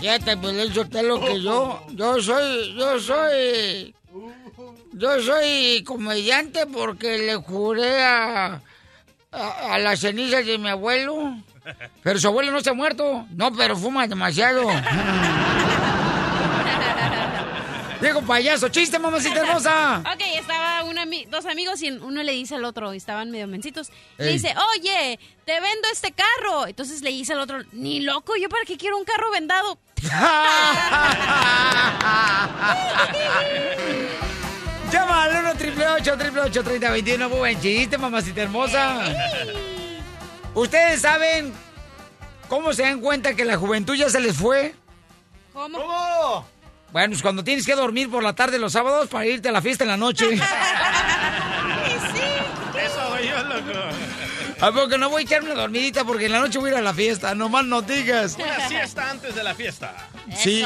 Fíjate, pues yo te lo que yo, yo soy, yo soy, yo soy comediante porque le juré a, a, las cenizas de mi abuelo. Pero su abuelo no ha muerto. No, pero fuma demasiado. Diego payaso, chiste, mamacita hermosa. Ok, estaba un ami- dos amigos y uno le dice al otro, y estaban medio mencitos, le dice, oye, te vendo este carro. Entonces le dice al otro, ni loco, ¿yo para qué quiero un carro vendado? Llama al 1 888 888 3021 Muy buen chiste, mamacita hermosa. ¿Ustedes saben cómo se dan cuenta que la juventud ya se les fue? ¿Cómo? Bueno, es cuando tienes que dormir por la tarde los sábados para irte a la fiesta en la noche. Eso soy yo, loco. ¿A poco no voy a echarme una dormidita porque en la noche voy a ir a la fiesta? No más no digas. Una siesta antes de la fiesta. Sí.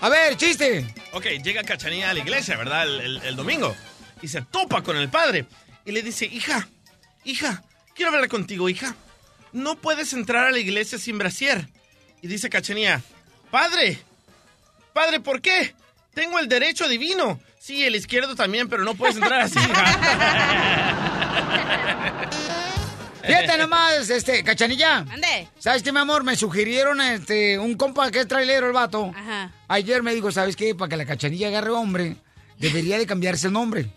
A ver, chiste. Ok, llega Cachanilla a la iglesia, ¿verdad? El, el- el domingo. Y se topa con el padre. Y le dice, hija, hija, quiero hablar contigo, hija. No puedes entrar a la iglesia sin brasier. Y dice Cachanilla, padre, padre, ¿por qué? Tengo el derecho divino. Sí, el izquierdo también, pero no puedes entrar así. Fíjate nomás, este, cachanilla. Ande. ¿Sabes qué, mi amor? Me sugirieron este, un compa que es trailero el vato. Ajá. Ayer me dijo, ¿sabes qué? Para que la cachanilla agarre hombre, debería de cambiarse el nombre.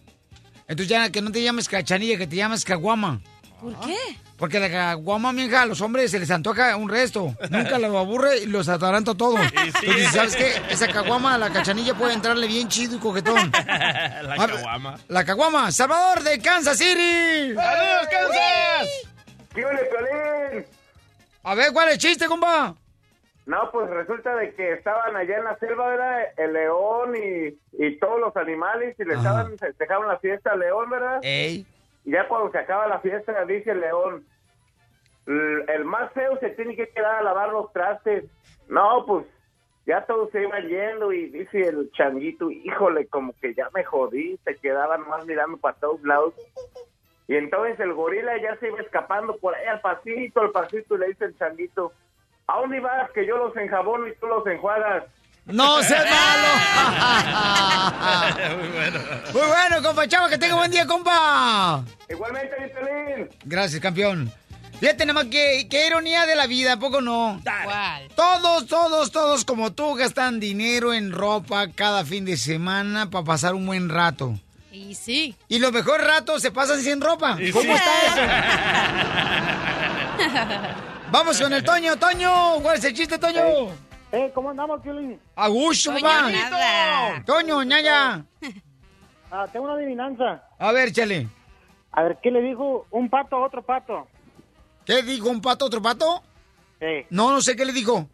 Entonces ya que no te llames cachanilla, que te llames caguama. ¿Por qué? Porque la caguama, mija, a los hombres se les antoja un resto. Nunca los aburre y los ataranta todo. Entonces, ¿sabes qué? Esa caguama la cachanilla puede entrarle bien chido y coquetón. La A ver, caguama. La caguama, Salvador de Kansas City. ¡Saludos, Kansas! ¿Qué ole, Piolín? A ver, ¿cuál es el chiste, compa? No, pues resulta de que estaban allá en la selva, ¿verdad? El león y, y todos los animales y le estaban festejaron la fiesta al león, ¿verdad? Ey. Y ya cuando se acaba la fiesta, dice el león, "L- el más feo se tiene que quedar a lavar los trastes. No, pues ya todos se iban yendo y dice el changuito, híjole, como que ya me jodí, se quedaban más mirando para todos lados. Y entonces el gorila ya se iba escapando por ahí al pasito, al pasito, y le dice el changuito, ¿a dónde vas? Que yo los enjabono y tú los enjuagas. ¡No seas malo! Muy bueno. Muy bueno, compa Chava, que tenga buen día, compa. Igualmente, mi. Gracias, campeón. Fíjate nomás que, qué ironía de la vida, ¿a poco no? ¿Cuál? Todos, todos, todos como tú gastan dinero en ropa cada fin de semana para pasar un buen rato. Y sí. Y los mejores ratos se pasan sin ropa. Y ¿Cómo sí. está eso? Vamos con el Toño. Toño, ¿cuál es el chiste, Toño? Eh, ¿cómo andamos, Piolín? A gusto, Toño, papá. Toño, ñaya. Ah, tengo una adivinanza. A ver, chale. A ver, ¿qué le dijo un pato a otro pato? ¿Qué dijo un pato a otro pato? Sí, No, no sé qué le dijo.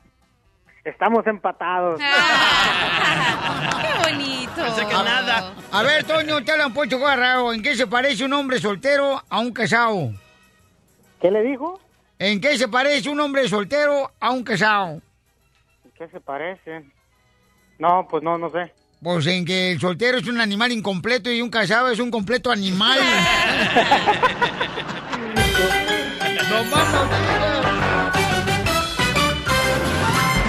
estamos empatados. Ah, ¡Qué bonito! Pensé que nada. A ver, Toño, te hablan Poncho Garrao. ¿En qué se parece un hombre soltero a un casado? ¿Qué le dijo? ¿En qué se parece un hombre soltero a un casado? ¿Qué se parecen? No, pues no, no sé. Pues en que el soltero es un animal incompleto y un casado es un completo animal. ¡Nos vamos!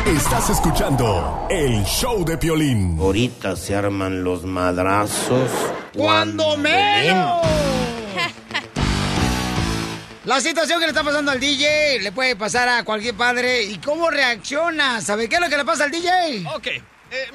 Estás escuchando el show de Piolín. Ahorita se arman los madrazos. ¡Cuando menos! La situación que le está pasando al DJ le puede pasar a cualquier padre. ¿Y cómo reacciona? ¿Sabe qué es lo que le pasa al DJ? Ok, eh,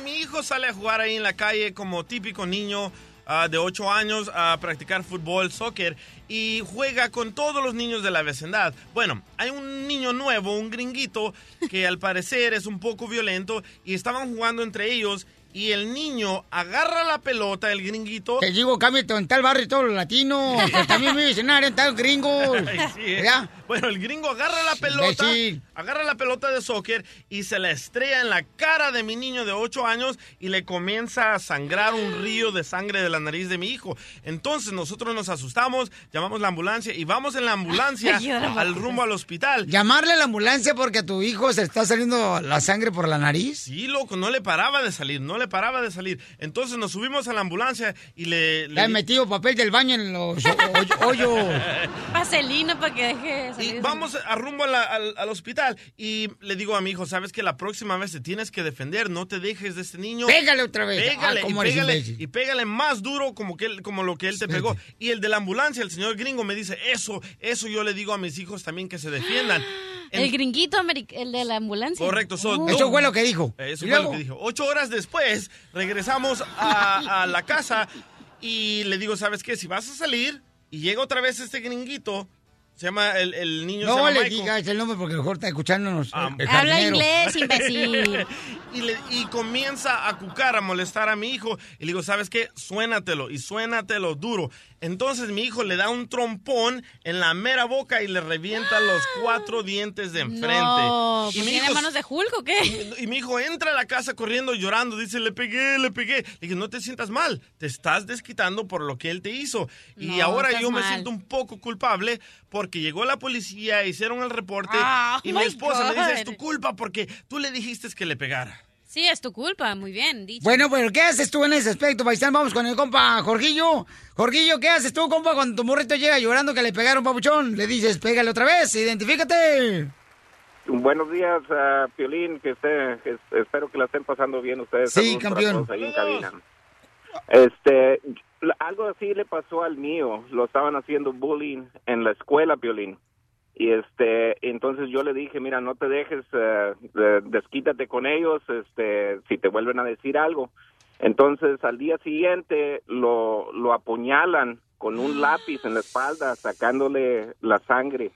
mi hijo sale a jugar ahí en la calle como típico niño ah, de 8 años a practicar fútbol, soccer y juega con todos los niños de la vecindad. Bueno, hay un niño nuevo, un gringuito, que al parecer es un poco violento y estaban jugando entre ellos y el niño agarra la pelota, el gringuito. Te digo, cámbiate en tal barrio todos los latinos, también vives en área en tal. ¿Ya? Bueno, el gringo agarra la pelota, agarra la pelota de soccer y se la estrella en la cara de mi niño de 8 años y le comienza a sangrar un río de sangre de la nariz de mi hijo. Entonces nosotros nos asustamos, llamamos la ambulancia y vamos en la ambulancia al rumbo al hospital. ¿Llamarle a la ambulancia porque a tu hijo se está saliendo la sangre por la nariz? Sí, loco, no le paraba de salir, no le paraba de salir. Entonces nos subimos a la ambulancia y le... Le han metido papel del baño en los ho- hoyos. Vaselina para que deje Y salir. vamos a rumbo a la- al, al hospital y le digo a mi hijo, sabes que la próxima vez te tienes que defender, no te dejes de este niño. Pégale otra vez. Pégale, Ah, ¿cómo y, pégale y pégale más duro como, que él- como lo que él te pegó. Y el de la ambulancia, el señor gringo, me dice, eso, eso yo le digo a mis hijos también que se defiendan. El gringuito, americ- el de la ambulancia. Correcto, Oh. Eso fue lo que dijo. Eso ¿Y fue lo que dijo. Ocho horas después, regresamos a, a la casa y le digo, ¿sabes qué? Si vas a salir y llega otra vez este gringuito, se llama, el, el niño se No llama le Michael. digas el nombre porque mejor está escuchándonos. El Habla inglés, imbécil. y, le- y comienza a cucar, a molestar a mi hijo. Y le digo, ¿sabes qué? Suénatelo y suénatelo duro. Entonces mi hijo le da un trompón en la mera boca y le revienta los cuatro dientes de enfrente. No, y pues ¿tiene manos de Hulk o qué? Y, y mi hijo entra a la casa corriendo, llorando. Dice, le pegué, le pegué. Le dije, no te sientas mal. Te estás desquitando por lo que él te hizo. Y ahora yo me siento un poco culpable porque llegó la policía, hicieron el reporte. Ah, y oh mi esposa me dice, es tu culpa porque tú le dijiste que le pegara. Sí, es tu culpa, muy bien dicho. Bueno, pero ¿qué haces tú en ese aspecto, paisán? Vamos con el compa Jorgillo. Jorgillo, ¿qué haces tú, compa, cuando tu morrito llega llorando que le pegaron papuchón? Le dices, pégale otra vez, identifícate. Buenos días, ah, Piolín, que esté, que espero que la estén pasando bien ustedes. Sí, campeón. todos ahí en cabina. Este, algo así le pasó al mío, lo estaban haciendo bullying en la escuela, Piolín. Y este, entonces yo le dije, mira, no te dejes, de- desquítate con ellos, este, si te vuelven a decir algo. Entonces al día siguiente lo, lo apuñalan con un lápiz en la espalda, sacándole la sangre.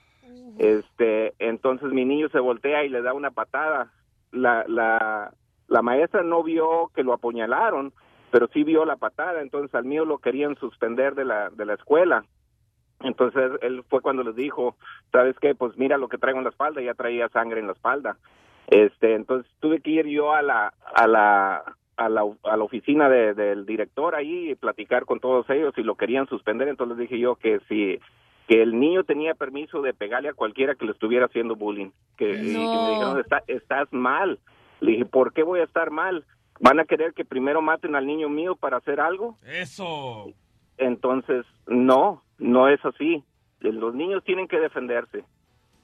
Este, entonces mi niño se voltea y le da una patada. La, la, la maestra no vio que lo apuñalaron, pero sí vio la patada. Entonces al mío lo querían suspender de la, de la escuela. Entonces él fue cuando les dijo, ¿sabes qué? Pues mira lo que traigo en la espalda, ya traía sangre en la espalda. Este, entonces tuve que ir yo a la, a la, a la, a la oficina de- del director ahí y platicar con todos ellos y lo querían suspender. Entonces les dije yo que si que el niño tenía permiso de pegarle a cualquiera que le estuviera haciendo bullying. Que, y que No. me dijeron, "Está- estás mal. Le dije, ¿por qué voy a estar mal? ¿Van a querer que primero maten al niño mío para hacer algo? Eso. Entonces, no, no es así. Los niños tienen que defenderse.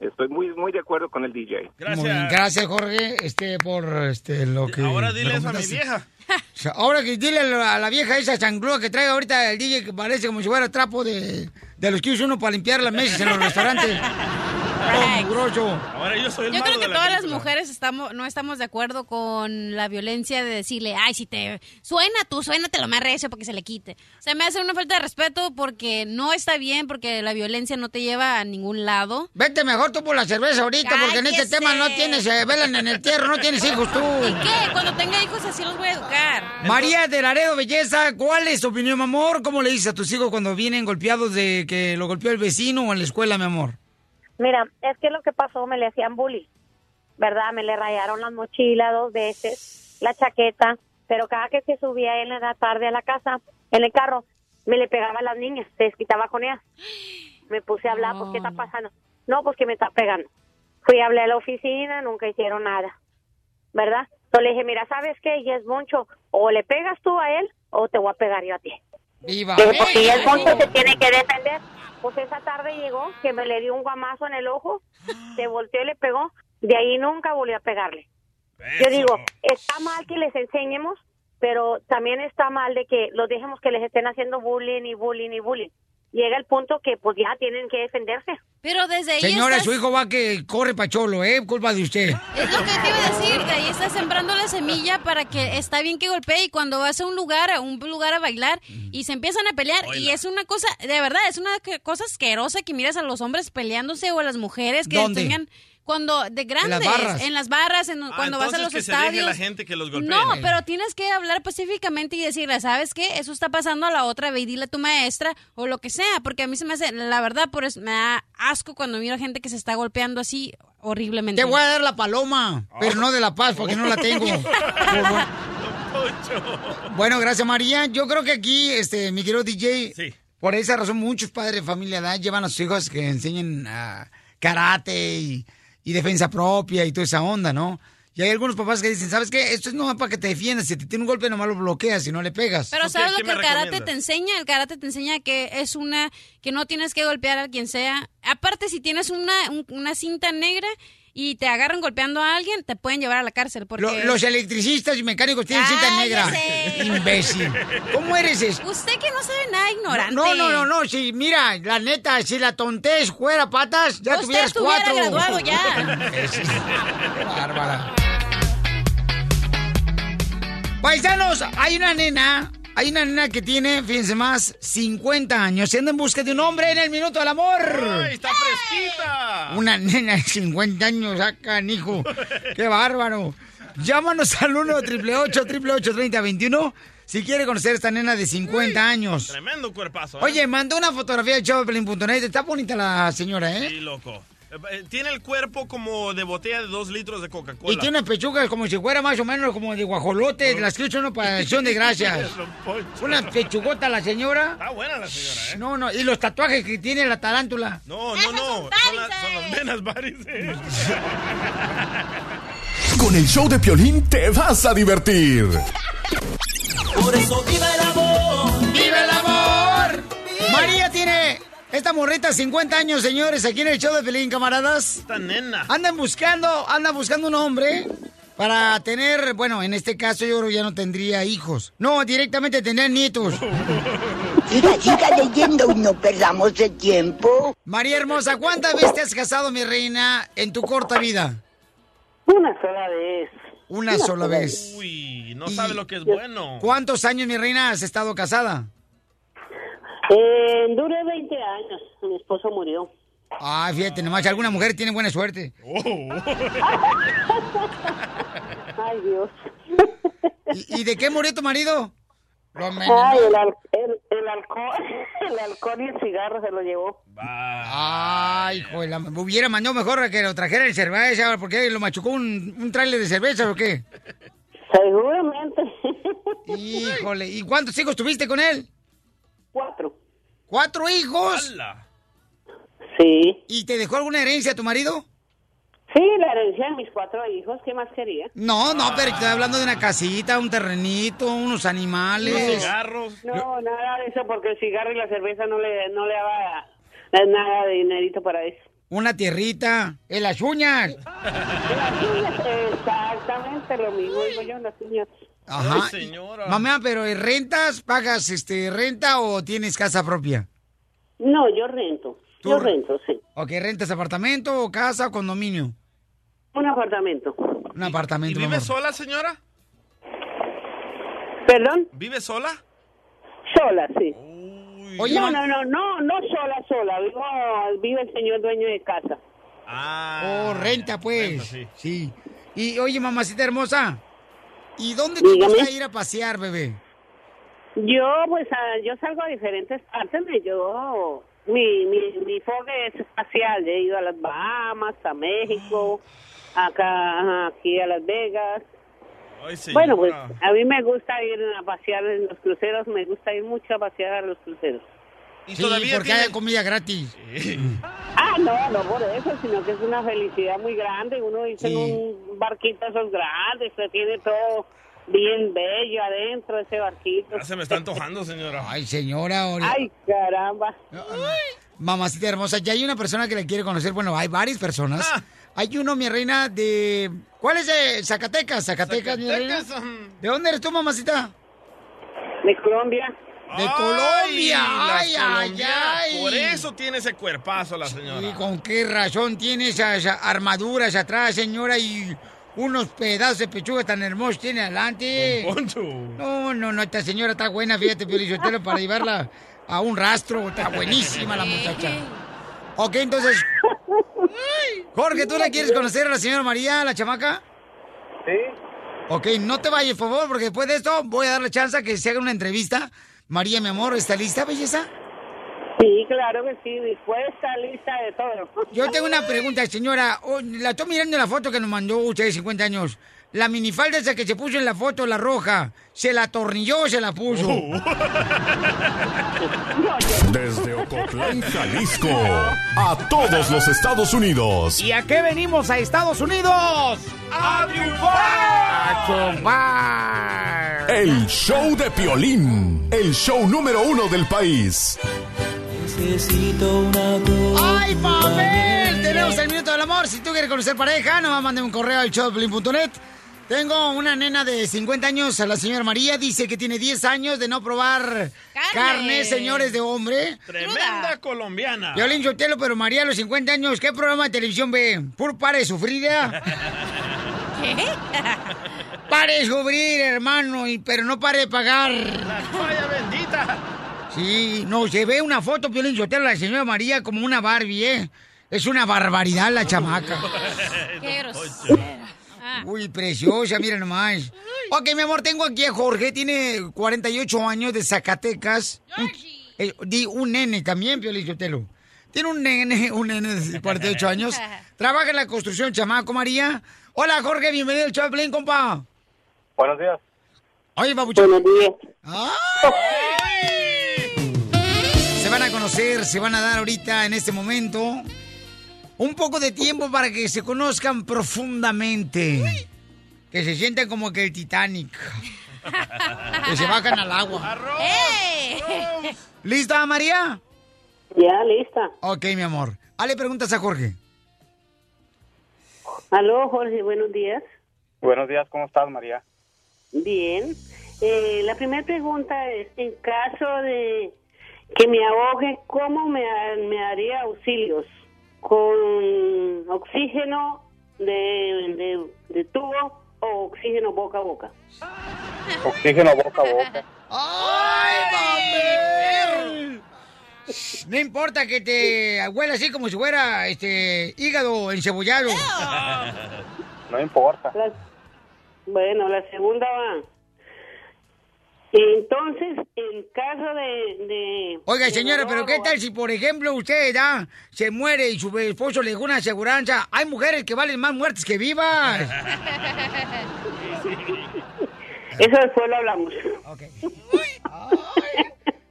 Estoy muy muy de acuerdo con el DJ. Muy bien, gracias, Jorge, este, por este, lo que... Ahora dile eso a mi vieja. O sea, ahora que dile a la, a la vieja esa changlúa que trae ahorita el DJ que parece como si fuera trapo de, de los que usa uno para limpiar las mesas en los restaurantes. Ahora yo soy el Yo malo creo que de la todas las mujeres estamos, no estamos de acuerdo con la violencia de decirle, ay, si te suena tú, suénate lo más recio para que se le quite. Se me hace una falta de respeto porque no está bien, porque la violencia no te lleva a ningún lado. Vete mejor tú por la cerveza ahorita, porque en este tema no tienes, eh, velan en el tierra, no tienes hijos tú. ¿Y qué? Cuando tenga hijos así los voy a educar. María de Laredo Belleza, ¿cuál es tu opinión, mi amor? ¿Cómo le dices a tus hijos cuando vienen golpeados de que lo golpeó el vecino o en la escuela, mi amor? Mira, es que lo que pasó, me le hacían bullying, ¿verdad? Me le rayaron las mochilas dos veces, la chaqueta, pero cada que se subía él en la tarde a la casa, en el carro, me le pegaba a las niñas, se desquitaba con ellas. Me puse a hablar, pues, ¿qué está pasando? No, pues que me está pegando. Fui a hablar a la oficina, nunca hicieron nada, ¿verdad? Entonces le dije, mira, ¿sabes qué? Y es Moncho, o le pegas tú a él, o te voy a pegar yo a ti. ¡Viva! Dije, porque ya el Moncho se tiene que defender. Pues esa tarde llegó, que me le dio un guamazo en el ojo, se volteó y le pegó. De ahí nunca volvió a pegarle. Yo digo, está mal que les enseñemos, pero también está mal de que los dejemos que les estén haciendo bullying y bullying y bullying. Llega el punto que pues ya tienen que defenderse. Pero desde ahí Señora, estás- su hijo va que corre pacholo, ¿eh? Culpa de usted. Es lo que te iba a decir, de ahí estás sembrando la semilla para que está bien que golpee y cuando vas a un lugar, a un lugar a bailar y se empiezan a pelear y es una cosa, de verdad, es una que- cosa asquerosa que miras a los hombres peleándose o a las mujeres que ¿Dónde? tengan Cuando, de grandes, barras. en las barras, en, cuando vas a Ah, los que se estadios. deje la gente que los golpeen. No, pero tienes que hablar pacíficamente y decirle, ¿sabes qué? Eso está pasando a la otra, ve y dile a tu maestra o lo que sea, porque a mí se me hace, la verdad, por eso me da asco cuando miro gente que se está golpeando así horriblemente. Te voy a dar la paloma, pero no de la paz, porque no la tengo. Bueno, gracias María. Yo creo que aquí, este, mi querido DJ, por esa razón muchos padres de familia ¿verdad? llevan a sus hijos que enseñen ah, karate y, y defensa propia y toda esa onda, ¿no? Y hay algunos papás que dicen, ¿sabes qué? Esto es no para que te defiendas. Si te tiene un golpe, nomás lo bloqueas y no le pegas. Pero ¿sabes lo que el karate te enseña? El karate te enseña que es una, que no tienes que golpear a quien sea. Aparte, si tienes una, un- una cinta negra y te agarran golpeando a alguien, te pueden llevar a la cárcel. Porque... Lo- los electricistas y mecánicos tienen cinta negra. Imbécil. ¿Cómo eres eso? Usted que no sabe nada, ignorante. No, no, no, no, sí, mira, la neta, si la tontés fuera patas, ya Usted tuvieras cuatro. graduado ya. Bárbara. Paisanos, hay una nena, hay una nena que tiene, fíjense más, 50 años. Se anda en busca de un hombre en el minuto del amor. ¡Ay, está fresquita! Una nena de 50 años, sacan, hijo. ¡Qué bárbaro! Llámanos al 1 888 3021 si quiere conocer a esta nena de 50 años. Tremendo cuerpazo. ¿eh? Oye, mandó una fotografía de Chavo.net. Está bonita la señora, ¿eh? Sí, loco. Eh, Tiene el cuerpo como de botella de dos litros de Coca-Cola. Y tiene unas pechugas como si fuera más o menos como de guajolote, de las que usan uno para acción de gracias. Una pechugota la señora. Está buena la señora, ¿eh? No, no, y los tatuajes que tiene la tarántula. No, no, no. Son, las- son las venas varices. Con el show de Piolín te vas a divertir. Por eso viva el amor. ¡Viva el amor! María tiene esta morrita 50 años, señores, aquí en el show de Pelín, camaradas. Esta nena. Andan buscando, andan buscando un hombre para tener, bueno, en este caso yo creo que ya no tendría hijos. No, directamente tendría nietos. Siga, siga leyendo y no perdamos el tiempo. María hermosa, ¿cuántas veces te has casado, mi reina, en tu corta vida? Una sola vez. Una sola vez. Uy, no sabe lo que es bueno. ¿Cuántos años, mi reina, has estado casada? Eh, duré 20 años. Mi esposo murió. Ah, fíjate, nomás, alguna mujer tiene buena suerte. Ay, Dios. ¿Y, y de qué murió tu marido? Ay, el, al- el- el alcohol, el alcohol y el cigarro se lo llevó. Ay, hijo, la- hubiera mandado mejor que lo trajera el cerveza, porque lo machucó un, un trailer de cerveza o qué. Seguramente. Híjole, ¿y cuántos hijos tuviste con él? Cuatro. ¿Cuatro hijos? Sí. ¿Y te dejó alguna herencia tu marido? Sí, la herencia de mis cuatro hijos. ¿Qué más quería? No, no, pero estoy hablando de una casita, un terrenito, unos animales. No, nada de eso, porque el cigarro y la cerveza no le, no le daba nada de dinerito para eso. Una tierrita, en las uñas. Exactamente lo mismo digo yo en las uñas. Ajá. Mamá, pero ¿eh, rentas, pagas este renta o tienes casa propia? No, yo rento. Yo rento, sí. Ok, rentas apartamento o casa o condominio. Un apartamento. Un apartamento. ¿Y vive amor. sola, señora? ¿Perdón? ¿Vive sola? Sola, sí. Oye, no, no, no, no, no sola, sola. Vivo, vive el señor dueño de casa. Oh, renta, pues. sí. Y oye, mamacita hermosa, ¿y dónde te Dígame. gusta ir a pasear, bebé? Yo, pues, ah, yo salgo a diferentes partes. Me yo, mi, mi, mi fogue es espacial. He ido a las Bahamas, a México, acá, aquí a Las Vegas. Ay, Bueno, pues, a mí me gusta ir a pasear en los cruceros. Me gusta ir mucho a pasear a los cruceros. Sí, porque hay comida gratis. Ah, no, no por eso, sino que es una felicidad muy grande. Uno dice en un barquito esos grandes, que tiene todo bien bello adentro ese barquito. Ya se me está antojando, señora. Ay, señora. ahora- Ay, caramba. Mamacita hermosa, ya hay una persona que la quiere conocer. Bueno, hay varias personas. Ah. Hay uno, mi reina, de... ¿Cuál es de Zacatecas? Zacatecas, mi reina. Zacatecas, um, ¿De dónde eres tú, mamacita? De Colombia. De Colombia. Ay, ay, ay. Por eso tiene ese cuerpazo la señora. ¿Y con qué razón tiene esas armaduras atrás, señora? Y unos pedazos de pechuga tan hermosos tiene adelante. Poncho. No, no, no, esta señora está buena, fíjate, Piolichotelo, para llevarla a un rastro. Está buenísima la muchacha. Ok, entonces, Jorge, ¿tú le quieres conocer a la señora María, la chamaca? Sí. Ok, no te vayas, por favor, porque después de esto voy a darle chance a que se haga una entrevista. María, mi amor, ¿está lista, belleza? Sí, claro que sí, dispuesta, lista de todo. Yo tengo una pregunta, señora. Oh, la estoy mirando en la foto que nos mandó usted de 50 años. La minifalda esa que se puso en la foto, la roja, ¿se la atornilló o se la puso? Desde Ocotlán, Jalisco, a todos los Estados Unidos. ¿Y a qué venimos a Estados Unidos? ¡A triunfar! ¡A triunfar! El show de Piolín, el show número uno del país. Necesito una ¡Ay, papel! Tenemos el minuto del amor. Si tú quieres conocer pareja, nomás mande un correo al showdepiolín.net. Tengo una nena de 50 años, a la señora María, dice que tiene 10 años de no probar carne, señores de hombre. Tremenda colombiana. Violín Sotelo, pero María a los 50 años, ¿qué programa de televisión ve? ¿Puro pare de sufrir, ya? ¿Qué? Pare de sufrir, hermano, y, pero no pare de pagar. La toalla bendita. Sí, no, se ve una foto, Violín Sotelo, la señora María como una Barbie, ¿eh? Es una barbaridad la chamaca. Qué grosera. Uy, preciosa, mira nomás. Ok, mi amor, tengo aquí a Jorge, tiene 48 años de Zacatecas. Un, eh, di un nene también, Piolín Sotelo. Tiene un nene, un nene de 48 años. Trabaja en la construcción, chamaco María. Hola, Jorge, bienvenido al Chaplin, compa. Buenos días. Oye, papuchón. Buenos días. Se van a conocer, se van a dar ahorita en este momento un poco de tiempo para que se conozcan profundamente. Que se sientan como que el Titanic. que se bajan al agua. ¡Eh! ¿Lista, María? Ya, lista. Ok, mi amor. Hale preguntas a Jorge. Aló, Jorge, buenos días. Buenos días, ¿cómo estás, María? Bien. Eh, la primera pregunta es, en caso de que me ahogue, ¿cómo me, me haría auxilios? ¿Con oxígeno de, de, de tubo o oxígeno boca a boca? Oxígeno boca a boca. ¡Ay, papel! No importa que te huela así como si fuera este hígado encebollado. No importa. La- bueno, la segunda va. Entonces, en caso de... de Oiga, señora, pero ¿qué o- tal si, por ejemplo, usted se muere y su esposo le da una aseguranza? Hay mujeres que valen más muertes que vivas. Eso después lo hablamos.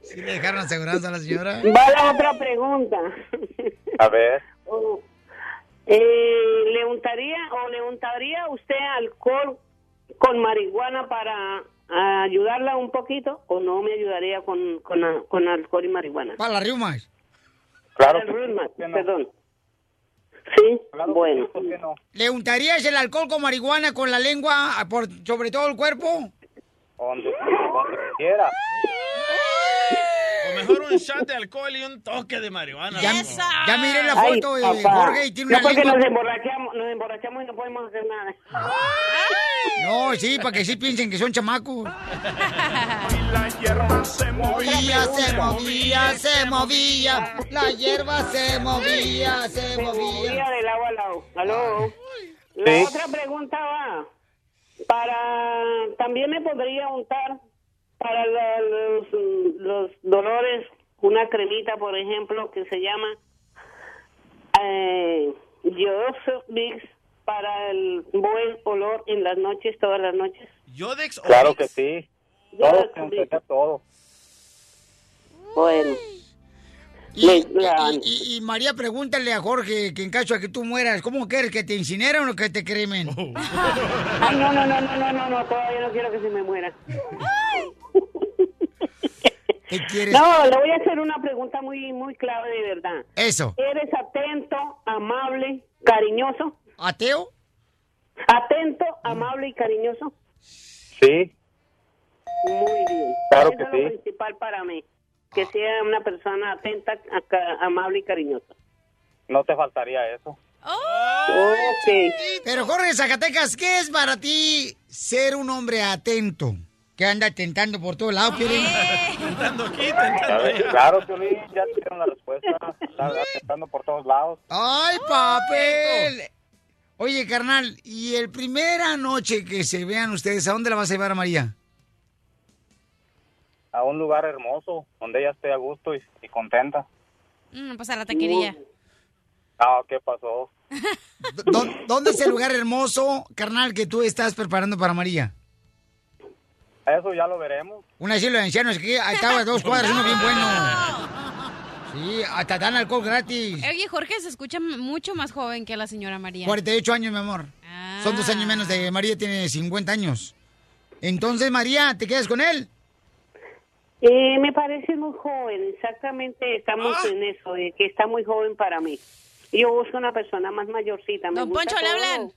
¿Sí le dejaron aseguranza a la señora? Va la otra pregunta. A ver. Oh, eh, ¿Le untaría o le untaría usted alcohol con marihuana para ah, ayudarla un poquito o no me ayudaría con, con, con alcohol y marihuana? Para las riumas. Claro Para que el perdón. Sí, Claro que bueno. sí, ¿por qué no? ¿Le untarías el alcohol con marihuana con la lengua por sobre todo el cuerpo? Donde quiera. Mejor un shot de alcohol y un toque de marihuana. Ya, ya miré la Ay, foto de papá. Jorge y tiene No una porque lengua... nos emborrachamos, nos emborrachamos y no podemos hacer nada. No, sí, para que sí piensen que son chamacos. La hierba se Movía, se movía, se movía. La hierba se movía, se Movía movía. de lado a lado. ¿Aló? La Sí. otra pregunta va. Para, también me podría untar para la- los, los dolores una cremita, por ejemplo, que se llama eh, Yosovix para el buen olor en las noches, todas las noches. Yodex o Claro que sí. Todo, se todo. Bueno, Y, y- la- y- y María, pregúntale a Jorge que en caso de que tú mueras, ¿cómo quieres que te incineran o que te cremen? Ay, no, no, no, no, no, no, no, todavía no quiero que se me muera. ¿Qué quieres? No, le voy a hacer una pregunta muy, muy clave de verdad. Eso. ¿Eres atento, amable, cariñoso? ¿Ateo? Atento, amable y cariñoso. Sí, Muy bien. Claro Eso que es lo sí. principal para mí. Que sea una persona atenta, amable y cariñosa. no te faltaría eso. Ok. Pero Jorge Zacatecas, ¿qué es para ti ser un hombre atento? Que anda tentando por todos lados, Piolín. Tentando aquí, tentando. Claro, Piolín, ya te dieron la respuesta. Está aceptando por todos lados. ¡Ay, papel! Oye, carnal, ¿y el primera noche que se vean ustedes, a dónde la vas a llevar a María? A un lugar hermoso, donde ella esté a gusto y, y contenta. Mm, pues a la taquería. Ah, ¿qué pasó? ¿Dó- ¿Dónde es el lugar hermoso, carnal, que tú estás preparando para María? Eso ya lo veremos. Un asilo de ancianos que ahí estaba dos cuadras, uno bien bueno. Sí, hasta dan alcohol gratis. Oye, Jorge se escucha mucho más joven que la señora María. 48 años, mi amor. Son dos años menos de María, tiene 50 años. Entonces, María, ¿te quedas con él? Eh, me parece muy joven, exactamente estamos Ah. en eso, de que está muy joven para mí. Yo busco una persona más mayorcita. me Don gusta Poncho, ¿le hablan?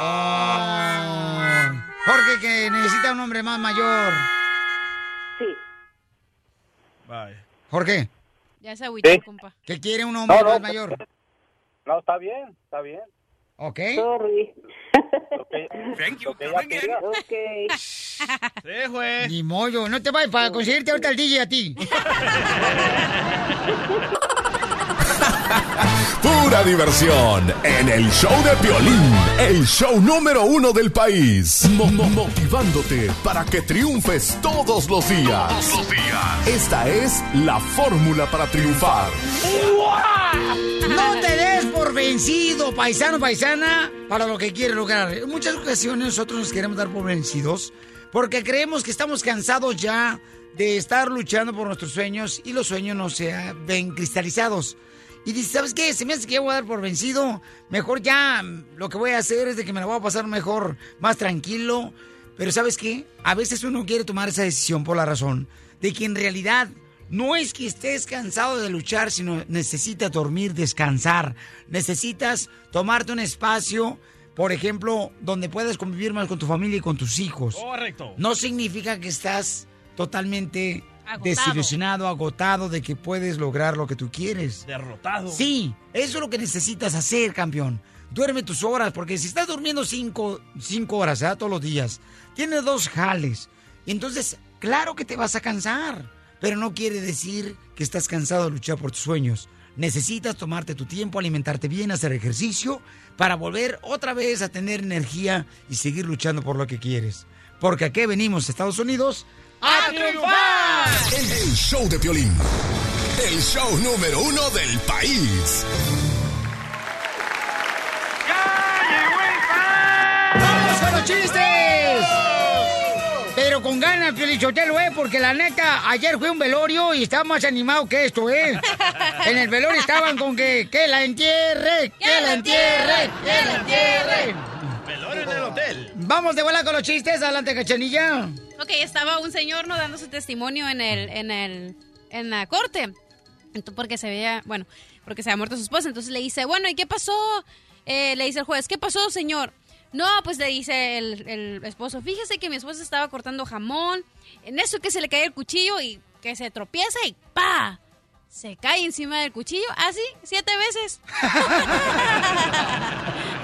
Oh, Jorge, que necesita un hombre más mayor. Sí. Vaya. Jorge, Ya se agüitó, Sí. compa. que quiere un hombre No, no, más mayor. No, está bien, está bien. ¿Ok? Sorry. Que, Thank you. lo que ella quería. Ok. Sí, güey. Ni mollo, no te vayas para conseguirte ahorita el DJ a ti. Pura diversión en el show de Piolín, el show número uno del país. Mo- mo- motivándote para que triunfes todos los días. Esta es la fórmula para triunfar. No te des por vencido, paisano, paisana, para lo que quieres lograr. En muchas ocasiones nosotros nos queremos dar por vencidos porque creemos que estamos cansados ya de estar luchando por nuestros sueños y los sueños no se ven cristalizados. Y dices, ¿sabes qué? Se me hace que ya voy a dar por vencido. Mejor ya lo que voy a hacer es de que me la voy a pasar mejor, más tranquilo. Pero ¿sabes qué? A veces uno quiere tomar esa decisión por la razón de que en realidad no es que estés cansado de luchar, sino necesitas dormir, descansar. Necesitas tomarte un espacio, por ejemplo, donde puedas convivir más con tu familia y con tus hijos. Correcto. No significa que estás totalmente Agotado. desilusionado, agotado de que puedes lograr lo que tú quieres. Derrotado. Sí, eso es lo que necesitas hacer, campeón. Duerme tus horas, porque si estás durmiendo cinco, cinco horas ¿verdad? todos los días, tienes dos jales. Entonces, claro que te vas a cansar, pero no quiere decir que estás cansado de luchar por tus sueños. Necesitas tomarte tu tiempo, alimentarte bien, hacer ejercicio, para volver otra vez a tener energía y seguir luchando por lo que quieres. Porque aquí venimos, Estados Unidos, a triunfar. El show de Piolín, el show número uno del país. ¡Vamos con los chistes! Pero con ganas, Piolichotelo, ¿eh? Porque la neta, ayer fue un velorio y estaba más animado que esto, ¿eh? En el velorio estaban con que, que la entierre, que la entierre, que la entierre. Velorio en el hotel. Vamos de vuela con los chistes, adelante, cachanilla. Ok, estaba un señor no dando su testimonio en el, en el, en la corte. Entonces, porque se veía, bueno, porque se había muerto su esposa. Entonces le dice, bueno, ¿y qué pasó? Eh, le dice el juez, ¿qué pasó, señor? No, pues le dice el, el esposo, fíjese que mi esposa estaba cortando jamón. En eso que se le cae el cuchillo y que se tropieza y ¡pa! Se cae encima del cuchillo, así, siete veces.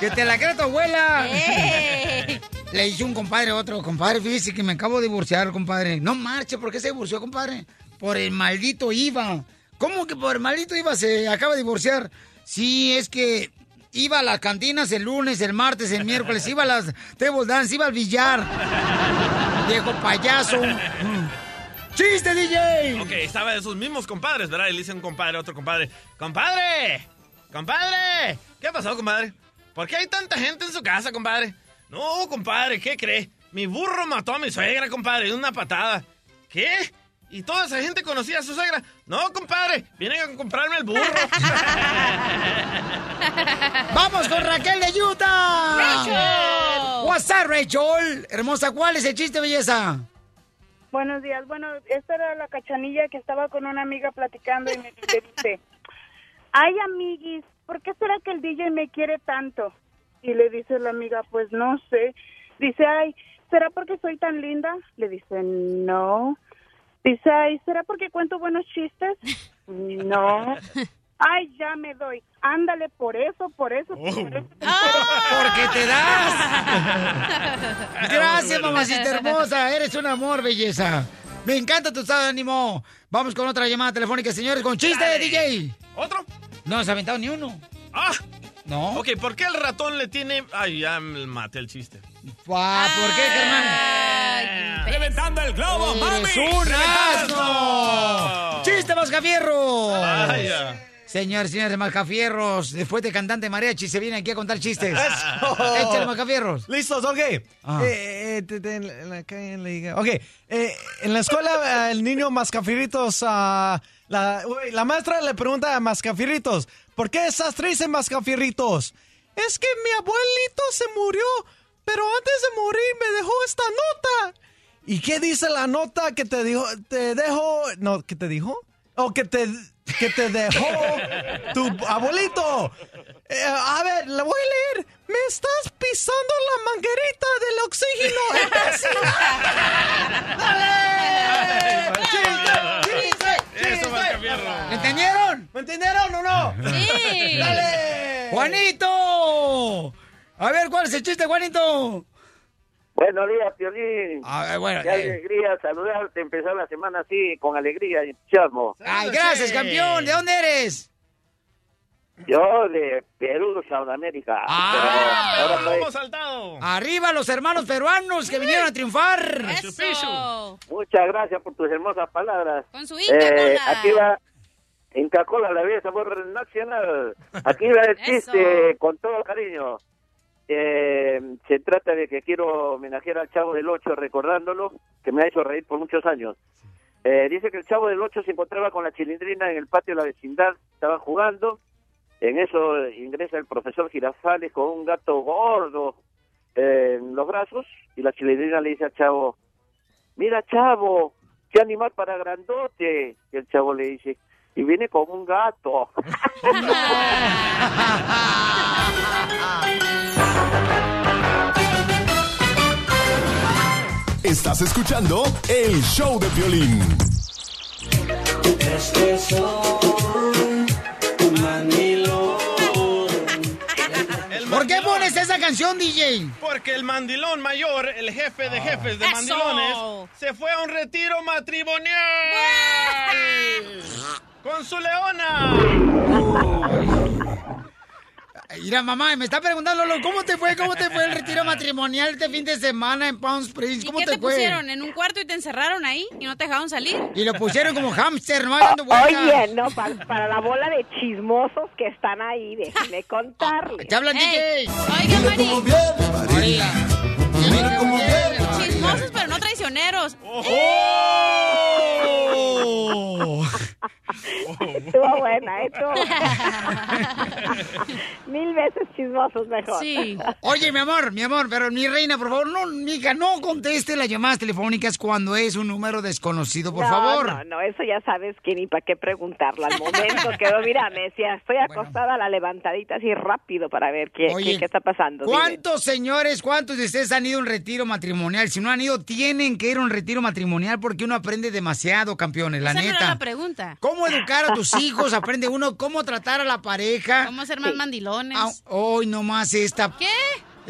Que te la crea tu abuela. ¡Ey! Le hizo un compadre a otro, compadre, fíjese que me acabo de divorciar, compadre. No marche, ¿por qué se divorció, compadre? Por el maldito IVA. ¿Cómo que por el maldito IVA se acaba de divorciar? Sí, es que iba a las cantinas el lunes, el martes, el miércoles, iba a las table dance, iba al billar. Viejo payaso. Mm. ¡Chiste, DJ! Ok, estaba de esos mismos compadres, ¿verdad? Y le dice un compadre a otro compadre, ¡Compadre! ¡Compadre! ¿Qué pasó, compadre? ¿Por qué hay tanta gente en su casa, compadre? No, compadre, ¿qué cree? Mi burro mató a mi suegra, compadre, de una patada. ¿Qué? ¿Y toda esa gente conocía a su suegra? No, compadre, vienen a comprarme el burro. ¡Vamos con Raquel de Utah! ¡Rachel! What's up, Rachel? Hermosa, ¿cuál es el chiste, belleza? Buenos días. Bueno, esta era la cachanilla que estaba con una amiga platicando y me le dice, ay, amiguis, ¿por qué será que el DJ me quiere tanto? Y le dice la amiga, pues no sé. Dice, ay, ¿será porque soy tan linda? Le dice, no. Dice, ay, ¿será porque cuento buenos chistes? No. Ay, ya me doy. Ándale, por eso, por eso. Oh. por eso. Porque te das. Gracias, mamacita hermosa. Eres un amor, belleza. Me encanta tu estado de ánimo. Vamos con otra llamada telefónica, señores, con chiste, Dale. DJ. ¿Otro? No has aventado ni uno. ¡Ah! No. Ok, ¿por qué el ratón le tiene...? Ay, ya me maté el chiste. Guau, ¿Por qué, carnal? ¡Reventando el globo, mami! ¡Eres un ¡Reventando el asno! ¡Chiste, Mascafierro! Vaya. Señor, señores Mascafierros, después de cantante mariachi se viene aquí a contar chistes. Eso. Échale, Mascafierros. Listos, ok. Ah. Eh, eh, te- te- en la calle, en la liga. Ok, eh, en la escuela eh, el niño Mascafierritos, ah, la maestra le pregunta a Mascafierritos, ¿por qué estás triste, Mascafierritos? Es que mi abuelito se murió, pero antes de morir me dejó esta nota. ¿Y qué dice la nota que te dijo, te dejo, no, que te dijo? O que te, que te dejó tu abuelito. Eh, a ver, la voy a leer. Me estás pisando la manguerita del oxígeno, Eso, Mascafierro. ¿Me entendieron? ¿Me entendieron o no? Sí. ¡Dale! ¡Juanito! A ver, ¿cuál es el chiste, Juanito? Buenos días, Piolín. A ver, bueno, Qué eh. alegría saludarte, empezar la semana así, con alegría y entusiasmo. Ay, gracias, campeón. ¿De dónde eres? Yo de Perú, Sudamérica. Ah, Pero ahora ¡Lomo estoy- saltado! Arriba los hermanos peruanos que vinieron a triunfar. Eso. Muchas gracias por tus hermosas palabras. Con su Inca Eh, Cola. aquí va Inca Cola, la bella sabor nacional. Aquí va el chiste con todo cariño. Eh, se trata de que quiero homenajear al Chavo del Ocho recordándolo, que me ha hecho reír por muchos años. Eh, dice que el Chavo del Ocho se encontraba con la chilindrina en el patio de la vecindad, estaban jugando. En eso ingresa el profesor Girafales con un gato gordo eh, en los brazos y la chilindrina le dice al Chavo, mira Chavo, qué animal para grandote. Y el Chavo le dice, y viene con un gato. Estás escuchando el show de violín. Este son un mandilón. El ¿Por qué pones esa canción, DJ? Porque el mandilón mayor, el jefe de jefes de Eso. mandilones, se fue a un retiro matrimonial con su leona. Mira, mamá, me está preguntando, Lolo, ¿cómo te fue? ¿Cómo te fue el retiro matrimonial este fin de semana en Palm Springs? ¿Y ¿Cómo qué te, fue? pusieron? ¿En un cuarto y te encerraron ahí y no te dejaron salir? Y lo pusieron como hámster, ¿no? Dando. Oye, no, pa- para la bola de chismosos que están ahí, déjenme contarles. ¿Te hablan, Ey, DJ? Oiga, Mari. María. Mira cómo viene. Chismosos, pero no traicioneros. ¡Oh! Estuvo buena, ¿eh? Estuvo Mil veces chismosos mejor. Sí. Oye, mi amor, mi amor, pero mi reina, por favor, no, mija, no conteste las llamadas telefónicas cuando es un número desconocido, por no, favor. No, no, eso ya sabes que ni para qué preguntarlo. Al momento quedó, mira, me decía, estoy acostada a la levantadita así rápido para ver qué, Oye, qué, qué está pasando. Dime. ¿Cuántos señores, cuántos de ustedes han ido a un retiro matrimonial? Si no han ido, tienen que ir a un retiro matrimonial porque uno aprende demasiado, campeones, la Esa no era neta. la pregunta. ¿Cómo educar a tus hijos? Aprende uno cómo tratar a la pareja. ¿Cómo ser más mandilones? Ah, Hoy nomás esta. ¿Qué?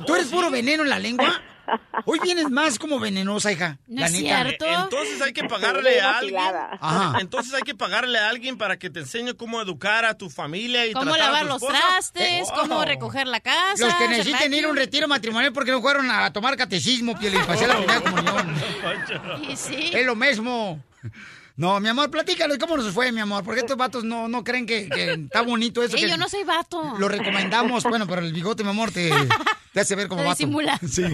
¿Tú eres puro veneno en la lengua? Hoy vienes más como venenosa, hija. No la es neta. cierto. Entonces hay que pagarle a alguien. Ajá. Entonces hay que pagarle a alguien para que te enseñe cómo educar a tu familia y Cómo tratar a lavar tu los trastes, Oh. cómo recoger la casa. Los que necesiten ir a un retiro matrimonial porque no fueron a tomar catecismo, Piolín, para hacer la primera comunión. Y sí. Es lo mismo. No, mi amor, platícalo. ¿Cómo nos fue, mi amor? Porque estos vatos no, no creen que, que está bonito eso. Ey, que yo no soy vato. Lo recomendamos. Bueno, pero el bigote, mi amor, te, te hace ver como Te vato. disimula. Sí.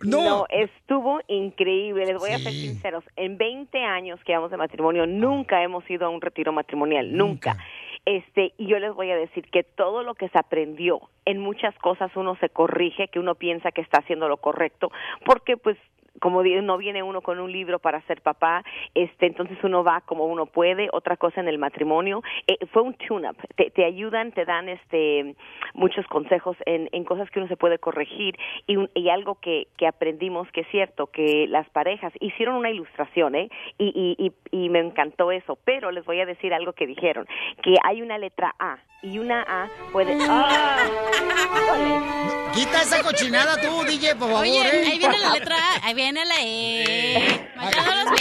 No. No. estuvo increíble. Les voy a ser sinceros. En 20 años que llevamos de matrimonio, nunca hemos ido a un retiro matrimonial. Nunca. Este, y yo les voy a decir que todo lo que se aprendió, en muchas cosas uno se corrige, que uno piensa que está haciendo lo correcto, porque pues como no viene uno con un libro para ser papá, este, entonces uno va como uno puede. Otra cosa en el matrimonio, eh, fue un tune-up. Te, te ayudan, te dan este muchos consejos en, en cosas que uno se puede corregir y, un- y algo que, que aprendimos que es cierto, que las parejas hicieron una ilustración, ¿eh? Y, y, y, y me encantó eso, pero les voy a decir algo que dijeron, que hay una letra A y una A puede... ¡Ah! Quita esa cochinada tú, DJ, por favor. Oye, ¿eh? ahí viene la letra A, ahí viene la E. Mañana los ve.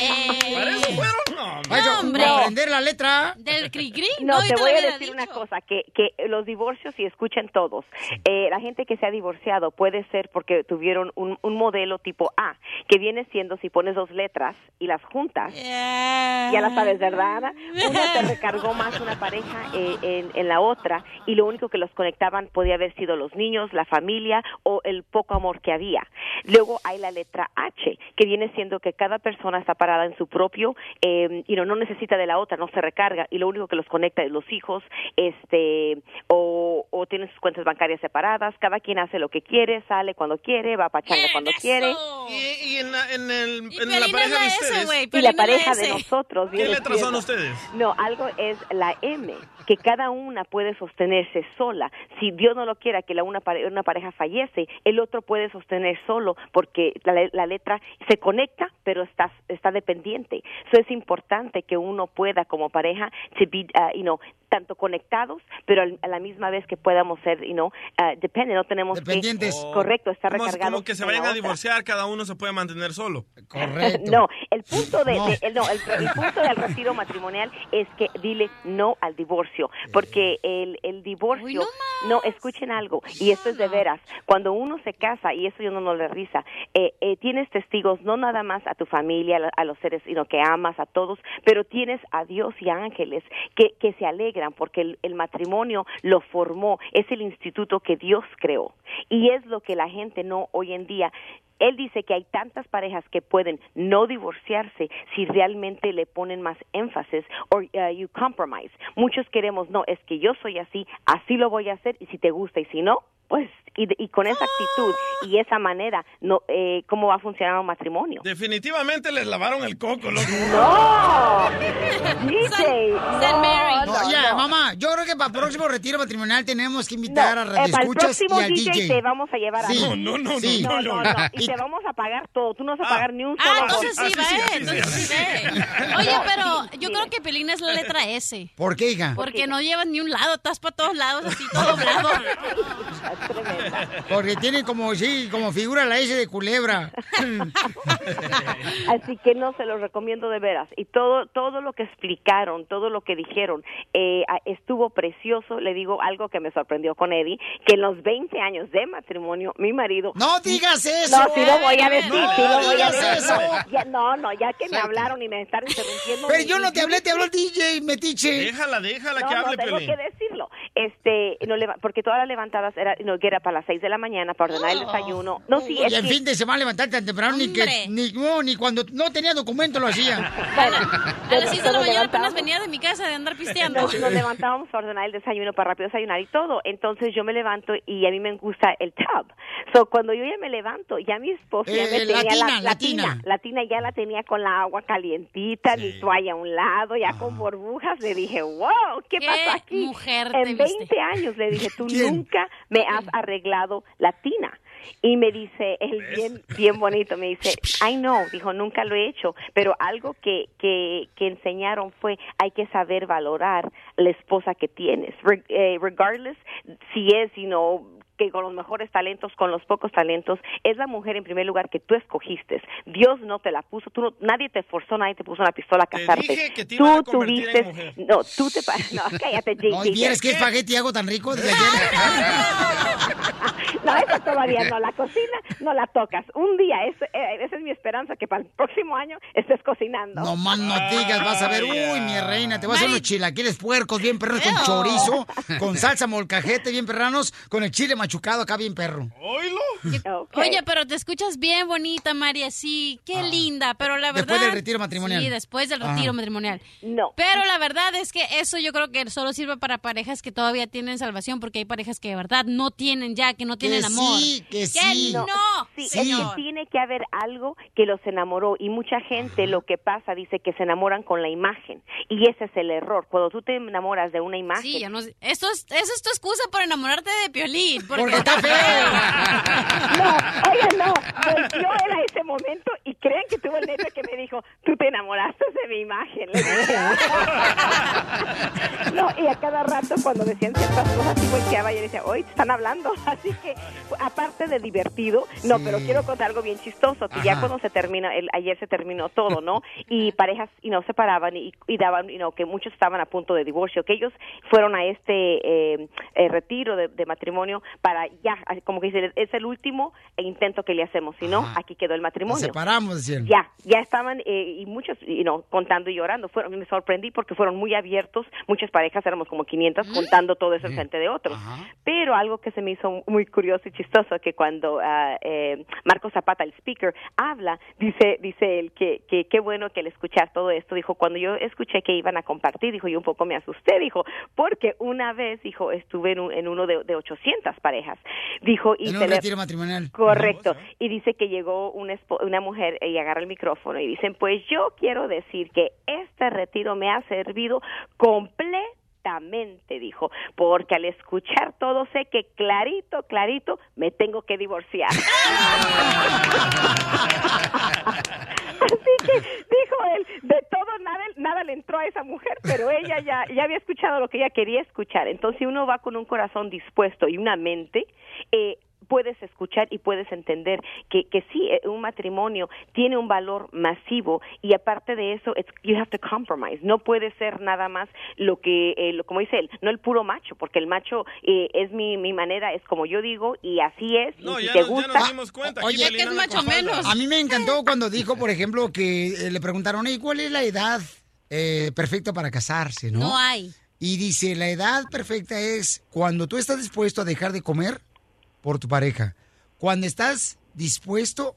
Ay, yo, hombre. aprender la letra. Del cri cri. No, yo te lo voy a decir dicho. una cosa, que, que los divorcios, y escuchen todos, eh, la gente que se ha divorciado puede ser porque tuvieron un, un modelo tipo A, que viene siendo si pones dos letras y las juntas, ya la sabes, ¿verdad? Una te recargó más una pareja eh, en, en la otra y lo único que los conectaban podía haber sido los niños, la familia o el poco amor que había. Luego hay la letra H, que viene siendo que cada persona está parada en su propio, eh, y no, no necesita de la otra, no se recarga y lo único que los conecta es los hijos, este, o, o tienen sus cuentas bancarias separadas, cada quien hace lo que quiere, sale cuando quiere, va a pachanga cuando quiere. Y, y en, la, en, el, en la pareja de ustedes. Y la pareja de nosotros ¿Qué letras son ustedes? No, algo es la M, que cada una puede sostenerse sola. Si Dios no lo quiera que la una, pare- una pareja fallece, el otro puede sostener solo porque la, le- la letra se conecta, pero está, está dependiente. Eso es importante que uno pueda como pareja to be, uh, you know, tanto conectados, pero al- a la misma vez que podamos ser, you know, uh, depende, no tenemos Dependientes. que... Correcto, está Como, recargado. como que se vayan a otra. divorciar, cada uno se puede mantener solo. No, el punto de, de- el, no, el, el punto del retiro matrimonial es que dile no al divorcio, porque el, el divorcio, no, escuchen algo, y esto es de veras, cuando uno se casa, y eso yo no, no le risa, eh, eh, tienes testigos no nada más a tu familia, a los seres, sino que amas a todos, pero tienes a Dios y a ángeles que, que se alegran porque el, el matrimonio lo formó, es el instituto que Dios creó, y es lo que la gente no hoy en día él dice que hay tantas parejas que pueden no divorciarse si realmente le ponen más énfasis o uh, you compromise. Muchos queremos, no, es que yo soy así, así lo voy a hacer y si te gusta y si no, pues y, y con esa actitud y esa manera, no, eh, ¿cómo va a funcionar un matrimonio? Definitivamente les lavaron el coco, loco. ¡No! DJ, No, no, ya, no. mamá, yo creo que para el próximo retiro matrimonial tenemos que invitar a No, eh, para el radioescuchas y próximo al DJ, DJ. te vamos a llevar a Sí. No, no, no, Sí. no, no, no. no, Y te vamos a pagar todo. Tú no vas a pagar ni un solo Ah, entonces sí, va, entonces sí, ve. Oye, pero yo creo que Pelín es la letra S. ¿Por qué, hija? Porque no llevas ni un lado, estás para todos lados, así todo doblado. Porque tiene como, sí, como figura la S de culebra. Así que no se los recomiendo de veras. Y todo todo lo que explicaron, todo lo que dijeron, eh, a- estuvo precioso. Le digo algo que me sorprendió con Eddie, que en los 20 años de matrimonio, mi marido... ¡No digas eso! No, sí lo voy a decir, No sí lo voy a decir. eso. No, ya- no, no, ya que me hablaron y me están interrumpiendo... Pero yo no te hablé, te habló el DJ, metiche. Déjala, déjala no, que no, hable, tengo Pelín. que decirlo. Este, no porque todas las levantadas era, no, que era para las 6 de la mañana para ordenar el desayuno. No, sí, y es el que- fin de semana levantar tan temprano, ni que, ni, no, ni cuando no tenía documento lo hacía. A las 6 de la Nos mañana apenas venía de mi casa de andar pisteando. Nos, nos levantábamos para ordenar el desayuno, para rápido desayunar y todo. Entonces yo me levanto y a mí me gusta el tub. So, cuando yo ya me levanto, ya mi esposo ya Eh, me tenía latina, la, la tina. latina. La tina ya la tenía con la agua calientita, mi toalla a un lado, ya con burbujas. Le dije, wow, ¿qué, ¿Qué pasa aquí? mujer en? 20 años le dije, tú nunca me has arreglado la tina. Y me dice, él bien, bien bonito, me dice, I know, dijo, nunca lo he hecho, pero algo que, que, que enseñaron fue, hay que saber valorar la esposa que tienes, Re- eh, regardless si es, you know, que con los mejores talentos, con los pocos talentos, es la mujer en primer lugar que tú escogiste. Dios no te la puso, tú no- nadie te forzó, nadie te puso una pistola a casarte. dije que te tú convertir en tuviste, mujer. no, tú te, no, cállate, No, y JJ. vieras qué espagueti hago tan rico desde No, eso todavía no. La cocina no la tocas. Un día, es- eh, esa es mi esperanza, que para el próximo año estés cocinando. No más no digas, vas a ver, uy, mi reina, te voy a hacer unos chilaquiles puercos bien perranos con chorizo, con salsa molcajete bien perranos, con el chile machucado machucado acá bien perro. Oye, pero te escuchas bien bonita, María, sí, qué linda, pero la verdad... Ah. Después del retiro matrimonial. Sí, después del retiro Ajá. matrimonial. No. Pero la verdad es que eso yo creo que solo sirve para parejas que todavía tienen salvación, porque hay parejas que de verdad no tienen ya, que no tienen amor. sí, que sí. no, Sí, es que tiene que haber algo que los enamoró y mucha gente lo que pasa dice que se enamoran con la imagen y ese es el error. Cuando tú te enamoras de una imagen, Sí, ya no sé. Esto es, eso es tu excusa por enamorarte de Piolín. Porque, está No, oye, no, volvió él a ese momento y creen que tuvo el nervio que me dijo, tú te enamoraste de mi imagen. No, y a cada rato cuando decían ciertas cosas, sí volteaba y yo decía, hoy te están hablando. Así que, aparte de divertido, no, pero quiero contar algo bien chistoso, que ya cuando se termina, el, ayer se terminó todo, ¿no? Y parejas, y no se paraban y, y daban, y no, que muchos estaban a punto de divorcio, que ellos fueron a este eh, eh, retiro de, de matrimonio para ya, como que dice, es el último intento que le hacemos, si no, aquí quedó el Nos matrimonio. separamos, decían. Ya, ya estaban eh, y muchos, y no, contando y llorando. Fueron, me sorprendí porque fueron muy abiertos. Muchas parejas, éramos como 500 contando todo eso enfrente de otros. Pero algo que se me hizo muy curioso y chistoso que cuando ah, eh, Marco Zapata, el speaker, habla, dice, dice él que que qué bueno que al escuchar todo esto, dijo, cuando yo escuché que iban a compartir, dijo, yo un poco me asusté, dijo, porque una vez, dijo, estuve en, un- en uno de, de 800 parejas, dijo, y En se un le- retiro matrimonial. Correcto. Y dice que llegó una, espo- una mujer y agarra el micrófono y dicen, pues yo quiero decir que este retiro me ha servido completamente, dijo, porque al escuchar todo sé que clarito, clarito, me tengo que divorciar. Así que dijo él, de todo nada, nada le entró a esa mujer, pero ella ya, ya había escuchado lo que ella quería escuchar. Entonces, si uno va con un corazón dispuesto y una mente, eh, puedes escuchar y puedes entender que, que sí, eh, un matrimonio tiene un valor masivo y aparte de eso, it's, you have to compromise. No puede ser nada más lo que, eh, lo, como dice él, no el puro macho, porque el macho eh, es mi, mi manera, es como yo digo y así es. y si te gusta, Oye, A mí me encantó cuando dijo, por ejemplo, que eh, le preguntaron, ¿y cuál es la edad eh, perfecta para casarse, no? No hay. Y dice, la edad perfecta es cuando tú estás dispuesto a dejar de comer por tu pareja. Cuando estás dispuesto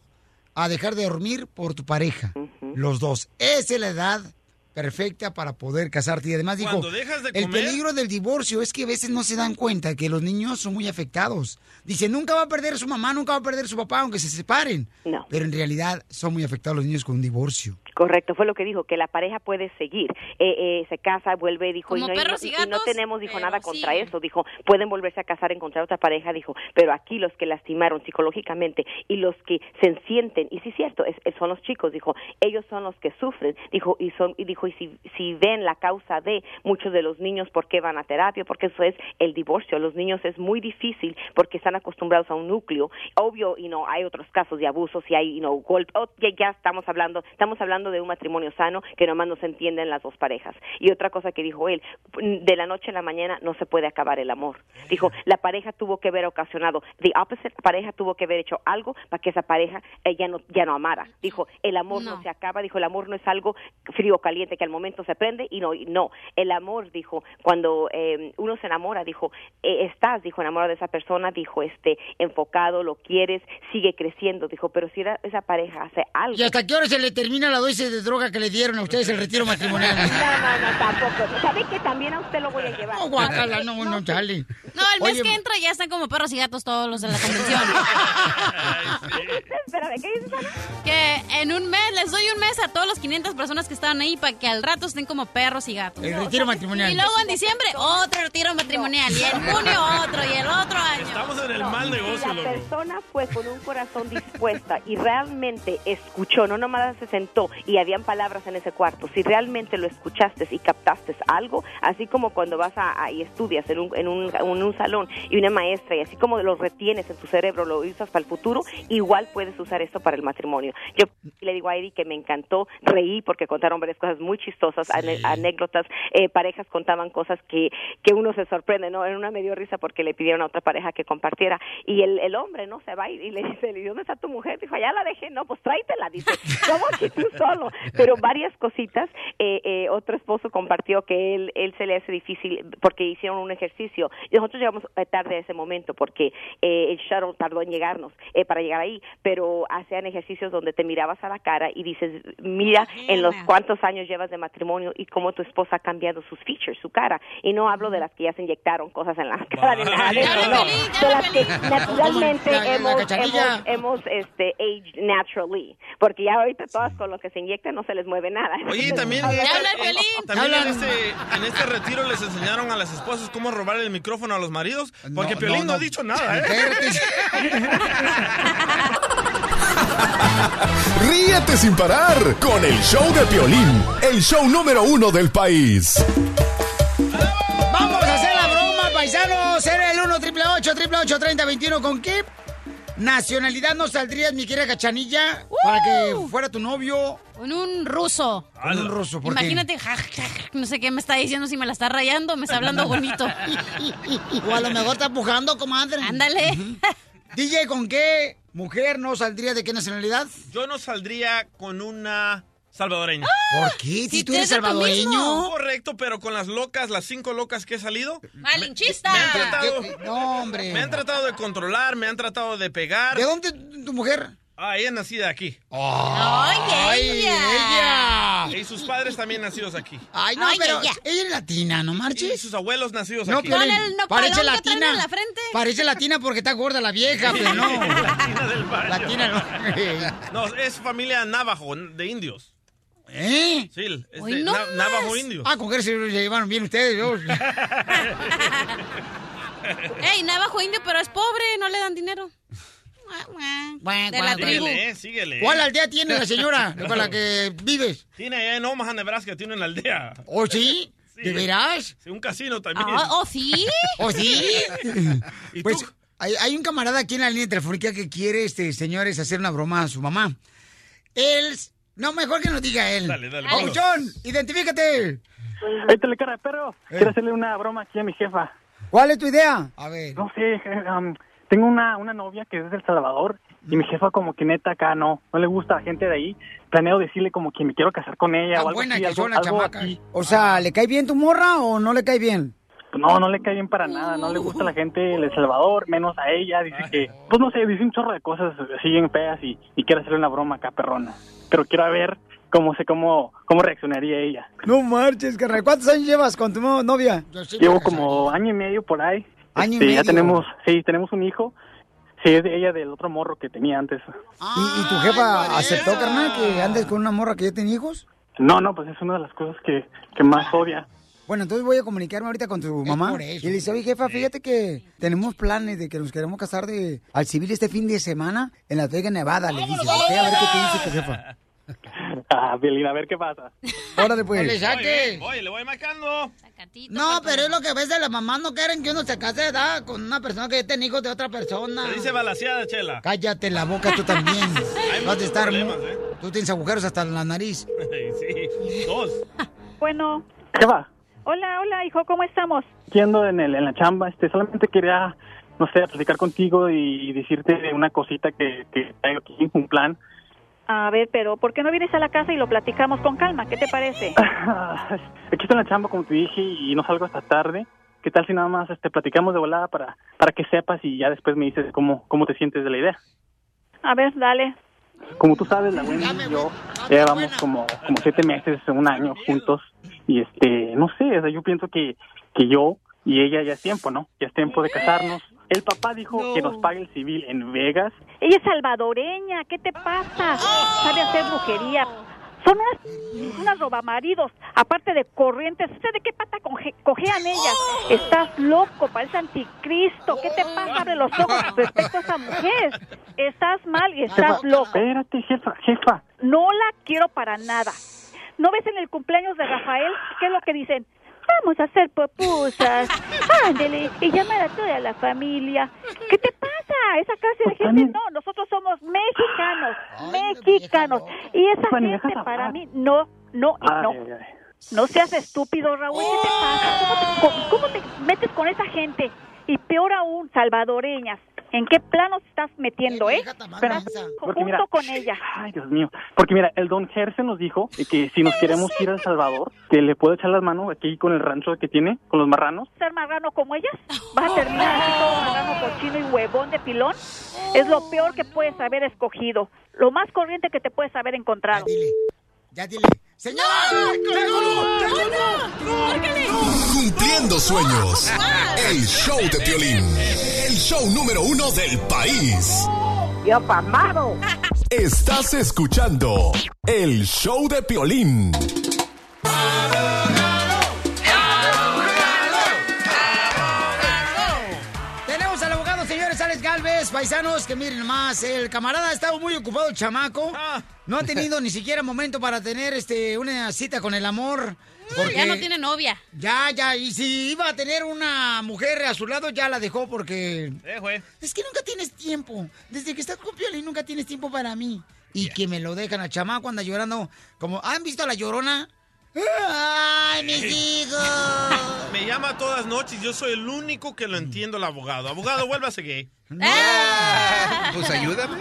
a dejar de dormir por tu pareja. Los dos. Esa es la edad perfecta para poder casarte. Y además dijo, de el peligro del divorcio es que a veces no se dan cuenta que los niños son muy afectados. Dice, nunca va a perder su mamá, nunca va a perder su papá, aunque se separen. No. Pero en realidad son muy afectados los niños con un divorcio. Correcto, fue lo que dijo, que la pareja puede seguir. Eh, eh, se casa, vuelve, dijo, y Como no, y no- perros y y no tenemos, dijo, nada contra eso. Dijo, pueden volverse a casar, encontrar otra pareja, dijo, pero aquí los que lastimaron psicológicamente y los que se sienten, y sí es cierto, es, son los chicos, dijo, ellos son los que sufren, dijo, y son, y dijo, y si, si ven la causa de muchos de los niños, ¿por qué van a terapia? Porque eso es el divorcio. Los niños es muy difícil porque están acostumbrados a un núcleo. Obvio, y no, hay otros casos de abusos y hay, you know, golpe, oh, ya, ya estamos hablando, estamos hablando de un matrimonio sano que nomás no se entienden las dos parejas. Y otra cosa que dijo él, de la noche a la mañana no se puede acabar el amor. Dijo, la pareja tuvo que haber ocasionado, the opposite, la pareja tuvo que haber hecho algo para que esa pareja eh, ya no ya no amara. Dijo, el amor no. No. se acaba, dijo, el amor no es algo frío o caliente que al momento se prende y no, y no. El amor, dijo, cuando eh, uno se enamora, dijo, eh, estás, dijo, enamorado de esa persona, dijo, este, enfocado, lo quieres, sigue creciendo, dijo, pero si era- esa pareja hace algo. ¿Y hasta qué hora se le termina la dosis de droga que le dieron a ustedes el retiro matrimonial? No, no, no, tampoco. ¿Sabe que también a usted lo voy a llevar? No, guácala, no, no, chale. No, el mes Oye, que entra ya están como perros y gatos todos los de la convención. Espérame, ¿qué dices, Ana? Que en un mes, les doy un mes a todas las 500 personas que estaban ahí para que al rato estén como perros y gatos. El retiro matrimonial. Y luego en diciembre, otro retiro matrimonial. Y en junio otro, y el otro año. Estamos en el mal negocio, la persona fue con un corazón dispuesta y realmente escuchó, no nomás se sentó y habían palabras en ese cuarto. Si realmente lo escuchaste y captaste algo, así como cuando vas a, a- y estudias en un, en, un, en un salón y una maestra y así como lo retienes en tu cerebro, lo usas para el futuro, igual puedes usar esto para el matrimonio. Yo le digo a Eddie que me encantó, reí porque contaron varias cosas muy chistosas, ane- anécdotas, eh, parejas contaban cosas que, que uno se sorprende, ¿no? En una me dio risa porque le pidieron a otra pareja que compartiera y el, el hombre, ¿no? Se va y, y le dice, ¿y dónde está tu mujer? Dijo, allá la dejé, no, pues tráetela, dice, ¿cómo que tú solo? Solo, pero varias cositas. Eh, eh, otro esposo compartió que él, él se le hace difícil porque hicieron un ejercicio. Y nosotros llegamos eh, tarde a ese momento porque eh, el shuttle tardó en llegarnos eh, para llegar ahí, pero hacían ejercicios donde te mirabas a la cara y dices, mira en los cuántos años llevas de matrimonio y cómo tu esposa ha cambiado sus features, su cara. Y no hablo de las que ya se inyectaron cosas en la cara, ni nada de eso, no. De las que naturalmente hemos, hemos, hemos este, aged naturally, porque ya ahorita todas con lo que se inyectan no se les mueve nada. Oye, también, en este, también en, este, en este retiro les enseñaron a las esposas cómo robar el micrófono a los maridos, porque No, Piolín no, no, ha no. dicho nada, ¿eh? Ríete sin parar con el show de Piolín, el show número uno del país. Vamos a hacer la broma, paisanos. Era el 1 triple 8 triple 8 30 21. ¿Con qué nacionalidad no saldrías, mi querida cachanilla, para que fuera tu novio? Con un ruso. Con un ruso, ¿por qué? Imagínate, ja, ja, ja, no sé qué me está diciendo, si me la está rayando, me está hablando bonito. O a lo mejor está empujando, comadre. Ándale. DJ, ¿con qué mujer no saldría de qué nacionalidad? Yo no saldría con una salvadoreña. ¿Por qué? Si tú eres salvadoreño. Correcto, pero con las locas, las cinco locas que he salido, ¡Malinchista! me han tratado, No, hombre. me han tratado de controlar, me han tratado de pegar. ¿De dónde tu mujer? Ah, ella es nacida aquí. ¡Ay, ella! Y sus padres también nacidos aquí. Ay, no, Ay, pero ella. ella es latina, ¿no marches? Y sus abuelos nacidos No, aquí. Con el nopalón parece latina. en la frente. Parece latina porque está gorda la vieja, pero no. Latina del barrio. Latina no. No, es familia navajo, de indios. ¿Eh? Sí, es Hoy de no na- navajo indio. Ah, con que se llevaron bien ustedes dos. Ey, navajo indio, pero es pobre, no le dan dinero. De la tribu. Síguele, síguele. ¿Cuál aldea tiene la señora con la que vives? Tiene allá en Omaha, Nebraska, tiene una aldea. ¿Oh, sí? ¿De veras? Sí, un casino también. Ah, ¿Oh, sí? ¿Oh, sí? ¿Y Pues tú? hay, hay un camarada aquí en la línea telefónica que quiere, este, señores, hacer una broma a su mamá. Él... No, mejor que nos diga él. Dale, dale, Papuchón, identifícate. Ahí te le cara de perro. Quiero hacerle una broma aquí a mi jefa. ¿Cuál es tu idea? A ver. No sé, um, tengo una, una novia que es de El Salvador y mi jefa como que neta acá no, no le gusta a la gente de ahí. Planeo decirle como que me quiero casar con ella Tan o algo buena así, que algo, son las algo chamacas. así. O sea, ¿le cae bien tu morra o no le cae bien? No, no le cae bien para nada, no le gusta a la gente de El Salvador, menos a ella. Dice que, pues no sé, dice un chorro de cosas así bien feas y, y quiere hacerle una broma acá perrona. Pero quiero ver cómo sé cómo, cómo reaccionaría ella. No marches, carnal. ¿Cuántos años llevas con tu no- novia? Llevo como año y medio por ahí. Año y Este, Ya medio. tenemos, sí, tenemos un hijo. Sí, es de ella del otro morro que tenía antes. ¿Y, y tu jefa aceptó, carnal, que andes con una morra que ya tiene hijos? No, no, pues es una de las cosas que, que más odia. Bueno, entonces voy a comunicarme ahorita con tu mamá. por Y eso. le dice, oye, jefa, fíjate que tenemos planes de que nos queremos casar de al civil este fin de semana en Las Vegas, Nevada. Le dice, ok, a ver qué te dice tu jefa. Ah, a ver qué pasa. Órale, pues. Voy, voy, voy, le voy marcando. No, pero es lo que a veces las mamás no quieren que uno se case ¿verdad? con una persona que ya tiene hijos de otra persona. Se dice balaseada, chela. Cállate la boca tú también. Vas a estar... ¿eh? Tú tienes agujeros hasta en la nariz. sí, dos. Bueno, ¿Qué va? Hola, hola, hijo, ¿cómo estamos? Aquí ando en, el, en la chamba. Este, solamente quería, no sé, platicar contigo y, decirte de una cosita que, que traigo aquí, un plan. A ver, pero ¿por qué no vienes a la casa y lo platicamos con calma? ¿Qué te parece? Aquí estoy en la chamba, como te dije, y no salgo hasta tarde. ¿Qué tal si nada más este, platicamos de volada para, para que sepas y ya después me dices cómo, cómo te sientes de la idea? A ver, dale. Como tú sabes, la Wendy y yo ya llevamos como, como siete meses, un año juntos. Y este, no sé, o sea, yo pienso que, que yo y ella ya es tiempo, ¿no? Ya es tiempo de casarnos. El papá dijo que nos pague el civil en Vegas. Ella es salvadoreña, ¿qué te pasa? Sabe hacer brujería. Son unas, unas robamaridos, aparte de corrientes. ¿Usted de qué pata coge- cojean ellas? Estás loco, parece anticristo. ¿Qué te pasa? Abre los ojos respecto a esa mujer. Estás mal y estás loco. Espérate, jefa, jefa. No la quiero para nada. ¿No ves en el cumpleaños de Rafael qué es lo que dicen? Vamos a hacer popusas. Ándele. Y llamar a toda la familia. ¿Qué te pasa? Esa clase de gente no. Nosotros somos mexicanos. mexicanos. Y esa Bueno, gente para mí no, no, y no. ay, ay. No seas estúpido, Raúl. ¿Qué te pasa? ¿Cómo te, cómo te metes con esa gente? Y peor aún, salvadoreñas. ¿En qué plano te estás metiendo, eh? Porque junto mira- con ella. Ay, Dios mío. Porque mira, el don Gerse nos dijo que si nos queremos ir a El Salvador, que le puedo echar las manos aquí con el rancho que tiene, con los marranos. ser marrano como ellas? ¿Vas a terminar así todo marrano, cochino y huevón de pilón? Es lo peor que puedes haber escogido. Lo más corriente que te puedes haber encontrado. Ya dile. ¡Señor! Cumpliendo sueños. El show de Piolín. El show número uno del país. ¡Yo pamado! Estás escuchando el show de Piolín. Paisanos, que miren más, el camarada ha estado muy ocupado, el chamaco. No ha tenido ni siquiera momento para tener este una cita con el amor. porque- Ya no tiene novia. Ya, ya, y si iba a tener una mujer a su lado, ya la dejó porque... Eh, güey. Es que nunca tienes tiempo. Desde que estás con Piolín nunca tienes tiempo para mí. Y que me lo dejan a chamaco, anda llorando. Como, ¿han visto a la llorona? ¡Ay, mis hijos! Me llama todas noches. Yo soy el único que lo entiendo el abogado. Abogado, vuélvase gay. Pues ayúdame.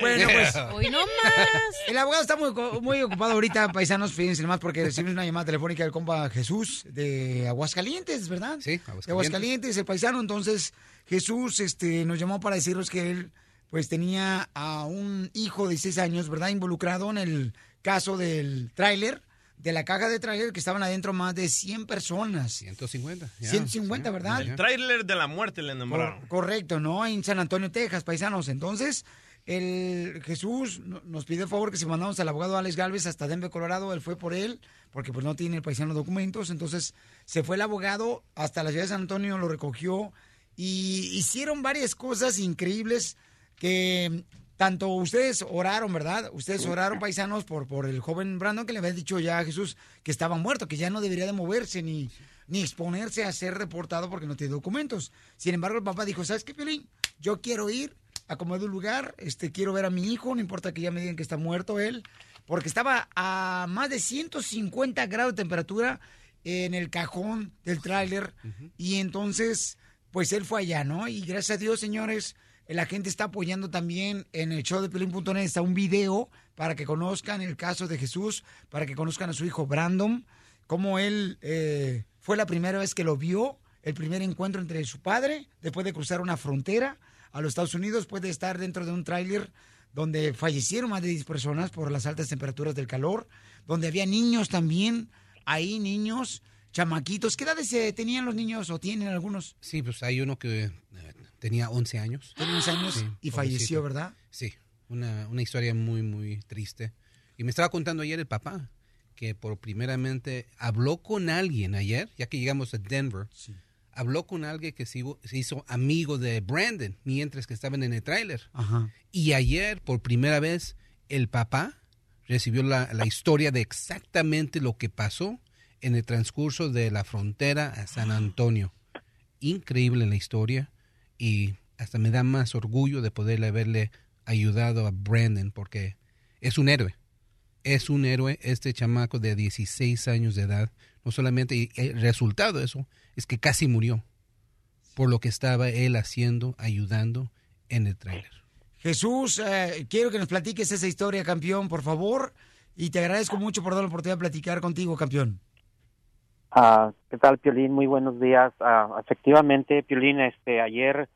Bueno, pues. Hoy no más. El abogado está muy, ocupado ahorita, paisanos, fíjense más porque recibimos una llamada telefónica del compa Jesús de Aguascalientes, ¿verdad? Sí, Aguascalientes. De Aguascalientes, el paisano. Entonces, Jesús este, nos llamó para decirnos que él pues tenía a un hijo de 16 años, ¿verdad? Involucrado en el caso del tráiler, de la caja de tráiler, que estaban adentro más de 100 personas. 150. ya, 150, sí, ¿verdad? El tráiler de la muerte le nombraron. Cor- correcto, ¿no? En San Antonio, Texas, paisanos. Entonces, el Jesús no- nos pidió el favor que si mandamos al abogado Alex Galvez hasta Denver, Colorado, él fue por él, porque pues no tiene el paisano documentos. Entonces, se fue el abogado hasta la ciudad de San Antonio, lo recogió y hicieron varias cosas increíbles que tanto ustedes oraron, ¿verdad? Ustedes oraron, paisanos, por, por el joven Brandon que le había dicho ya a Jesús que estaba muerto, que ya no debería de moverse ni, ni exponerse a ser reportado porque no tiene documentos. Sin embargo, el papá dijo, ¿sabes qué, Piolín? Yo quiero ir a como de un lugar, este, quiero ver a mi hijo, no importa que ya me digan que está muerto él, porque estaba a más de 150 grados de temperatura en el cajón del tráiler y entonces, pues él fue allá, ¿no? Y gracias a Dios, señores, la gente está apoyando también en el show de Pelín.net. Está un video para que conozcan el caso de Jesús, para que conozcan a su hijo Brandon, cómo él eh, fue la primera vez que lo vio, el primer encuentro entre su padre, después de cruzar una frontera a los Estados Unidos, después de estar dentro de un tráiler donde fallecieron más de 10 personas por las altas temperaturas del calor, donde había niños también, ahí niños, chamaquitos. ¿Qué edades eh, tenían los niños o tienen algunos? Sí, pues hay uno que eh, tenía 11 años. Tenía 11 años Sí, y pobrecito. falleció, ¿verdad? Sí, una, una historia muy, muy triste. Y me estaba contando ayer el papá que por primeramente habló con alguien ayer, ya que llegamos a Denver, habló con alguien que se, hizo- amigo de Brandon mientras que estaban en el tráiler. Y ayer, por primera vez, el papá recibió la, la historia de exactamente lo que pasó en el transcurso de la frontera a San Antonio. Increíble la historia y hasta me da más orgullo de poderle haberle ayudado a Brandon porque es un héroe. Es un héroe este chamaco de 16 años de edad. No solamente el resultado de eso es que casi murió por lo que estaba él haciendo, ayudando en el tráiler. Jesús, eh, quiero que nos platiques esa historia, campeón, por favor. Y te agradezco mucho por dar la oportunidad de platicar contigo, campeón. Ah, ¿Qué tal, Piolín? Muy buenos días. Ah, efectivamente, Piolín, este, ayer,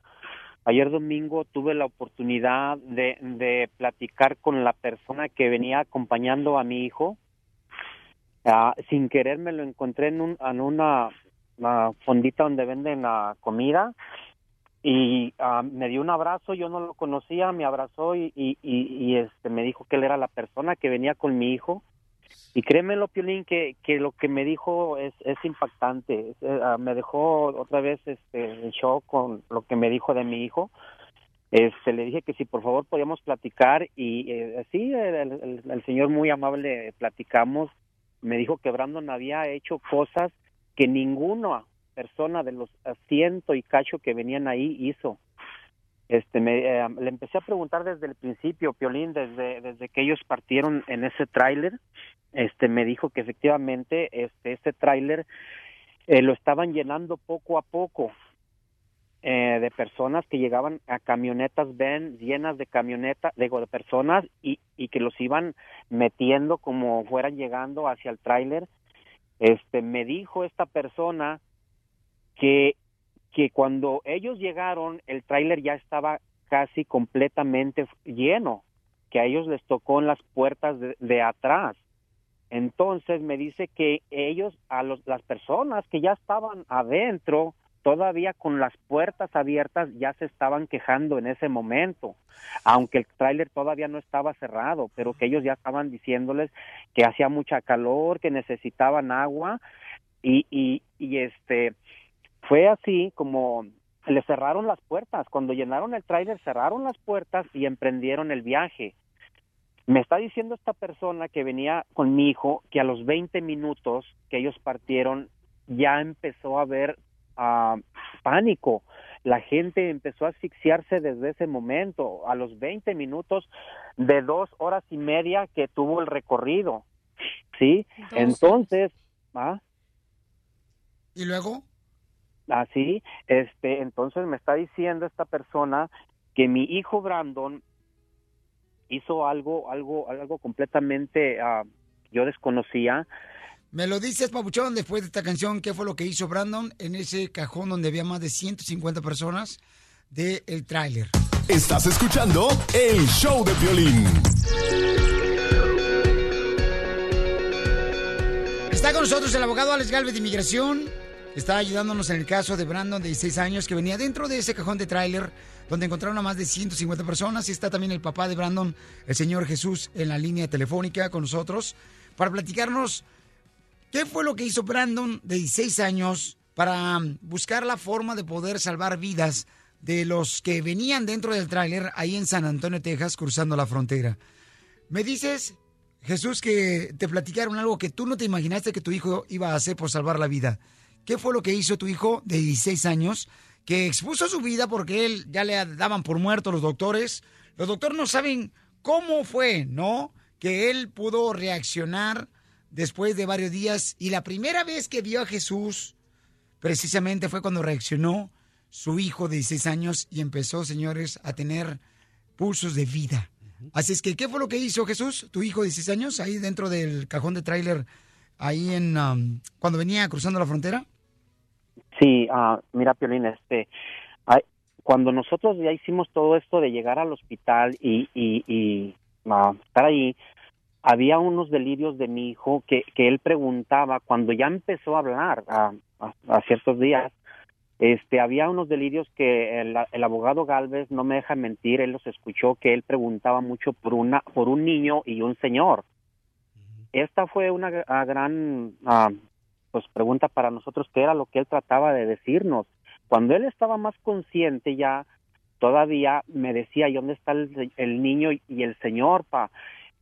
ayer domingo tuve la oportunidad de, platicar con la persona que venía acompañando a mi hijo. Ah, sin querer me lo encontré en, un, en una, fondita donde venden ah, comida y ah, me dio un abrazo, yo no lo conocía, me abrazó y, y, este me dijo que él era la persona que venía con mi hijo. Y créemelo, Piolín, que, que lo que me dijo es, es impactante. Eh, ah, me dejó otra vez este, en shock con lo que me dijo de mi hijo. Este, le dije que si por favor podíamos platicar y eh, sí, el, el- el señor muy amable platicamos. Me dijo que Brandon había hecho cosas que ninguna persona de los ciento y cacho que venían ahí hizo. Este, me, eh, le empecé a preguntar desde el principio, Piolín, desde, desde que ellos partieron en ese tráiler, este, me dijo que efectivamente este, este tráiler eh, lo estaban llenando poco a poco eh, de personas que llegaban a camionetas ven llenas de camionetas, digo, de personas y, y que los iban metiendo como fueran llegando hacia el tráiler. Este, me dijo esta persona que, que cuando ellos llegaron, el tráiler ya estaba casi completamente lleno, que a ellos les tocó en las puertas de, de atrás. Entonces me dice que ellos, a los, las personas que ya estaban adentro, todavía con las puertas abiertas, ya se estaban quejando en ese momento, aunque el tráiler todavía no estaba cerrado, pero que ellos ya estaban diciéndoles que hacía mucha calor, que necesitaban agua y, y, y este fue así como le cerraron las puertas. Cuando llenaron el tráiler, cerraron las puertas y emprendieron el viaje. Me está diciendo esta persona que venía con mi hijo que a los 20 minutos que ellos partieron ya empezó a haber ah, pánico. La gente empezó a asfixiarse desde ese momento, a los 20 minutos de dos horas y media que tuvo el recorrido. ¿Sí? Entonces, ¿ah? ¿Y luego? Así, este, entonces me está diciendo esta persona que mi hijo Brandon hizo algo, algo, algo completamente ah, yo desconocía. Me lo dices, Papuchón, después de esta canción, ¿qué fue lo que hizo Brandon en ese cajón donde había más de 150 personas del el tráiler? Estás escuchando el show de violín. Está con nosotros el abogado Alex Galvez de Inmigración. Está ayudándonos en el caso de Brandon, de 16 años, que venía dentro de ese cajón de tráiler donde encontraron a más de 150 personas. Y está también el papá de Brandon, el señor Jesús, en la línea telefónica con nosotros para platicarnos qué fue lo que hizo Brandon de 16 años para buscar la forma de poder salvar vidas de los que venían dentro del tráiler ahí en San Antonio, Texas, cruzando la frontera. Me dices, Jesús, que te platicaron algo que tú no te imaginaste que tu hijo iba a hacer por salvar la vida. ¿Qué fue lo que hizo tu hijo de 16 años que expuso su vida porque él ya le daban por muerto los doctores? Los doctores no saben cómo fue, ¿no? Que él pudo reaccionar después de varios días y la primera vez que vio a Jesús precisamente fue cuando reaccionó su hijo de 16 años y empezó, señores, a tener pulsos de vida. Así es que, ¿qué fue lo que hizo Jesús, tu hijo de 16 años, ahí dentro del cajón de tráiler, ahí en, um, cuando venía cruzando la frontera? Sí, ah, mira, Piolín, este, cuando nosotros ya hicimos todo esto de llegar al hospital y, y, y ah, estar ahí, había unos delirios de mi hijo que, que él preguntaba cuando ya empezó a hablar a, a- a ciertos días. Este, había unos delirios que el, el abogado Galvez no me deja mentir, él los escuchó que él preguntaba mucho por una por un niño y un señor. Esta fue una ah, gran ah, pues pregunta para nosotros qué era lo que él trataba de decirnos. Cuando él estaba más consciente ya todavía me decía, ¿y dónde está el, el niño y el señor, pa?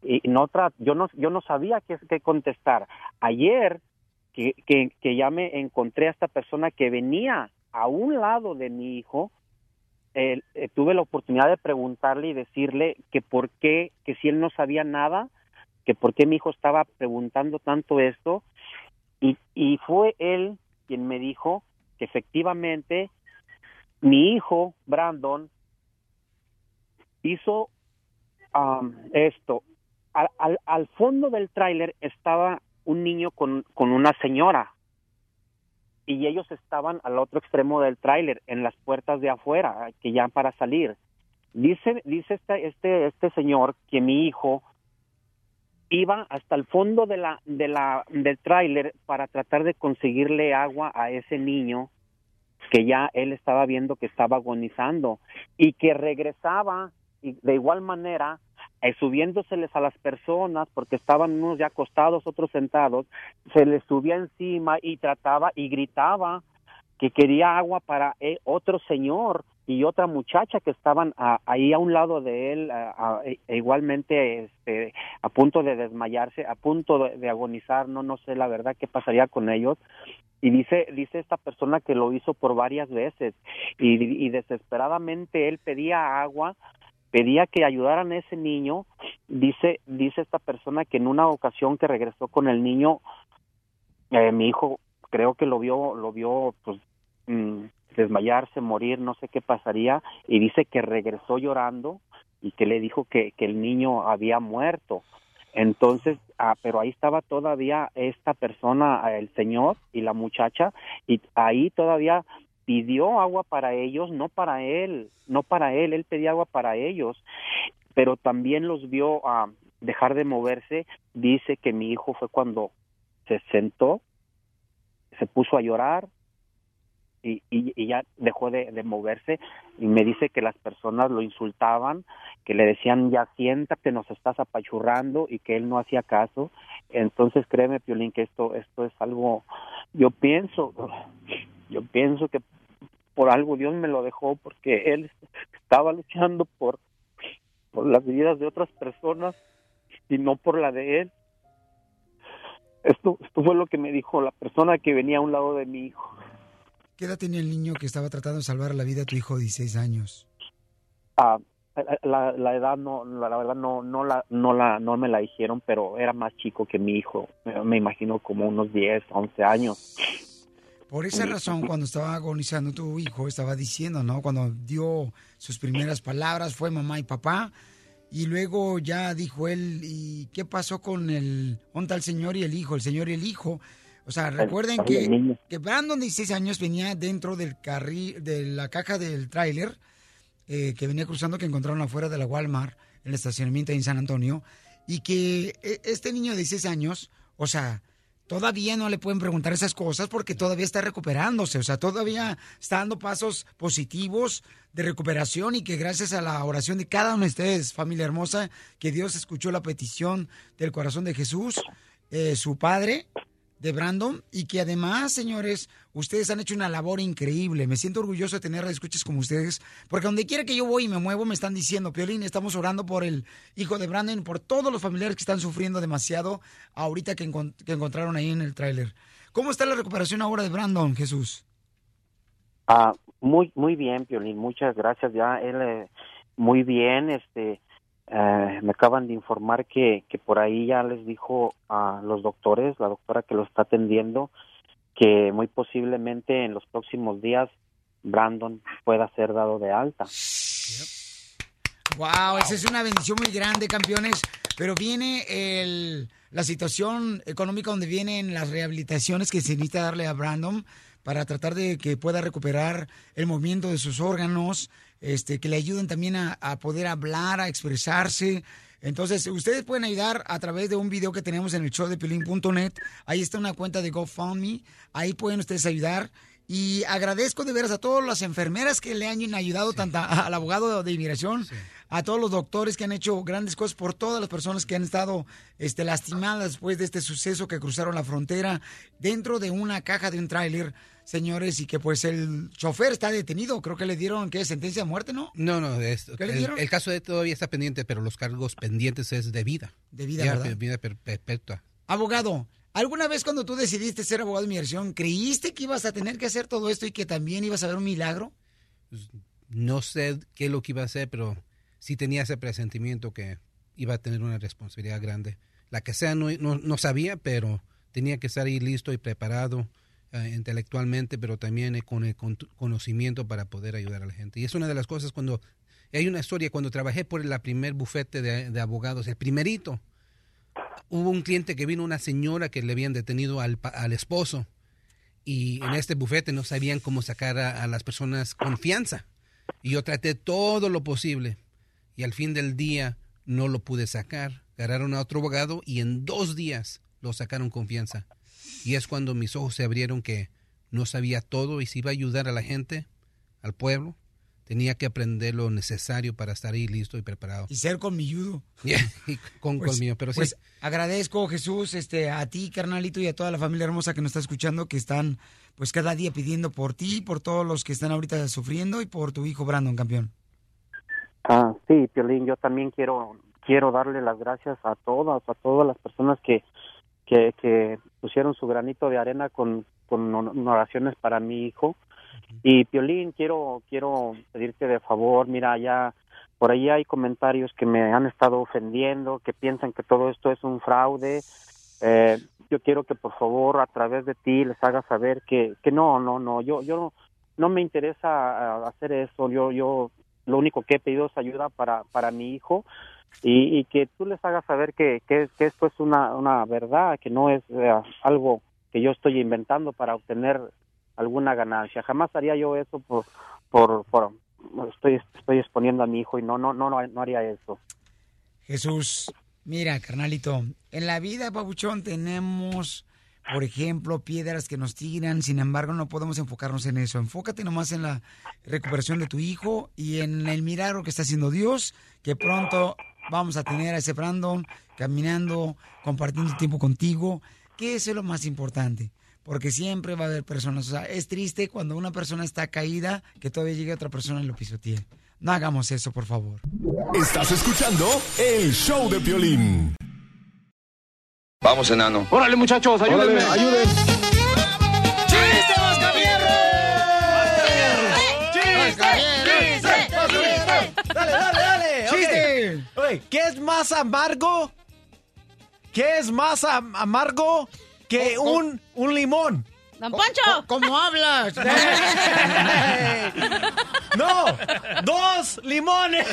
Y no tra- yo no yo no sabía qué, qué contestar. Ayer que, que, ya me encontré a esta persona que venía a un lado de mi hijo, eh, tuve la oportunidad de preguntarle y decirle que por qué, que si él no sabía nada, que por qué mi hijo estaba preguntando tanto esto, y, y fue él quien me dijo que efectivamente mi hijo, Brandon, hizo am, esto. Al, al, al fondo del tráiler estaba un niño con, con una señora y ellos estaban al otro extremo del tráiler, en las puertas de afuera, que ya para salir. Dice, dice este, este, este señor que mi hijo iba hasta el fondo de la, de la, del tráiler para tratar de conseguirle agua a ese niño que ya él estaba viendo que estaba agonizando y que regresaba y de igual manera eh, subiéndoseles a las personas porque estaban unos ya acostados, otros sentados, se les subía encima y trataba y gritaba que quería agua para eh, otro señor y otra muchacha que estaban a- ahí a un lado de él, e- igualmente este, a punto de desmayarse, a punto de, de agonizar, no no sé la verdad qué pasaría con ellos. Y dice dice esta persona que lo hizo por varias veces y, y desesperadamente él pedía agua, pedía que ayudaran a ese niño. Dice dice esta persona que en una ocasión que regresó con el niño, eh, mi hijo creo que lo vio lo vio pues mm, desmayarse, morir, no sé qué pasaría, y dice que regresó llorando y que le dijo que, que el niño había muerto. Entonces, ah, pero ahí estaba todavía esta persona, ah, el señor y la muchacha, y ahí todavía pidió agua para ellos, no para él, no para él, él pedía agua para ellos, pero también los vio a dejar de moverse. Dice que mi hijo fue cuando se sentó, se puso a llorar, y, y, y ya dejó de, de moverse y me dice que las personas lo insultaban, que le decían ya siéntate, nos estás apachurrando y que él no hacía caso. Entonces créeme, Piolín, que esto, esto es algo, yo pienso, yo pienso que por algo Dios me lo dejó porque él estaba luchando por, por las vidas de otras personas y no por la de él. Esto, esto fue lo que me dijo la persona que venía a un lado de mi hijo. ¿Qué edad tenía el niño que estaba tratando de salvar la vida de tu hijo de 16 años? Ah, la, la edad no, la, la verdad no, no la, no la, no me la dijeron, pero era más chico que mi hijo. Me, me imagino como unos 10, 11 años. Por esa razón, cuando estaba agonizando tu hijo, estaba diciendo, ¿no? Cuando dio sus primeras palabras, fue mamá y papá, y luego ya dijo él, ¿y qué pasó con el, ¿dónde está el señor y el hijo? El señor y el hijo. O sea, recuerden que, que Brandon, de 16 años, venía dentro del carril, de la caja del tráiler, eh, que venía cruzando, que encontraron afuera de la Walmart, en el estacionamiento en San Antonio, y que eh, este niño de 16 años, o sea, todavía no le pueden preguntar esas cosas porque todavía está recuperándose, o sea, todavía está dando pasos positivos de recuperación y que gracias a la oración de cada uno de ustedes, familia hermosa, que Dios escuchó la petición del corazón de Jesús, eh, su padre de Brandon, y que además, señores, ustedes han hecho una labor increíble. Me siento orgulloso de tener escuchas como ustedes, porque donde quiera que yo voy y me muevo, me están diciendo, Piolín, estamos orando por el hijo de Brandon, por todos los familiares que están sufriendo demasiado ahorita que, que encontraron ahí en el tráiler. ¿Cómo está la recuperación ahora de Brandon, Jesús? Ah, muy, muy bien, Piolín, muchas gracias. Ya él eh, muy bien, este, eh, me acaban de informar que, que por ahí ya les dijo a los doctores, la doctora que lo está atendiendo, que muy posiblemente en los próximos días Brandon pueda ser dado de alta. Wow, esa es una bendición muy grande, campeones. Pero viene el, la situación económica donde vienen las rehabilitaciones que se necesita darle a Brandon para tratar de que pueda recuperar el movimiento de sus órganos, este, que le ayuden también a, a poder hablar, a expresarse. Entonces, ustedes pueden ayudar a través de un video que tenemos en el show de Piolín.net. Ahí está una cuenta de GoFundMe. Ahí pueden ustedes ayudar. Y agradezco de veras a todas las enfermeras que le han ayudado, tanto al abogado de inmigración, a todos los doctores que han hecho grandes cosas por todas las personas que han estado este, lastimadas después de este suceso que cruzaron la frontera dentro de una caja de un tráiler, señores, y que pues el chofer está detenido. Creo que le dieron, ¿qué? Sentencia de muerte, ¿no? No, no, es- ¿Qué le el, dieron? el caso de todavía está pendiente, pero los cargos pendientes es de vida. De vida, Ya, ¿verdad? de vida per- perpetua. Abogado, ¿alguna vez cuando tú decidiste ser abogado de inmigración, creíste que ibas a tener que hacer todo esto y que también ibas a ver un milagro? No sé qué es lo que iba a hacer, pero sí tenía ese presentimiento que iba a tener una responsabilidad grande. La que sea, no, no, no sabía, pero tenía que estar ahí listo y preparado eh, intelectualmente, pero también eh, con el con- conocimiento para poder ayudar a la gente. Y es una de las cosas cuando... Hay una historia, cuando trabajé por el primer bufete de, abogados, el primerito, hubo un cliente que vino, una señora que le habían detenido al, esposo y en este bufete no sabían cómo sacar a, a las personas confianza. Y yo traté todo lo posible y al fin del día no lo pude sacar. Agarraron a otro abogado y en dos días lo sacaron confianza. Y es cuando mis ojos se abrieron que no sabía todo y si iba a ayudar a la gente, al pueblo, tenía que aprender lo necesario para estar ahí listo y preparado. Y ser colmilludo. y con Pues- colmillo, pero sí. Pues agradezco, Jesús, este, a ti, carnalito, y a toda la familia hermosa que nos está escuchando, que están, pues, cada día pidiendo por ti, por todos los que están ahorita sufriendo y por tu hijo Brandon, campeón. Ah, sí, Piolín, yo también quiero quiero darle las gracias a todas, a todas las personas que, que, que pusieron su granito de arena con, con oraciones para mi hijo. Y Piolín, quiero quiero pedirte de favor, mira, ya por ahí hay comentarios que me han estado ofendiendo, que piensan que todo esto es un fraude. Eh, yo quiero que por favor a través de ti les hagas saber que, que no, no, no, yo, yo, no me interesa hacer eso. Yo, yo lo único que he pedido es ayuda para, para mi hijo y, y que tú les hagas saber que, que, esto es una, una verdad, que no es eh, algo que yo estoy inventando para obtener alguna ganancia. Jamás haría yo eso por, por, por estoy, estoy exponiendo a mi hijo y no, no, no, no, no haría eso. Jesús, mira, carnalito, en la vida, Pabuchón, tenemos, por ejemplo, piedras que nos tiran, sin embargo, no podemos enfocarnos en eso. Enfócate nomás en la recuperación de tu hijo y en el milagro que está haciendo Dios, que pronto vamos a tener a ese Brandon caminando, compartiendo tiempo contigo, que eso es lo más importante. Porque siempre va a haber personas, o sea, es triste cuando una persona está caída que todavía llegue otra persona y lo pisotee. No hagamos eso, por favor. Estás escuchando el show de Piolín. Vamos, enano. Órale, muchachos, ayúdenme, Órale. ayuden. Ok, ¿Qué es más amargo? ¿Qué es más am- amargo que un, un limón? ¡Don Poncho! ¿Cómo hablas? ¡No! ¡Dos limones!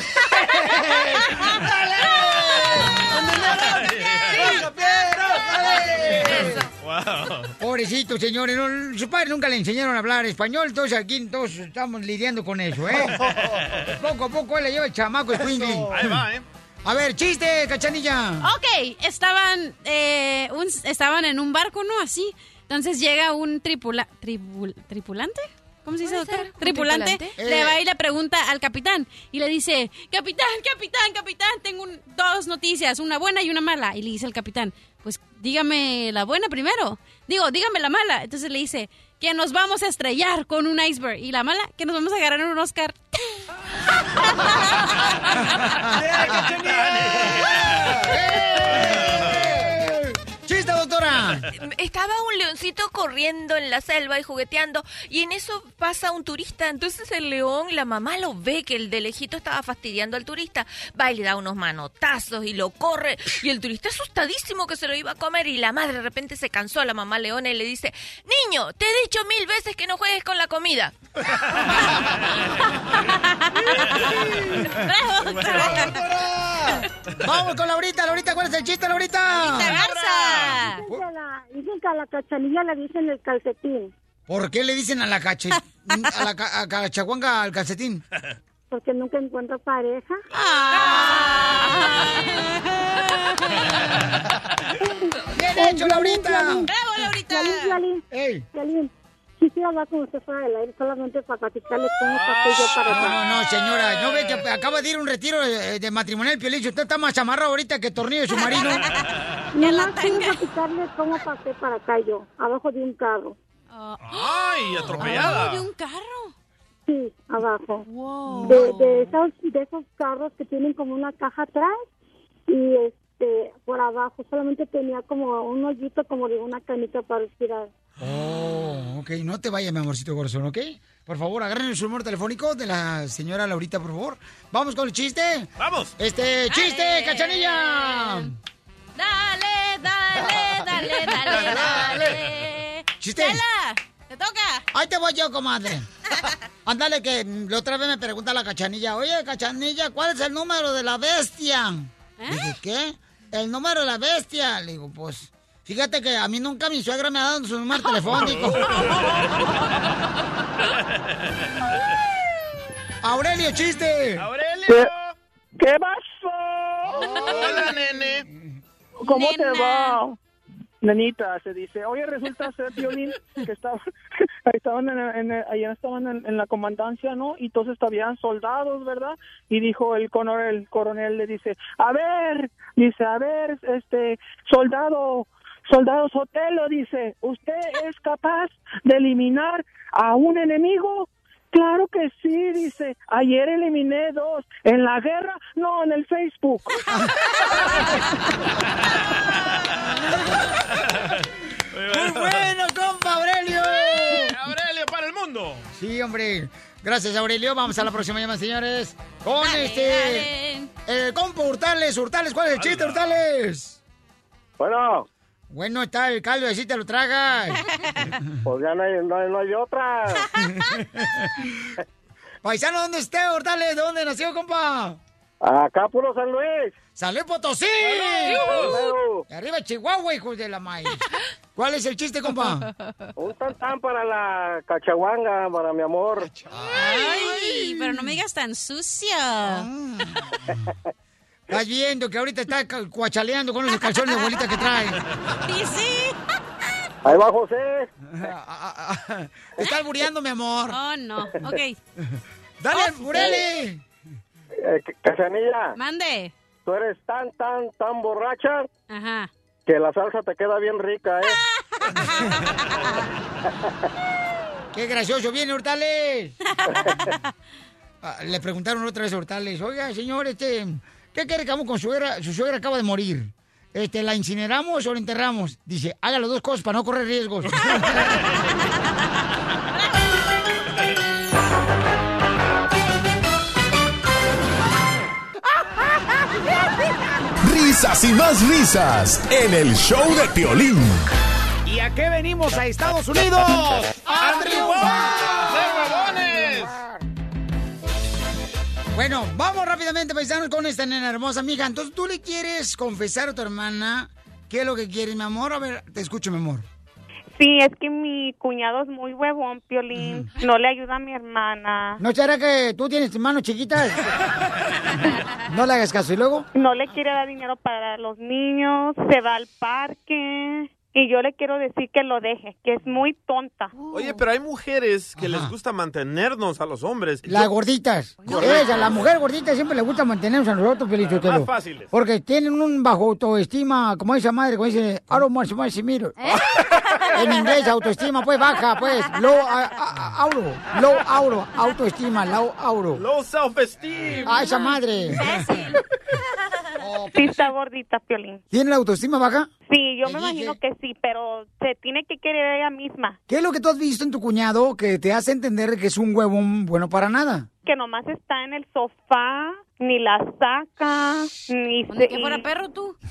Pobrecito, señores. no, sus padres nunca le enseñaron a hablar español, entonces aquí todos estamos lidiando con eso, ¿eh? poco a poco él le lleva el chamaco Squingy. Ahí va, ¿eh? A ver, chiste, cachanilla. Ok, estaban, eh, un- estaban en un barco, ¿no? Así. Entonces llega un tripula, tribul- tripulante. ¿Cómo se dice, Puede doctor? ser, un Tripulante. Le Eh. va y le pregunta al capitán. Y le dice, capitán, capitán, capitán, tengo un- dos noticias, una buena y una mala. Y le dice el capitán, pues dígame la buena primero. Digo, dígame la mala. Entonces le dice, que nos vamos a estrellar con un iceberg. Y la mala, que nos vamos a ganar un Oscar. Estaba un leoncito corriendo en la selva y jugueteando y en eso pasa un turista. Entonces el león, la mamá lo ve que el de lejito estaba fastidiando al turista. Va y le da unos manotazos y lo corre. Y el turista asustadísimo que se lo iba a comer y la madre de repente se cansó, la mamá leona y le dice, niño, te he dicho mil veces que no juegues con la comida. Vamos con Laurita, Laurita, ¿cuál es el chiste, Laurita? Dicen que a la, dicen que a la cachanilla le dicen el calcetín, ¿Por qué le dicen a la cache, a la ca- a cachaguanga al calcetín? porque nunca encuentra pareja. ¡Bien Eh, hecho, Laurita! ¡Bravo, Laurita! Violín, Violín, ¡Ey! Violín, quisiera hablar con usted fuera del aire solamente para platicarle cómo pasé yo para No, acá. no, no, señora. ¿No ve que acaba de ir un retiro de, de matrimonial Piolín? Usted está más amarrado ahorita que tornillo de submarino. Nomás quiero platicarle cómo pasé para acá yo, abajo de un carro. ¡Ay, atropellada! de un carro. Sí, abajo. Wow. De, de, esos, de esos carros que tienen como una caja atrás y este por abajo solamente tenía como un hoyito como de una canita para respirar. Oh, ok. No te vayas, mi amorcito corazón, ¿ok? Por favor, agarren el número telefónico de la señora Laurita, por favor. Vamos con el chiste. ¡Vamos! Este, chiste, Dale. cachanilla. Dale, dale, dale, dale, dale. Chiste. Chela, te toca. Ahí te voy yo, comadre. Ándale, que la otra vez me pregunta la cachanilla, oye, cachanilla, ¿cuál es el número de la bestia? Dije, ¿qué? El número de la bestia. Le digo, pues, fíjate que a mí nunca mi suegra me ha dado su número telefónico. Aurelio, chiste. ¡Aurelio! ¿Qué pasó? Hola, nene. ¿Cómo Nena. te va? Nenita, se dice, oye, resulta ser violín que estaba, ahí estaban en, en- allá estaban en, en la comandancia, ¿no? Y entonces habían soldados, ¿verdad? Y dijo el coronel, el coronel le dice, a ver, dice, a ver, este, soldado, soldado Sotelo, dice, ¿usted es capaz de eliminar a un enemigo? Claro que sí, dice. Ayer eliminé dos. ¿En la guerra? No, en el Facebook. Muy bueno, compa Aurelio. ¡Aurelio para el mundo! Sí, hombre. Gracias, Aurelio. Vamos a la próxima llamada, señores. Con Dale, este. dale. Eh, compa Hurtales, Hurtales, ¿cuál es el chiste, Hurtales? Bueno, Bueno está el caldo, así te lo tragas. Pues ya no hay, no hay- no hay otra. Paisano, ¿dónde está Hortales? ¿De dónde nació, compa? Acá, puro San Luis. ¡San Luis Potosí! Arriba Chihuahua, hijos de la maíz. ¿Cuál es el chiste, compa? Un tantán para la cachahuanga, para mi amor. Ay, pero no me digas tan sucia. Estás viendo que ahorita está cuachaleando con esos calzones de abuelita que trae. Y sí. Ahí va José. Está albureando, mi amor. Oh, no. Ok. ¡Dale, Oh, Bureli! Eh, Cachanilla, Mande. tú eres tan, tan, tan borracha Ajá. que la salsa te queda bien rica, ¿eh? ¡Qué gracioso viene, Hortales! Ah, Le preguntaron otra vez a Hortales, oiga, señor, este, ¿qué quiere que hagamos con su suegra? Su suegra acaba de morir. Este, ¿La incineramos o la enterramos? Dice, haga las dos cosas para no correr riesgos. Risas y más risas en el show de Piolín. ¿Y a qué venimos a Estados Unidos? ¡A Bueno, vamos rápidamente, paisanos, con esta nena hermosa, amiga. Entonces, ¿tú le quieres confesar a tu hermana qué es lo que quieres, mi amor? A ver, te escucho, mi amor. Sí, es que mi cuñado es muy huevón, Piolín. No le ayuda a mi hermana. ¿No será que tú tienes manos chiquitas? no le hagas caso. ¿Y luego? No le quiere dar dinero para los niños, se va al parque. Y yo le quiero decir que lo deje, que es muy tonta. Oye, pero hay mujeres que les gusta mantenernos a los hombres. Las gorditas. Esa, la mujer gordita siempre le gusta mantenernos a nosotros, Felicitelo. Más fáciles. Porque tienen un bajo autoestima, como esa madre, como dice, I don't want to see me". En inglés, autoestima, pues baja, pues. Low, a- a- auro, low auro, autoestima, low auro. Low self-esteem. Ah, esa madre. Sí está gordita, Piolín. ¿Tiene la autoestima baja? Sí, yo me dije. imagino que sí, pero se tiene que querer ella misma. ¿Qué es lo que tú has visto en tu cuñado que te hace entender que es un huevón bueno para nada? Que nomás está en el sofá, ni la saca, ni se... que fuera perro tú.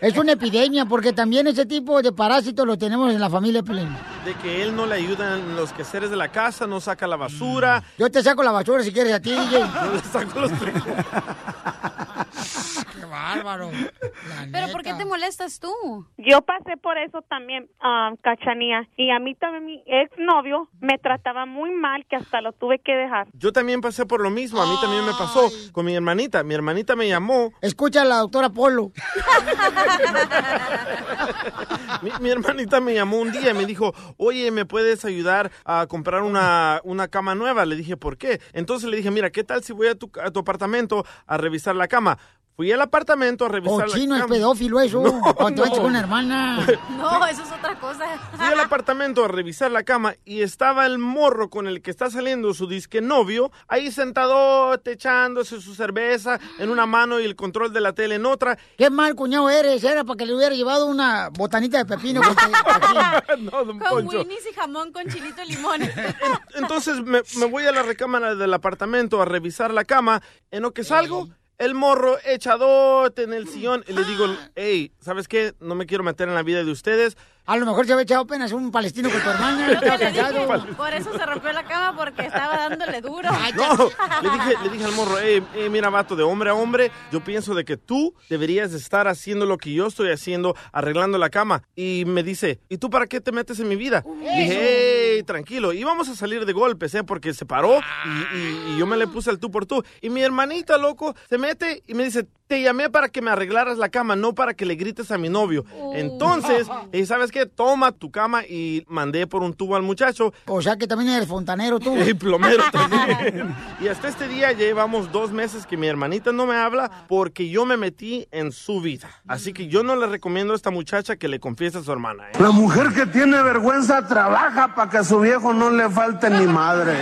Es una epidemia, porque también ese tipo de parásitos lo tenemos en la familia Pelín. De que él no le ayuda en los quehaceres de la casa, no saca la basura. Yo te saco la basura si quieres a ti. Yo le saco los bárbaro. ¿Pero por qué te molestas tú? Yo pasé por eso también, ah, Cachanía. Y a mí también mi exnovio me trataba muy mal que hasta lo tuve que dejar. Yo también pasé por lo mismo, a mí también me pasó con mi hermanita. Mi hermanita me llamó, Escucha a la doctora Polo. mi, mi hermanita me llamó un día y me dijo, oye, ¿me puedes ayudar a comprar una, una cama nueva? Le dije, ¿por qué? Entonces le dije, mira, ¿qué tal si voy a tu, a tu apartamento a revisar la cama? Fui al apartamento a revisar Cochino, la es cama. pedófilo eso. No, Cuando no. con una hermana. No, eso es otra cosa. Fui al apartamento a revisar la cama y estaba el morro con el que está saliendo su disque novio ahí sentado echándose su cerveza en una mano y el control de la tele en otra. Qué mal cuñado eres. Era para que le hubiera llevado una botanita de pepino. no, don Con Poncho. Winnie's y jamón con chilito y limón. Entonces me, me voy a la recámara del apartamento a revisar la cama. En lo que salgo, el morro echadote en el sillón y le digo, hey, ¿sabes qué? No me quiero meter en la vida de ustedes. A lo mejor se había echado apenas un palestino con tu hermana. Dije, por eso se rompió la cama porque estaba dándole duro. No, le dije, le dije al morro, hey, hey, mira, vato, de hombre a hombre, yo pienso de que tú deberías de estar haciendo lo que yo estoy haciendo, arreglando la cama. Y me dice, ¿y tú para qué te metes en mi vida? Le dije, hey, tranquilo, íbamos a salir de golpes, ¿eh? Porque se paró y, y- y yo me le puse el tú por tú. Y mi hermanita, loco, se mete y me dice, te llamé para que me arreglaras la cama, no para que le grites a mi novio. Entonces, eh, ¿sabes qué? Toma tu cama y mandé por un tubo al muchacho. O sea que también eres fontanero tú. Y plomero también. y hasta este día ya llevamos dos meses que mi hermanita no me habla porque yo me metí en su vida. Así que yo no le recomiendo a esta muchacha que le confiese a su hermana. ¿eh? La mujer que tiene vergüenza trabaja para que a su viejo no le falte ni madre.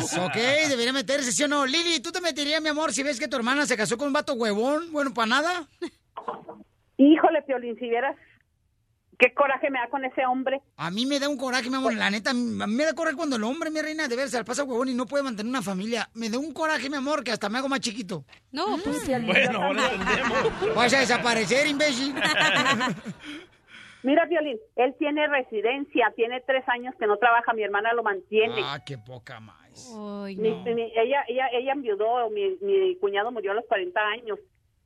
¿Tú qué opinas? ¿Ok? Debería meterse, ¿sí o no? Lili, ¿tú te meterías, mi amor, si ves que tu hermana se casó con un vato huevón? Bueno, para nada. Híjole, Piolín, si vieras, ¿Qué coraje me da con ese hombre? A mí me da un coraje, mi amor, la neta, a mí me da coraje cuando el hombre, mi reina, de ver, se le pasa huevón y no puede mantener una familia. Me da un coraje, mi amor, que hasta me hago más chiquito. No, pues... Bueno, ahora entendemos. Vas a desaparecer, imbécil. Mira, Violín, él tiene residencia, tiene tres años que no trabaja, mi hermana lo mantiene. Ah, qué poca más. Ay, Mi- no. mi- ella, ella, ella enviudó, mi, mi cuñado murió a los 40 años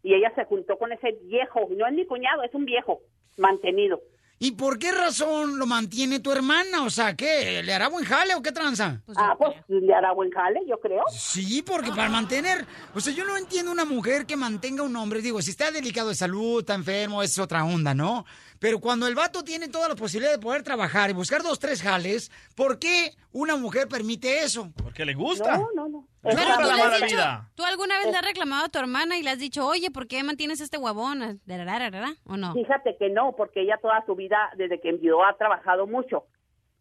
y ella se juntó con ese viejo, no es mi cuñado, es un viejo mantenido. ¿Y por qué razón lo mantiene tu hermana? O sea, ¿qué? ¿Le hará buen jale o qué tranza? ah, pues le hará buen jale, yo creo. Sí, porque para mantener... O sea, yo no entiendo una mujer que mantenga un hombre. Digo, si está delicado de salud, está enfermo, es otra onda, ¿no? Pero cuando el vato tiene toda la posibilidad de poder trabajar y buscar dos, tres jales, ¿por qué una mujer permite eso? Porque le gusta. No, no, no. Pero tú la mala dicho, vida. ¿tú alguna vez le has reclamado a tu hermana y le has dicho, oye, ¿por qué mantienes este huevón? ¿Darararara? ¿O no? Fíjate que no, porque ella toda su vida, desde que enviudó, ha trabajado mucho.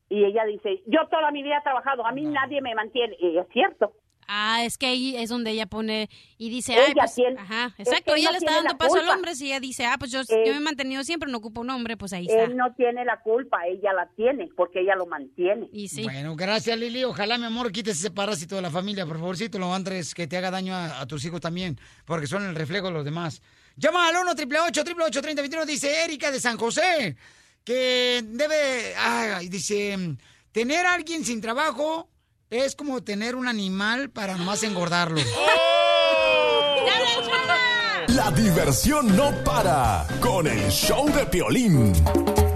Y ella dice, yo toda mi vida he trabajado, a mí nadie me mantiene. Y es cierto. Ah, es que ahí es donde ella pone y dice, Ella ay, pues, tiene- ajá, es exacto, ella no le está dando paso al culpa. hombre, si ella dice, ah, pues yo, Eh, yo me he mantenido siempre, no ocupo un hombre, pues ahí está. Él no tiene la culpa, ella la tiene, porque ella lo mantiene. Y sí. Bueno, gracias Lili. Ojalá, mi amor, quites ese parásito de la familia, por favorcito, lo Andrés, que te haga daño a, a tus hijos también, porque son el reflejo de los demás. Llama al 1 888 3021 dice Erika de San José, que debe, ay, dice, tener a alguien sin trabajo es como tener un animal para nomás engordarlo. La diversión no para con el show de Piolín.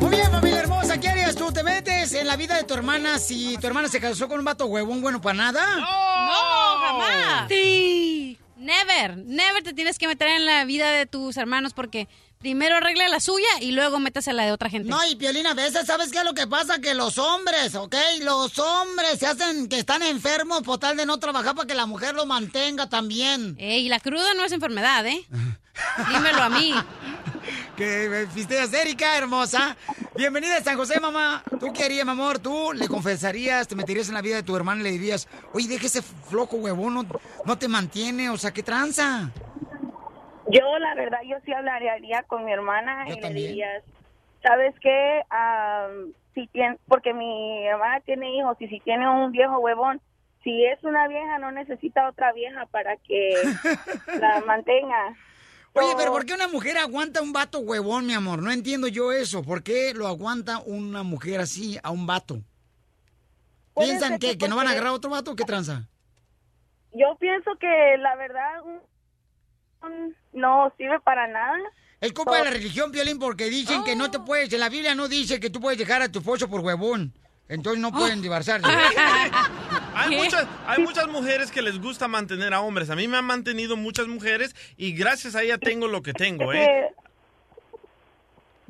Muy bien, familia hermosa, ¿qué harías tú? ¿Te metes en la vida de tu hermana si tu hermana se casó con un vato huevón bueno para nada? No, jamás. Sí. Never, never te tienes que meter en la vida de tus hermanos porque primero arregla la suya y luego metes en la de otra gente. No, y Piolina, a veces, ¿sabes qué es lo que pasa? Que los hombres, ¿ok? Los hombres se hacen que están enfermos por tal de no trabajar para que la mujer lo mantenga también. Ey, la cruda no es enfermedad, ¿eh? Dímelo a mí. Que me fisteas, Erika, hermosa. Bienvenida a San José, mamá. ¿Tú qué harías, mi amor? ¿Tú le confesarías, te meterías en la vida de tu hermana y le dirías, oye, deja ese flojo huevón, no, no te mantiene, o sea, ¿qué tranza? Yo, la verdad, yo sí hablaría con mi hermana y le diría, ¿sabes qué? Am, si tiene, porque mi hermana tiene hijos y si tiene un viejo huevón, si es una vieja, no necesita otra vieja para que la mantenga. Oye, pero ¿por qué una mujer aguanta un vato huevón, mi amor? No entiendo yo eso. ¿Por qué lo aguanta una mujer así a un vato? ¿Piensan que, que no van a agarrar a otro vato o qué tranza? Yo pienso que la verdad un- no sirve para nada. Es culpa de la religión, Piolín, porque dicen que no te puedes, en la Biblia no dice que tú puedes dejar a tu esposo por huevón. Entonces no pueden divorciarse. Hay muchas, hay muchas mujeres que les gusta mantener a hombres. A mí me han mantenido muchas mujeres y gracias a ella tengo lo que tengo, ¿eh?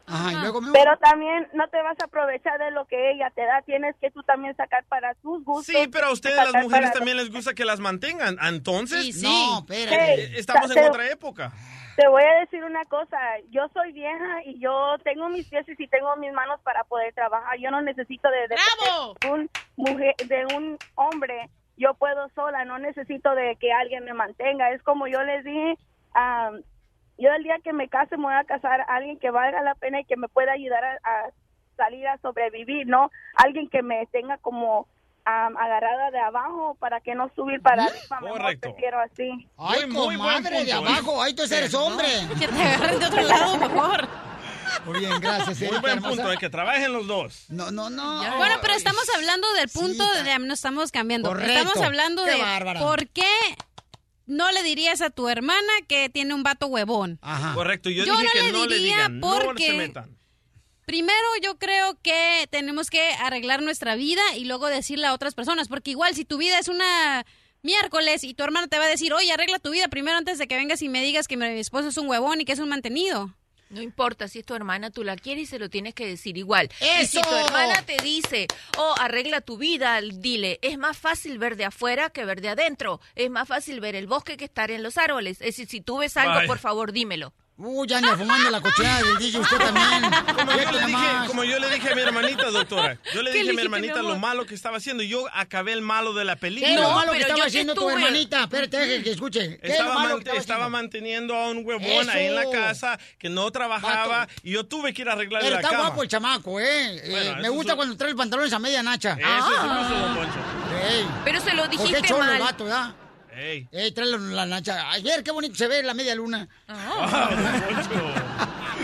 Que- Ajá, y luego Pero también no te vas a aprovechar de lo que ella te da, tienes que tú también sacar para tus gustos. Sí, pero a ustedes las mujeres para- también les gusta que las mantengan. Entonces, Sí, sí. No, espérate. Eh, Estamos Te- en otra época. Te voy a decir una cosa, yo soy vieja y yo tengo mis pies y tengo mis manos para poder trabajar. Yo no necesito de, de, de un mujer, de un hombre. Yo puedo sola, no necesito de que alguien me mantenga. Es como yo les dije, am, yo el día que me case me voy a casar a alguien que valga la pena y que me pueda ayudar a, a salir a sobrevivir, ¿no? Alguien que me tenga como am, agarrada de abajo para que no subir para arriba. Mejor Correcto. prefiero así. Ay, Muy, comadre de ¿eh? abajo, ahí tú eres hombre. Que te agarren de otro lado mejor. Muy bien, gracias, Muy buen hermosa. punto, ¿eh? que trabajen los dos. No, no, no. Bueno, pero estamos hablando del punto de no estamos cambiando. Correcto. Estamos hablando Qué de bárbara. por qué no le dirías a tu hermana que tiene un vato huevón. Correcto, yo, Yo dije no que le no le diría no porque- se metan. Primero, yo creo que tenemos que arreglar nuestra vida y luego decirle a otras personas, porque igual si tu vida es una miércoles y tu hermano te va a decir, oye, arregla tu vida primero antes de que vengas y me digas que mi esposo es un huevón y que es un mantenido. No importa si es tu hermana, tú la quieres y se lo tienes que decir igual. Y si tu ¡Eso! hermana te dice, oh, arregla tu vida, dile, es más fácil ver de afuera que ver de adentro. Es más fácil ver el bosque que estar en los árboles. Es decir, si tú ves algo, por favor, dímelo. Uy, ya anda fumando la cochinada del DJ usted también. Como yo, le dije, como yo le dije a mi hermanita, doctora. Yo le ¿Qué dije a mi dijiste, hermanita mi lo malo que estaba haciendo. y Yo acabé el malo de la película. ¿Qué es lo malo que estaba haciendo tu hermanita? Espérate, deje que escuche. ¿Qué es lo Estaba, malo man- que estaba estaba haciendo? manteniendo a un huevón ahí en la Eso. casa que no trabajaba y yo tuve que ir a arreglarle Pero la está cama. guapo el chamaco, ¿eh? Eh, Bueno, me eso gusta cuando trae los pantalones a media nacha. Eso es incluso, don Poncho. Pero se lo ¿Por qué dijiste cholo el mal. vato, ya? Ey. Ey, trae la, la nacha. Ayer, qué bonito se ve la media luna.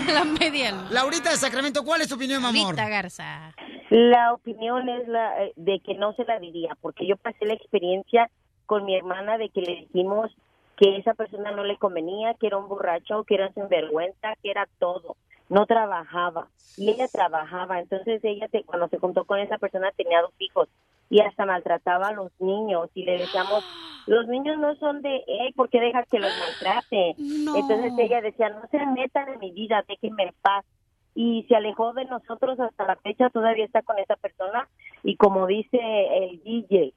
La media. Laurita de Sacramento, ¿cuál es tu opinión, amor? Laurita Garza. La opinión es la eh, de que no se la diría, porque yo pasé la experiencia con mi hermana de que le dijimos que esa persona no le convenía, que era un borracho, que era sinvergüenza, que era todo. No trabajaba y ella trabajaba, entonces ella se- cuando se juntó con esa persona tenía dos hijos y hasta maltrataba a los niños y le decíamos, los niños no son de él, ¿por qué dejas que los maltrate? No. Entonces ella decía, no se metan en mi vida, déjenme en paz y se alejó de nosotros hasta la fecha, todavía está con esa persona y como dice el DJ,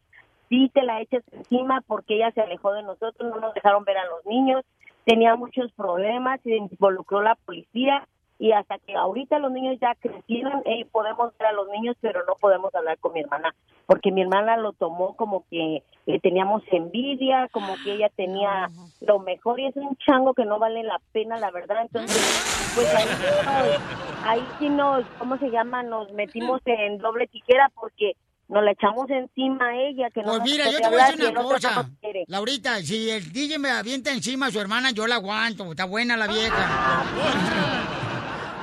sí te la echas encima porque ella se alejó de nosotros, no nos dejaron ver a los niños, tenía muchos problemas, se involucró la policía y hasta que ahorita los niños ya crecieron, eh, podemos ver a los niños, pero no podemos hablar con mi hermana, porque mi hermana lo tomó como que le teníamos envidia, como que ella tenía lo mejor y es un chango que no vale la pena, la verdad. Entonces, pues ahí, sí nos- ahí sí nos, ¿cómo se llama? Nos metimos en doble tijera porque nos la echamos encima a ella, que no Pues nos mira, yo te voy a decir una cosa. Laurita, si el DJ me avienta encima a su hermana, yo la aguanto. Está buena la vieja.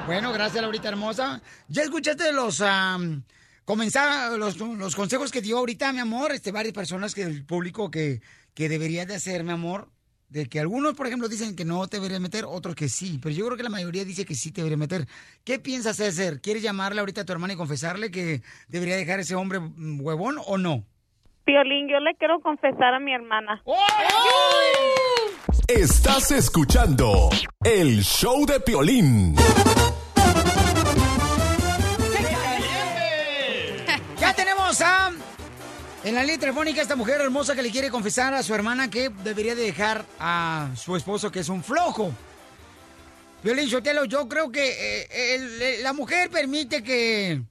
Bueno, gracias, Laurita hermosa. ¿Ya escuchaste los am, comenzar, los, los consejos que dio ahorita, mi amor? Este, varias personas que el público que, que debería de hacer, mi amor. De que algunos, por ejemplo, dicen que no te deberías meter, otros que sí. Pero yo creo que la mayoría dice que sí te debería meter. ¿Qué piensas hacer? ¿Quieres llamarle ahorita a tu hermana y confesarle que debería dejar ese hombre mm, huevón o no? Piolín, yo le quiero confesar a mi hermana. Estás escuchando el show de Piolín. Ya tenemos a en la línea telefónica esta mujer hermosa que le quiere confesar a su hermana que debería de dejar a su esposo que es un flojo. Violín Sotelo, yo creo que eh, el- el- la mujer permite que...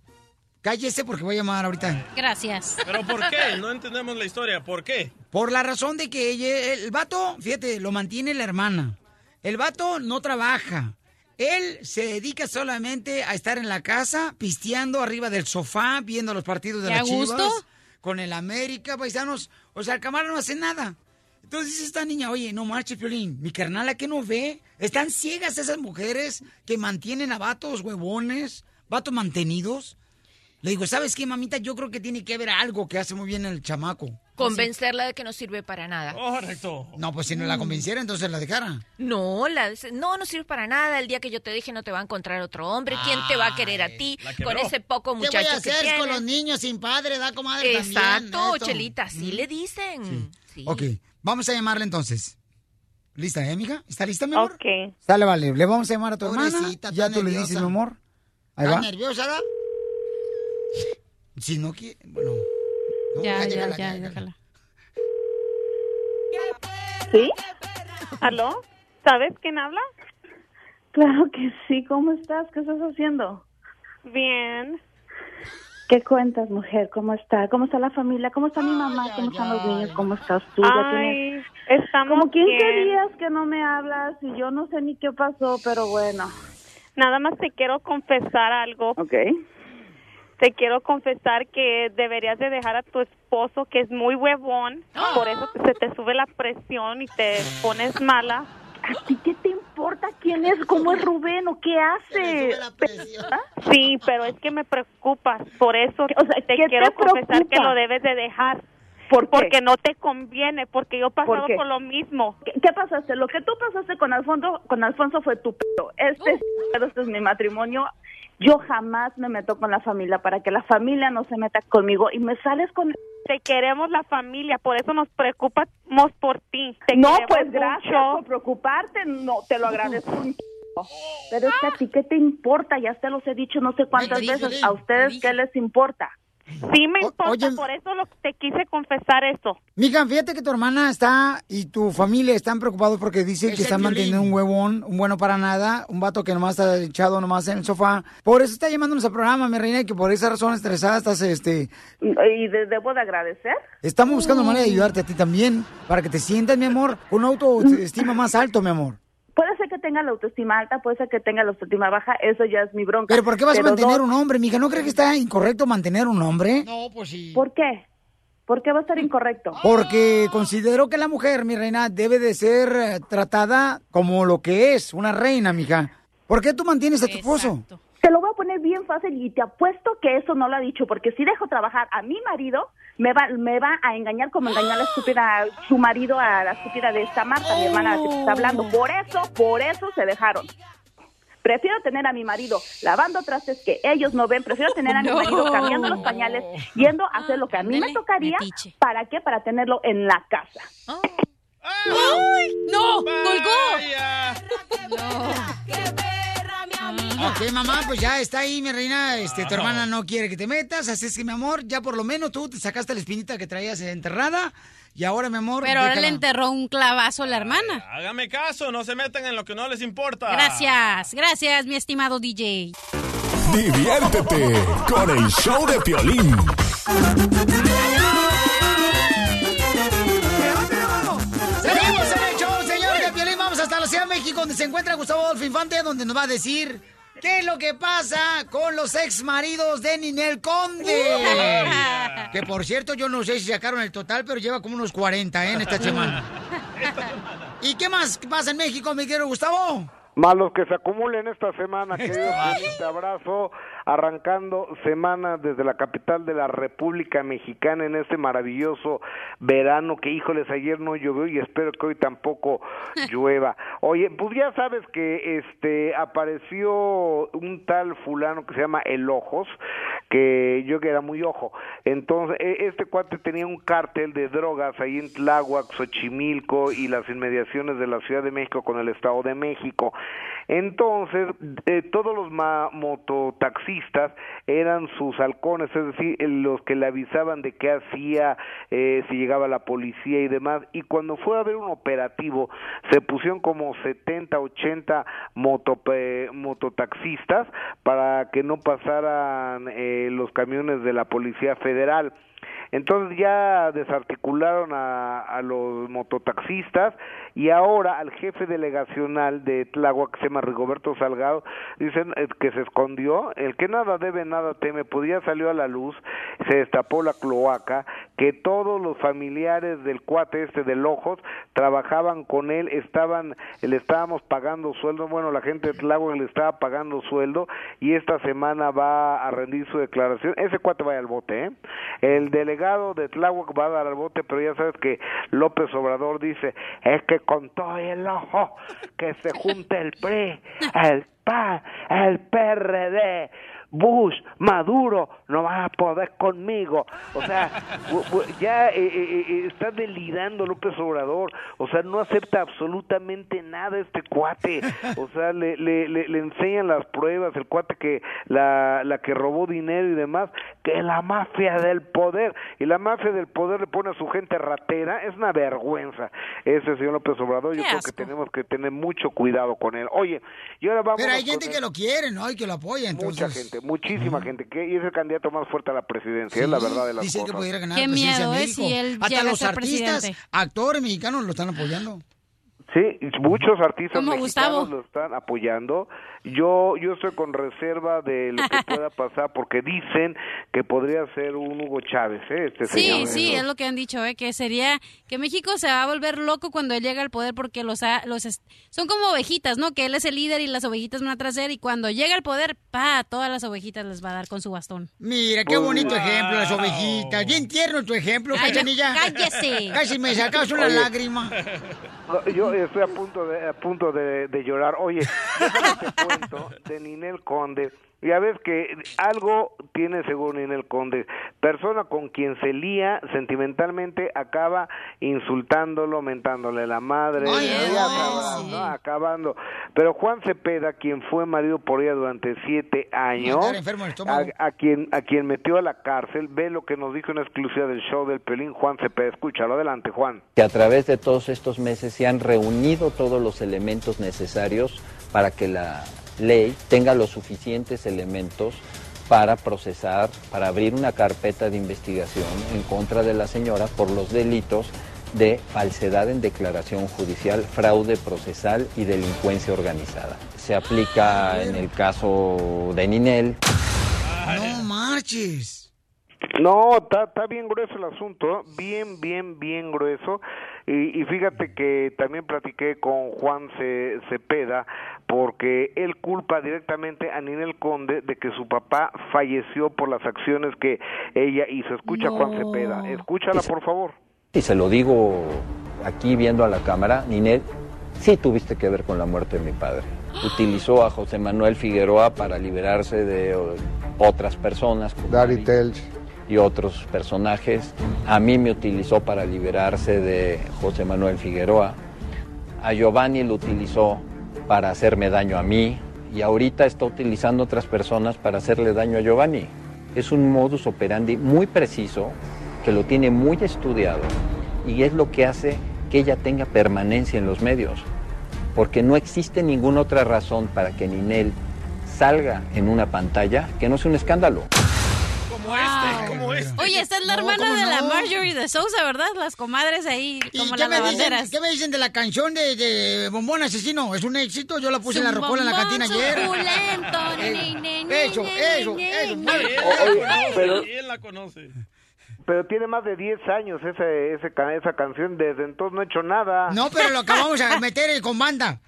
Cállese porque voy a llamar ahorita. Gracias. ¿Pero por qué? No entendemos la historia. ¿Por qué? Por la razón de que ella, el vato, fíjate, lo mantiene la hermana. El vato no trabaja. Él se dedica solamente a estar en la casa, pisteando arriba del sofá, viendo los partidos de ¿Qué las a Chivas. gusto? Con el América, paisanos. O sea, el camarada no hace nada. Entonces dice esta niña, oye, no marches, Piolín. Mi carnala, ¿qué no ve? Están ciegas esas mujeres que mantienen a vatos huevones, vatos mantenidos. Le digo, ¿sabes qué, mamita? Yo creo que tiene que haber algo que hace muy bien el chamaco. Convencerla de que no sirve para nada. Correcto. No, pues si no la convenciera, entonces la dejara. No, la, no, no sirve para nada. El día que yo te dije no te va a encontrar otro hombre. ¿Quién te va a querer a ti con ese poco muchacho ¿Qué voy a que hacer con los niños sin padre, da comadre Exacto, también? esto? Chelita, así Mm. le dicen. Sí. Ok, vamos a llamarle entonces. ¿Lista, eh, mija? ¿Está lista, mi amor? Ok. Sale, vale. Le vamos a llamar a tu hermana. Pobrecita, Ya está tú le nerviosa. dices, mi amor. Ahí ¿Estás va. nerviosa, da? Si no quiere, bueno. no, Ya, ya, déjala, ya, déjala. déjala. ¿Sí? ¿Aló? ¿Sabes quién habla? Claro que sí. ¿Cómo estás? ¿Qué estás haciendo? Bien. ¿Qué cuentas, mujer? ¿Cómo está? ¿Cómo está la familia? ¿Cómo está mi mamá? ¿Cómo están los niños? ¿Cómo estás tú? Ya Ay, tienes estamos como 15 bien. días que no me hablas y yo no sé ni qué pasó, pero bueno. Nada más te quiero confesar algo. Ok. Te quiero confesar que deberías de dejar a tu esposo, que es muy huevón. Por eso te- se te sube la presión y te pones mala. ¿A ti qué te importa quién es? ¿Cómo es Rubén o qué hace? Sí, pero es que me preocupas. Por eso O sea, te ¿qué quiero te confesar que lo debes de dejar. ¿Por qué? Porque no te conviene, porque yo he pasado por lo mismo. ¿Qué, qué pasaste? Lo que tú pasaste con Alfonso, con Alfonso fue tu pedo. Este, es, este es mi matrimonio. Yo jamás me meto con la familia para que la familia no se meta conmigo y me sales con... Te queremos la familia, por eso nos preocupamos por ti. Te no, pues gracias mucho. por preocuparte, no, te lo agradezco Pero es que a ti, ¿qué te importa? Ya te los he dicho no sé cuántas veces. ¿A ustedes qué les importa? Sí me importa, por eso lo, te quise confesar eso. Mija, fíjate que tu hermana está y tu familia están preocupados porque dicen que están manteniendo un huevón, un bueno para nada, un vato que nomás está echado nomás en el sofá. Por eso está llamándonos al programa, mi reina, y que por esa razón estresada estás, este... ¿Y de- debo de agradecer? Estamos buscando manera de ayudarte a ti también, para que te sientas, mi amor, con un autoestima más alto, mi amor. Puede ser que tenga la autoestima alta, puede ser que tenga la autoestima baja, eso ya es mi bronca. Pero ¿por qué vas a mantener no- un hombre, mija? ¿No crees que está incorrecto mantener un hombre? No, pues sí. ¿Por qué? ¿Por qué va a estar incorrecto? Porque considero que la mujer, mi reina, debe de ser eh, tratada como lo que es, una reina, mija. ¿Por qué tú mantienes a tu esposo? Te lo voy a poner bien fácil y te apuesto que eso no lo ha dicho, porque si dejo trabajar a mi marido, me va, me va a engañar como engañó a la estúpida, su marido a la estúpida de esta Marta, mi hermana la que te está hablando. Por eso, por eso se dejaron. Prefiero tener a mi marido lavando trastes que ellos no ven. Prefiero tener a mi No. marido cambiando los pañales, yendo a hacer lo que a mí me tocaría. ¿Para qué? Para tenerlo en la casa. ¡Ay! ¡No! ¡Colgó! Ok, mamá, pues ya está ahí, mi reina. Este, tu hermana no quiere que te metas, así es que, mi amor, ya por lo menos tú te sacaste la espinita que traías enterrada. Y ahora, mi amor, Pero ahora déjala. le enterró un clavazo a la hermana. Hágame caso, no se metan en lo que no les importa. Gracias, gracias, mi estimado DJ. Diviértete con el show de Piolín. México, donde se encuentra Gustavo Adolfo Infante, donde nos va a decir qué es lo que pasa con los ex maridos de Ninel Conde. que por cierto, yo no sé si sacaron el total, pero lleva como unos 40 ¿eh? en esta semana. ¿Y qué más pasa en México, mi querido Gustavo? Más los que se acumulen esta semana, te abrazo, arrancando semana desde la capital de la República Mexicana en este maravilloso verano que, híjoles, ayer no llovió y espero que hoy tampoco llueva. Oye, pues ya sabes que este apareció un tal fulano que se llama El Ojos, que yo que era muy ojo. Entonces, e- este cuate tenía un cártel de drogas ahí en Tláhuac, Xochimilco y las inmediaciones de la Ciudad de México con el Estado de México. Entonces, eh, todos los ma- eran sus halcones, es decir, los que le avisaban de qué hacía, eh, si llegaba la policía y demás. Y cuando fue a haber un operativo, se pusieron como 70, 80 motope- mototaxistas para que no pasaran eh, los camiones de la Policía Federal. Entonces ya desarticularon a, a los mototaxistas y ahora al jefe delegacional de Tláhuac, que se llama Rigoberto Salgado, dicen eh, que se escondió, el que nada debe, nada teme, pues ya salió a la luz, se destapó la cloaca, que todos los familiares del cuate este del Ojos trabajaban con él, estaban, le estábamos pagando sueldo, bueno, la gente de Tláhuac le estaba pagando sueldo y esta semana va a rendir su declaración, ese cuate vaya al bote, ¿eh? El delegado de Tláhuac va a dar al bote, pero ya sabes que López Obrador dice, es que con todo el ojo que se junte el PRI, el PAN, el PRD, Bush, Maduro, no van a poder conmigo. O sea, ya eh, eh, eh, está delirando López Obrador. O sea, no acepta absolutamente nada este cuate. O sea, le, le, le, le enseñan las pruebas, el cuate que la, la que robó dinero y demás, que la mafia del poder. Y la mafia del poder le pone a su gente ratera. Es una vergüenza ese señor López Obrador. Yo Qué creo asco. que tenemos que tener mucho cuidado con él. Oye, y ahora vamos Pero hay gente que lo quiere, ¿no? Y que lo apoya, entonces. Mucha gente, muchísima gente, que y es el candidato más fuerte a la presidencia, es la verdad de las Dicen que cosas. pudiera ganar Qué la miedo, de ¿eh? Si él Hasta llega a los ser artistas, presidente. actores mexicanos lo están apoyando. Sí, muchos artistas mexicanos Gustavo. lo están apoyando. Yo yo estoy con reserva de lo que pueda pasar porque dicen que podría ser un Hugo Chávez, ¿eh? este Sí, señor. sí, es lo que han dicho, ¿eh? que sería que México se va a volver loco cuando él llega al poder porque los, ha- los son como ovejitas, ¿no? Que él es el líder y las ovejitas van de él y cuando llega al poder, pa, todas las ovejitas les va a dar con su bastón. Mira, qué bonito ejemplo, las ovejitas. Bien tierno tu ejemplo, Ay, Cachanilla. cállese. Casi me sacas una Oye. lágrima. No, Yo estoy a punto de a punto de, de llorar. Oye, déjame te cuento de Ninel Conde. Ya ves que algo tiene seguro Ninel Conde. Persona con quien se lía sentimentalmente acaba insultándolo, mentándole la madre, y acabando, sí. ¿no? acabando. Pero Juan Cepeda, quien fue marido por ella durante siete años, a, a quien a quien metió a la cárcel, ve lo que nos dijo en exclusiva del show del Pelín Juan Cepeda. Escúchalo, adelante Juan. que a través de todos estos meses se han reunido todos los elementos necesarios para que la ley tenga los suficientes elementos para procesar, para abrir una carpeta de investigación en contra de la señora por los delitos de falsedad en declaración judicial, fraude procesal y delincuencia organizada. Se aplica en el caso de Ninel. No marches. No, está está bien grueso el asunto, bien, bien, bien grueso. Y, y fíjate que también platiqué con Juan Ce- Cepeda porque él culpa directamente a Ninel Conde de que su papá falleció por las acciones que ella hizo. Escucha a Juan Cepeda, escúchala por favor. Y se lo digo aquí viendo a la cámara, Ninel, sí tuviste que ver con la muerte de mi padre. Utilizó a José Manuel Figueroa para liberarse de otras personas como Dari y otros personajes. A mí me utilizó para liberarse de José Manuel Figueroa. A Giovanni lo utilizó para hacerme daño a mí y ahorita está utilizando otras personas para hacerle daño a Giovanni. Es un modus operandi muy preciso que lo tiene muy estudiado y es lo que hace que ella tenga permanencia en los medios. Porque no existe ninguna otra razón para que Ninel salga en una pantalla que no sea un escándalo. Como este, como este. Oye, esta es la No, hermana ¿cómo de la no? Marjorie de Sousa, ¿verdad? Las comadres ahí, ¿Y como qué las me, dicen, lavanderas. qué me dicen de la canción de, de Bombón Asesino? ¿Es un éxito? Yo la puse en la rocola en la cantina ayer. Eso, eso, eso. pero- ¿Quién la conoce? Pero tiene más de 10 años ese, ese, ca- esa canción, desde entonces no he hecho nada. No, pero lo acabamos a meter con banda.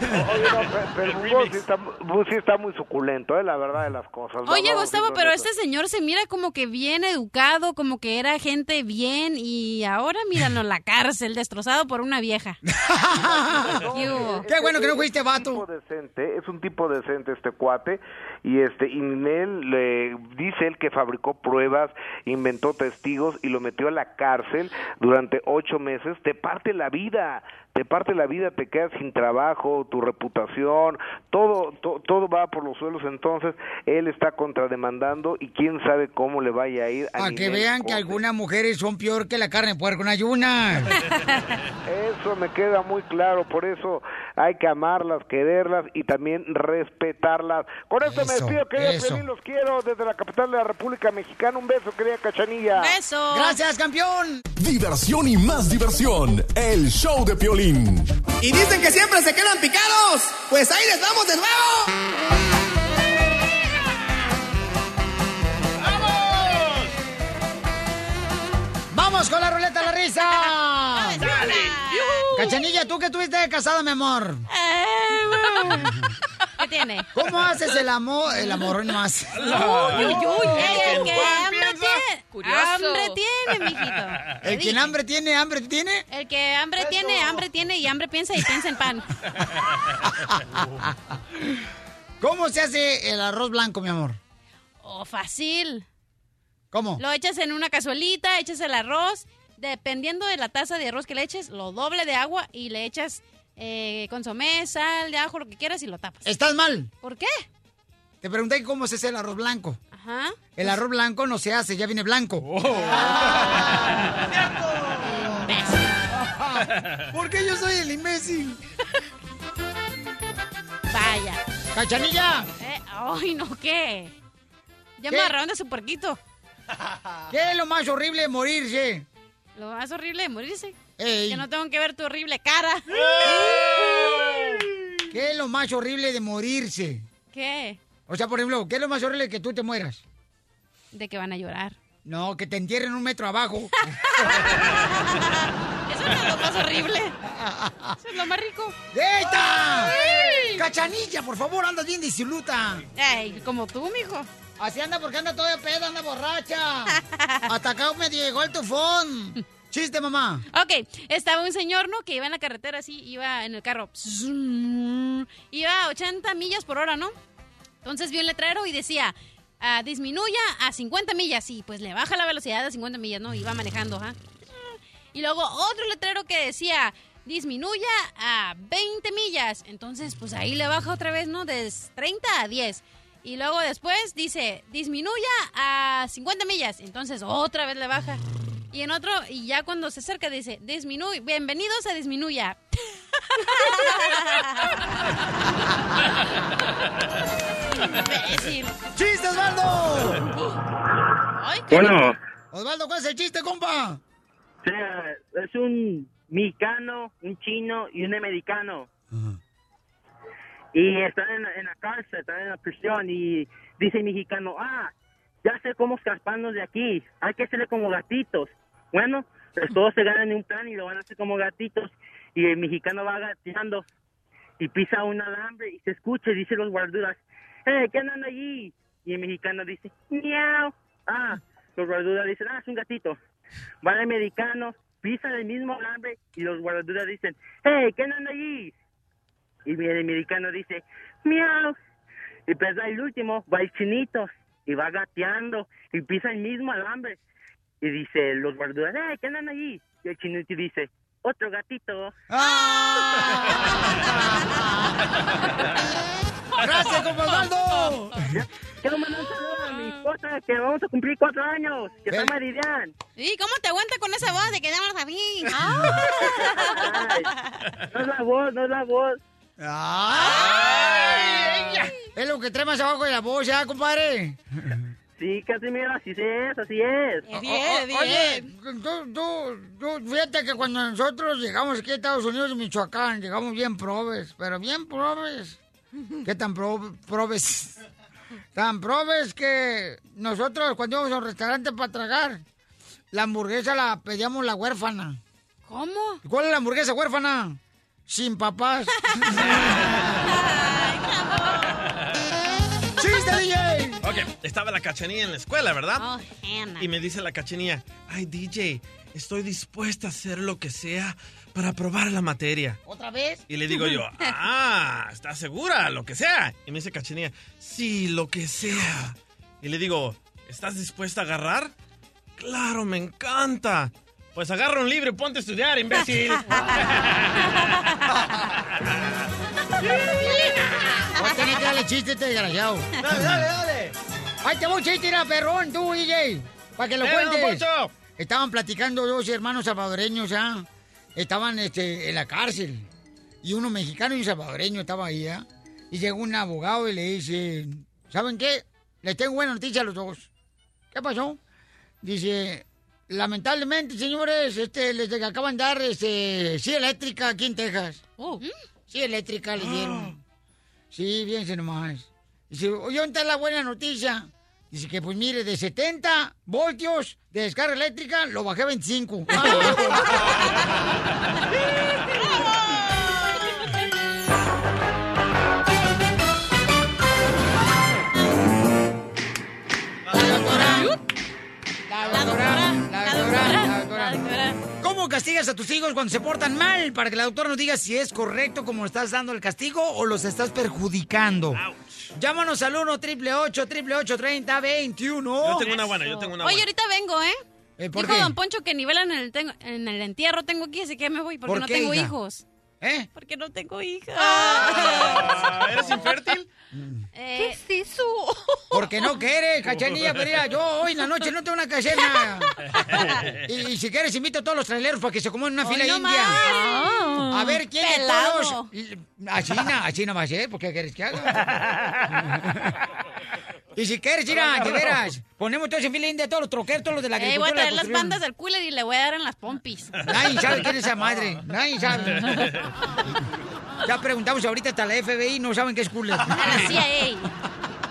Oye, no, pe- pero sí está, Bus sí está muy suculento, eh, la verdad de las cosas. Oye, Gustavo, pero este señor se mira como que bien educado, como que era gente bien y ahora míranos la cárcel, destrozado por una vieja. ¿Qué bueno que no fuiste Es un vato. tipo decente, es un tipo decente este cuate y este y Ninel le dice él que fabricó pruebas, inventó testigos y lo metió a la cárcel durante ocho meses. Te parte la vida, te parte la vida, te quedas sin trabajo, tu reputación, todo to- todo va por los suelos. Entonces él está contrademandando y quién sabe cómo le vaya a ir a Para que vean que algunas mujeres son peor que la carne de puerco en ayunas. Eso me queda muy claro, por eso hay que amarlas, quererlas y también respetarlas. Con esto me Eso, despido, querido eso. Piolín, los quiero desde la capital de la República Mexicana. Un beso, querida Cachanilla. ¡Beso! Gracias, campeón. Diversión y más diversión. El show de Piolín. Y dicen que siempre se quedan picados. Pues ahí les vamos de nuevo. Vamos con la ruleta de la risa. Cachanilla, ¿tú que estuviste casada, mi amor? ¿Qué tiene? ¿Cómo haces el amor? El amor, hoy nomás. Uy, uy, uy. El que Juan hambre piensa. tiene. Curioso. Hambre tiene, mijito. El quien dije. hambre tiene, hambre tiene. El que hambre tiene, hambre tiene y hambre piensa y piensa en pan. ¿Cómo se hace el arroz blanco, mi amor? Oh, fácil. ¿Cómo? Lo echas en una cazuelita, echas el arroz. Dependiendo de la taza de arroz que le eches, lo doble de agua y le echas eh, consomé, sal, de ajo, lo que quieras y lo tapas. ¿Estás mal? ¿Por qué? Te pregunté cómo se hace el arroz blanco. Ajá. El arroz blanco no se hace, ya viene blanco. ¿Por qué yo soy el imbécil? Vaya. ¡Cachanilla! Eh, ay, no, ¿qué? Ya ¿Qué? me agarraron de su puerquito. ¿Qué es lo más horrible de morirse? Lo más horrible de morirse. Ey. Que no tengo que ver tu horrible cara. ¿Qué es lo más horrible de morirse? ¿Qué? O sea, por ejemplo, ¿qué es lo más horrible de que tú te mueras? De que van a llorar. No, que te entierren un metro abajo. Eso no es lo más horrible. Eso es lo más rico. ¡Eita! ¡Ey! ¡Cachanilla, por favor, andas bien disiluta! Ey, como tú, mijo. Así anda porque anda toda peda, anda borracha. Hasta acá me llegó el tufón. Chiste, mamá. Ok, estaba un señor, ¿no? Que iba en la carretera así, iba en el carro. Iba a 80 millas por hora, ¿no? Entonces vio el letrero y decía, ah, disminuya a 50 millas. Y pues le baja la velocidad a 50 millas, ¿no? Iba manejando, ¿ah? Y luego otro letrero que decía, disminuya a 20 millas. Entonces, pues ahí le baja otra vez, ¿no? De 30 a 10. Y luego después dice, disminuya a 50 millas. Entonces otra vez le baja. Y en otro, y ya cuando se acerca dice, disminuye, bienvenidos a disminuya. Imbécil. ¡Chiste, Osvaldo! Bueno, Osvaldo, ¿cuál es el chiste, compa? sí, es un mexicano, un chino y un americano. Y están en, la cárcel, están en la prisión y dice el mexicano, ah, ya sé cómo escaparnos de aquí, hay que hacerle como gatitos. Bueno, pues todos se ganan un plan y lo van a hacer como gatitos y el mexicano va gateando y pisa un alambre y se escucha y dice los guarduras, eh, ¿qué andan allí? Y el mexicano dice, miau. Ah, los guarduras dicen, ah, es un gatito. Va el americano, pisa el mismo alambre y los guarduras dicen, hey, ¿qué andan allí? Y el americano dice, miau. Y pues va el último, va el chinito y va gateando y pisa el mismo alambre. Y dice los guarduras, hey, ¿qué andan allí? Y el chinito dice, otro gatito. ¡Gracias, compa Osvaldo! Quiero mandar un saludo a mi esposa que vamos a cumplir cuatro años, que se llama Lilian. ¿Y cómo te aguanta con esa voz de que llamas a mí? No es la voz, no es la voz. ¡Ay! Es lo que trae más abajo de la voz, ¿ya, compadre? Sí, Casimiro, así es, así es. O- o- Oye, tú, tú, tú, fíjate que cuando nosotros llegamos aquí a Estados Unidos, Michoacán, llegamos bien probes, pero bien probes. ¿Qué tan pro- probes? Tan probes que nosotros cuando íbamos a un restaurante para tragar, la hamburguesa la pedíamos la huérfana. ¿Cómo? ¿Cuál es la hamburguesa huérfana? Sin papás. ¡Chiste, DJ! Ok, estaba la cachanilla en la escuela, ¿verdad? Oh, Hannah. Y me dice la cachanilla, ay DJ, estoy dispuesta a hacer lo que sea para probar la materia. ¿Otra vez? Y le digo yo, ah, ¿estás segura? Lo que sea. Y me dice Cachanilla, sí, lo que sea. Y le digo, ¿estás dispuesta a agarrar? Claro, me encanta. Pues agarra un libro y ponte a estudiar, imbécil. A tener que darle chiste a este desgraciado. Dale, dale, dale. Ahí te voy chiste, era perrón, tú, DJ. Para que lo Eh, cuentes. Poncho. Estaban platicando dos hermanos salvadoreños, ¿ah? Estaban este, en la cárcel. Y uno mexicano y un salvadoreño estaba ahí, ¿ah? Y llegó un abogado y le dice, ¿saben qué? Les tengo buena noticia a los dos. ¿Qué pasó? Dice, lamentablemente, señores, este, les acaban de dar este, sí eléctrica aquí en Texas. Oh. Sí eléctrica le dieron. Sí, fíjense nomás. Dice, oye, ¿dónde está la buena noticia? Dice que, pues mire, de 70 voltios de descarga eléctrica, lo bajé a 25. La doctora, la doctora, la doctora. ¿Cómo castigas a tus hijos cuando se portan mal? Para que la doctora nos diga si es correcto como estás dando el castigo o los estás perjudicando. Llámanos al 1 triple 8 30 21 Yo tengo una buena, yo tengo una Oye, buena. ahorita vengo, ¿eh? Eh, ¿por Dijo qué? Don Poncho que nivelan en el, tengo- en el entierro tengo aquí, así que me voy porque ¿Por no qué, tengo hija? hijos. ¿Eh? Porque no tengo hijas. Ah, ¿Eres infértil? ¿Qué es eso? Porque no quiere, cachanilla, pero mira, yo hoy en la noche no tengo una casena. Y, y si quieres, invito a todos los traileros para que se coman una Hoy fila no india. más. A ver, ¿quién de todos? Así no, así no va a ser, ¿por qué quieres que haga? Y si quieres, mira, de veras, ponemos todos en fila india, todos los troqueros, todos los de la Eh, voy a agricultura. traer la las bandas del cooler y le voy a dar en las pompis. Nadie sabe quién es esa madre, nadie sabe. Ya preguntamos ahorita hasta la FBI, no saben qué es cooler.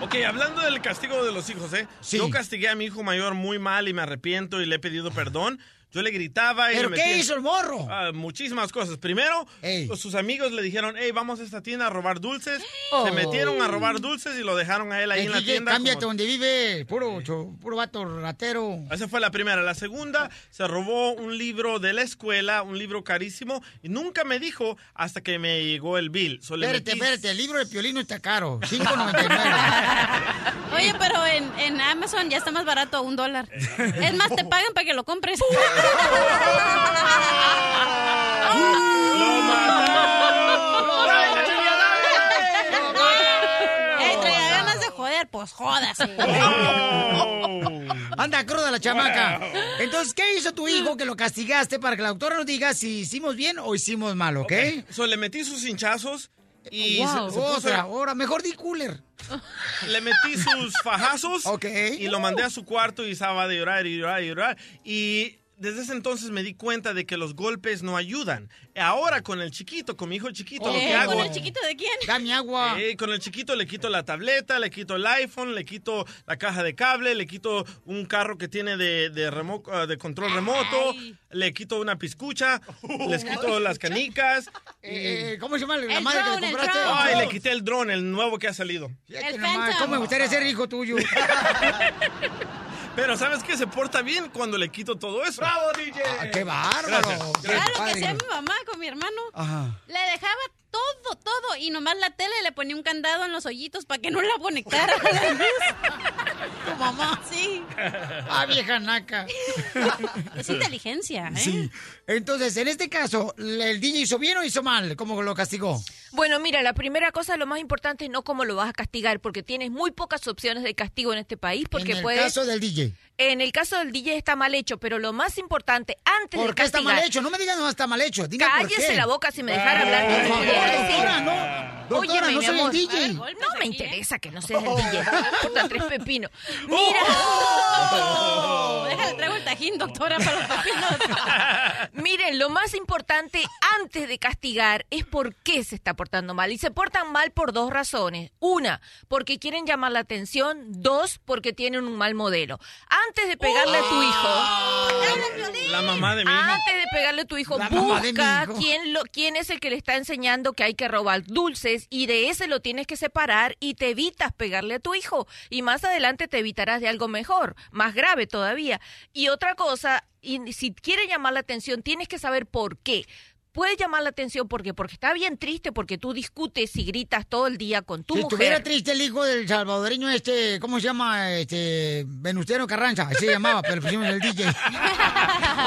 Ok, hablando del castigo de los hijos, ¿eh? Yo castigué a mi hijo mayor muy mal y me arrepiento y le he pedido perdón. Yo le gritaba y ¿Pero le qué metía- hizo el morro? Ah, muchísimas cosas. Primero, pues, sus amigos le dijeron, hey, vamos a esta tienda a robar dulces. Oh. Se metieron a robar dulces y lo dejaron a él ahí en la tienda. Cámbiate como- donde vive, puro, cho- puro vato ratero. Esa fue la primera. La segunda, se robó un libro de la escuela, un libro carísimo, y nunca me dijo hasta que me llegó el bill. So, Espérate, metí- espérate, el libro de Piolino está caro, 5.99. Oye, pero en, en Amazon ya está más barato, un dólar. Es más, te pagan para que lo compres. pues jódase. Oh. Anda cruda la chamaca. Entonces, ¿qué hizo tu hijo que lo castigaste para que la doctora nos diga si hicimos bien o hicimos mal, ok? okay. So, le metí sus hinchazos y wow. ahora, mejor di cooler. Le metí sus fajazos okay. y lo mandé a su cuarto y estaba de llorar y llorar y llorar. Y desde ese entonces me di cuenta de que los golpes no ayudan. Ahora con el chiquito, con mi hijo chiquito, lo que Eh, hago... ¿Con el chiquito de quién? Dame agua. Eh, con el chiquito le quito la tableta, le quito el iPhone, le quito la caja de cable, le quito un carro que tiene de, de, remo- ah, de control remoto, le quito una piscucha, les quito las canicas. Eh, eh, ¿Cómo se llama la El madre drone, que le el compraste? Ay, le quité el dron, el nuevo que ha salido. Nomás, ¿Cómo me gustaría ser hijo tuyo? Pero ¿sabes qué? Se porta bien cuando le quito todo eso. ¡Bravo, DJ! Ah, ¡Qué bárbaro! Gracias. Qué ¿Sabes lo que hacía mi mamá con mi hermano? Ajá. Le dejaba todo, todo. Y nomás la tele le ponía un candado en los hoyitos para que no la conectara. Tu mamá. Sí. Ah, vieja naca. Es inteligencia, ¿eh? Sí. Entonces, en este caso, ¿el DJ hizo bien o hizo mal? ¿Cómo lo castigó? Bueno, mira, la primera cosa, lo más importante es no cómo lo vas a castigar, porque tienes muy pocas opciones de castigo en este país. Porque en el puedes- caso del DJ. En el caso del DJ está mal hecho, pero lo más importante, antes ¿Por de qué está castigar... mal hecho? No me digas no está mal hecho. Dime por Cállese qué. la boca si me dejara hablar. Por doctora, no. Doctora, Óyeme, no soy el. DJ. Ver, no me interesa que no seas el DJ. Puta, tres pepinos. Mira. Déjale, traigo el tajín, doctora, para los pepinos. Miren, lo más importante antes de castigar es por qué se está portando mal. Y se portan mal por dos razones. Una, porque quieren llamar la atención. Dos, porque tienen un mal modelo. Antes de pegarle a tu hijo... La mamá de mi hijo. Antes de pegarle a tu hijo, La busca hijo. quién, lo, quién es el que le está enseñando que hay que robar dulces y de ese lo tienes que separar y te evitas pegarle a tu hijo. Y más adelante te evitarás de algo mejor, más grave todavía. Y otra cosa, y si quiere llamar la atención, tienes que saber por qué. Puede llamar la atención porque porque está bien triste porque tú discutes y gritas todo el día con tu si mujer. estuviera triste el hijo del salvadoreño este, ¿cómo se llama? Este, Venustiano Carranza, así se llamaba, pero pusimos el DJ.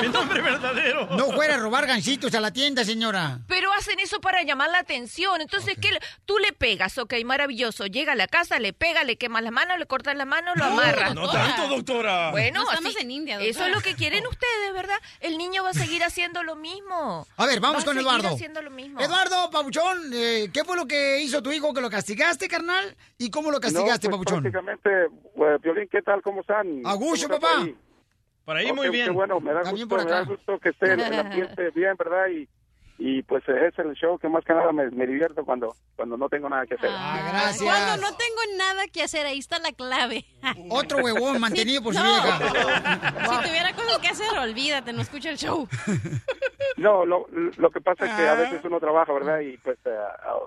Mi nombre verdadero. No fuera a robar gancitos a la tienda, señora. Pero hacen eso para llamar la atención. Entonces, ¿qué? le- Tú le pegas, ok, maravilloso. Llega a la casa, le pega, le quemas las manos, le cortas la mano, lo amarras. No tanto, doctora. Bueno, No estamos así- en India, Eso doctora. es lo que quieren ustedes, ¿verdad? El niño va a seguir haciendo lo mismo. A ver, vamos Va con Eduardo. haciendo lo mismo. Eduardo, Pabuchón, eh, ¿qué fue lo que hizo tu hijo que lo castigaste, carnal? ¿Y cómo lo castigaste, no, pues, Pabuchón? prácticamente, pues, Piolín, ¿qué tal? ¿Cómo están? A gusto, ¿Cómo está papá. ahí? Por ahí Ok, muy bien. bueno, me da gusto, por me da gusto que esté el ambiente bien, ¿verdad? Y, y pues eh, es el show que más que nada me, me divierto cuando, cuando no tengo nada que hacer. Ah, gracias. Cuando no tengo nada que hacer, ahí está la clave. Otro huevón mantenido por su No. vieja. Si tuviera cosas que hacer, olvídate, no escucha el show. No, lo, lo que pasa es que Ah. a veces uno trabaja, ¿verdad? Y pues eh,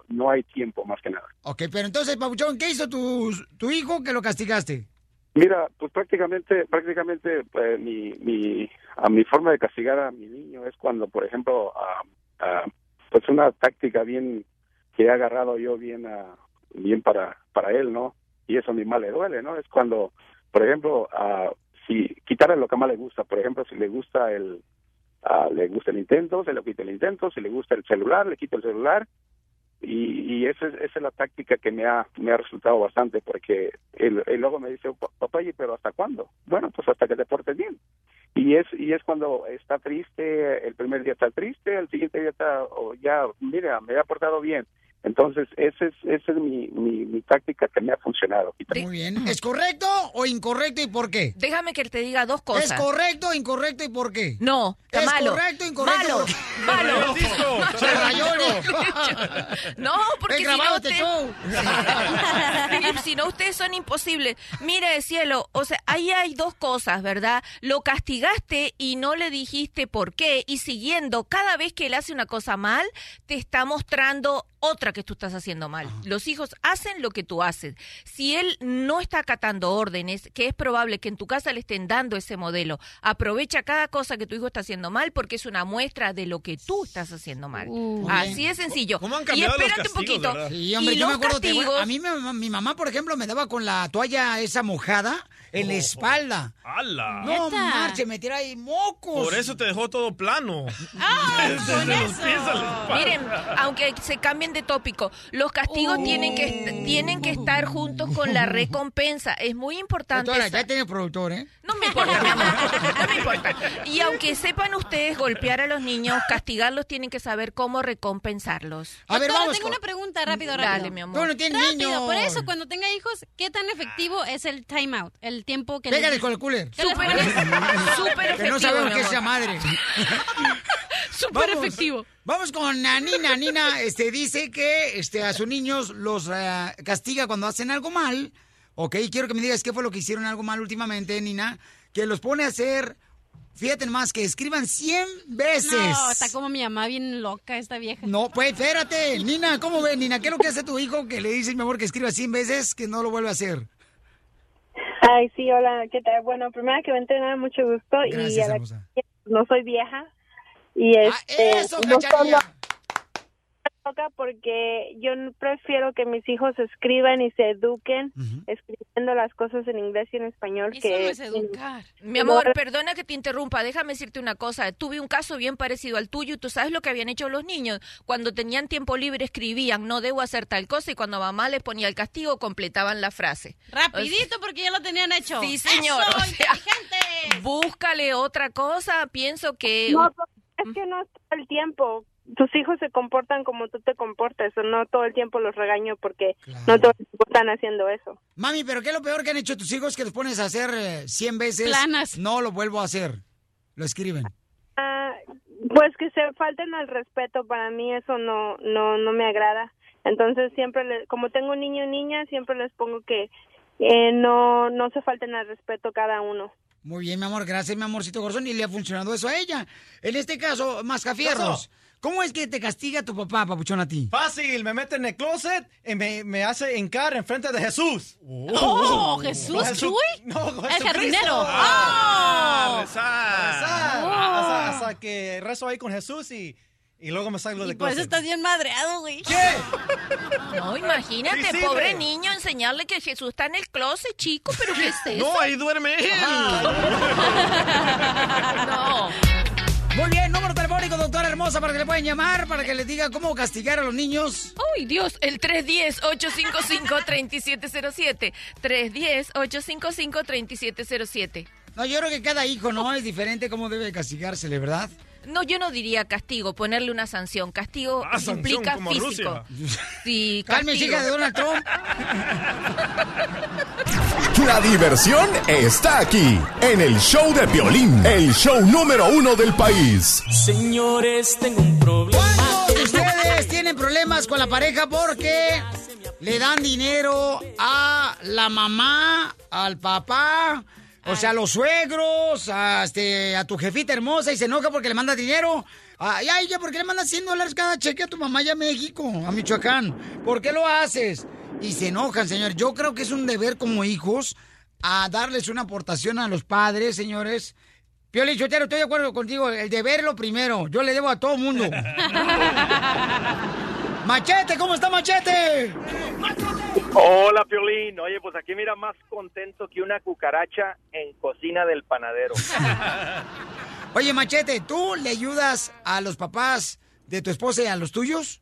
no hay tiempo más que nada. Ok, pero entonces, Pabuchón, ¿qué hizo tu, tu hijo que lo castigaste? Mira, pues prácticamente, prácticamente pues, mi, mi, a mi forma de castigar a mi niño es cuando, por ejemplo, ah, ah, pues una táctica bien que he agarrado yo bien, bien para, para él, ¿no? Y eso a mi más le duele, ¿no? Es cuando, por ejemplo, si quitarle lo que más le gusta, por ejemplo, si le gusta el, le gusta el Nintendo, se le quita el Nintendo, si le gusta el celular, le quito el celular, y, y esa, es, esa es la táctica que me ha, me ha resultado bastante porque él luego me dice, "Pa- papá, ¿y pero hasta cuándo? Bueno, pues hasta que te portes bien. Y es y es cuando está triste, el primer día está triste, el siguiente día está, o ya, mira, me ha portado bien. Entonces, esa es, esa es mi, mi, mi táctica que me ha funcionado. Muy bien. ¿Es correcto o incorrecto y por qué? Déjame que te diga dos cosas. ¿Es correcto o incorrecto y por qué? No, está ¿Es malo. correcto o incorrecto? Malo, malo. Se rayó. No, porque He si grabado no este usted- si no ustedes son imposibles. Mire, cielo, o sea, ahí hay dos cosas, ¿verdad? Lo castigaste y no le dijiste por qué y siguiendo, cada vez que él hace una cosa mal, te está mostrando otra que tú estás haciendo mal. Los hijos hacen lo que tú haces. Si él no está acatando órdenes, que es probable que en tu casa le estén dando ese modelo, aprovecha cada cosa que tu hijo está haciendo mal porque es una muestra de lo que tú estás haciendo mal. Uh. Así es sencillo. ¿Cómo han y cambiado los espérate un castigos, poquito. verdad? Sí, hombre, y yo me los acuerdo que bueno, castigos- a mí me- mi mamá, por ejemplo, me daba con la toalla esa mojada en la espalda. ¡Hala! No marche, me tira ahí mocos. Por eso te dejó todo plano. Ah, Desde con los eso. pies a la espalda. Miren, aunque se cambien de tópico, los castigos tienen que est- tienen que estar juntos con la recompensa. Es muy importante. Doctora, ya tiene productor, ¿eh? No me importa, mi amor, no me importa. Y aunque sepan ustedes golpear a los niños, castigarlos, tienen que saber cómo recompensarlos. A ver, Doctora, vamos tengo con- una pregunta, rápido, Dale, rápido. mi amor. No rápido, niños. por eso, cuando tenga hijos, ¿qué tan efectivo es el time out? El tiempo que... le- Pégale con el cooler. ¿Qué les Súper, súper efectivo. Que no sabemos qué es esa madre. Súper Vamos- efectivo. Vamos con Nina. Nina este, dice que este, a sus niños los eh, castiga cuando hacen algo mal. Ok, quiero que me digas qué fue lo que hicieron algo mal últimamente, Nina. Que los pone a hacer, fíjate más, que escriban 100 veces. No, está como mi mamá bien loca esta vieja. No, pues espérate. Nina, ¿cómo ves, Nina? ¿Qué es lo que hace tu hijo que le dices, mi amor, que escriba 100 veces que no lo vuelve a hacer? Ay, sí, hola, ¿qué tal? Bueno, primero que me entrenar, mucho gusto. y Gracias, a la- no soy vieja. Y este, Ah, eso, no solo- toca porque yo prefiero que mis hijos escriban y se eduquen escribiendo las cosas en inglés y en español Eso que no es educar. Mi amor, perdona que te interrumpa, déjame decirte una cosa. Tuve un caso bien parecido al tuyo y tú sabes lo que habían hecho los niños. Cuando tenían tiempo libre escribían, no debo hacer tal cosa y cuando mamá les ponía el castigo completaban la frase. Rapidito porque ya lo tenían hecho. Sí, señor. ¡Eso, O sea! Búscale otra cosa. Pienso que... No, es que no es todo el tiempo. Tus hijos se comportan como tú te comportas, o no todo el tiempo los regaño porque no todo el tiempo están haciendo eso. Mami, ¿pero qué es lo peor que han hecho tus hijos que los pones a hacer eh, 100 veces? Planas. No lo vuelvo a hacer. Lo escriben. Ah, pues que se falten al respeto, para mí eso no no no me agrada. Entonces siempre, le- como tengo niño y niña, siempre les pongo que eh, no no se falten al respeto cada uno. Muy bien, mi amor, gracias, mi amorcito corazón. Y le ha funcionado eso a ella. En este caso, Mascafierros, ¿cómo es que te castiga tu papá, papuchón, a ti? Fácil, me mete en el closet y me, me hace hincar enfrente de Jesús. Oh, ¿Jesús, Chuy? No, El Jesucristo. jardinero. Ah, Oh. rezar. Rezar. Oh. Hasta, hasta que rezo ahí con Jesús y, y luego me salgo del Por eso closet. estás bien madreado, güey. No, imagínate, Sí pobre niño, enseñarle que Jesús está en el closet, chico, pero ¿qué es eso? No, ahí duerme él. No. Muy bien, número telefónico, doctora hermosa, para que le puedan llamar, para que les diga cmo castigar a los niños. Uy, Dios, el 310-855-3707. 310-855-3707. No, yo creo que cada hijo, ¿no? Es diferente cómo debe castigársele, ¿verdad? No, yo no diría castigo, ponerle una sanción. Castigo Ah, sanción implica como físico. Sí, Cálmese, hija de Donald Trump. La diversión está aquí, en el show de Piolín, el show número uno del país. Señores, tengo un problema. Ustedes tienen problemas con la pareja porque le dan dinero a la mamá, al papá, o sea, a los suegros, a, este, a tu jefita hermosa y se enoja porque le manda dinero. Ay, ay, ya, ¿por qué le mandas 100 dólares cada cheque a tu mamá allá a México, a Michoacán? ¿Por qué lo haces? Y se enojan, señor. Yo creo que es un deber como hijos a darles una aportación a los padres, señores. Piolín Sotero, estoy de acuerdo contigo. El deber es lo primero. Yo le debo a todo mundo. Machete, ¿cómo está Machete? Hola, Piolín. Oye, pues aquí mira más contento que una cucaracha en cocina del panadero. Oye, Machete, ¿tú le ayudas a los papás de tu esposa y a los tuyos?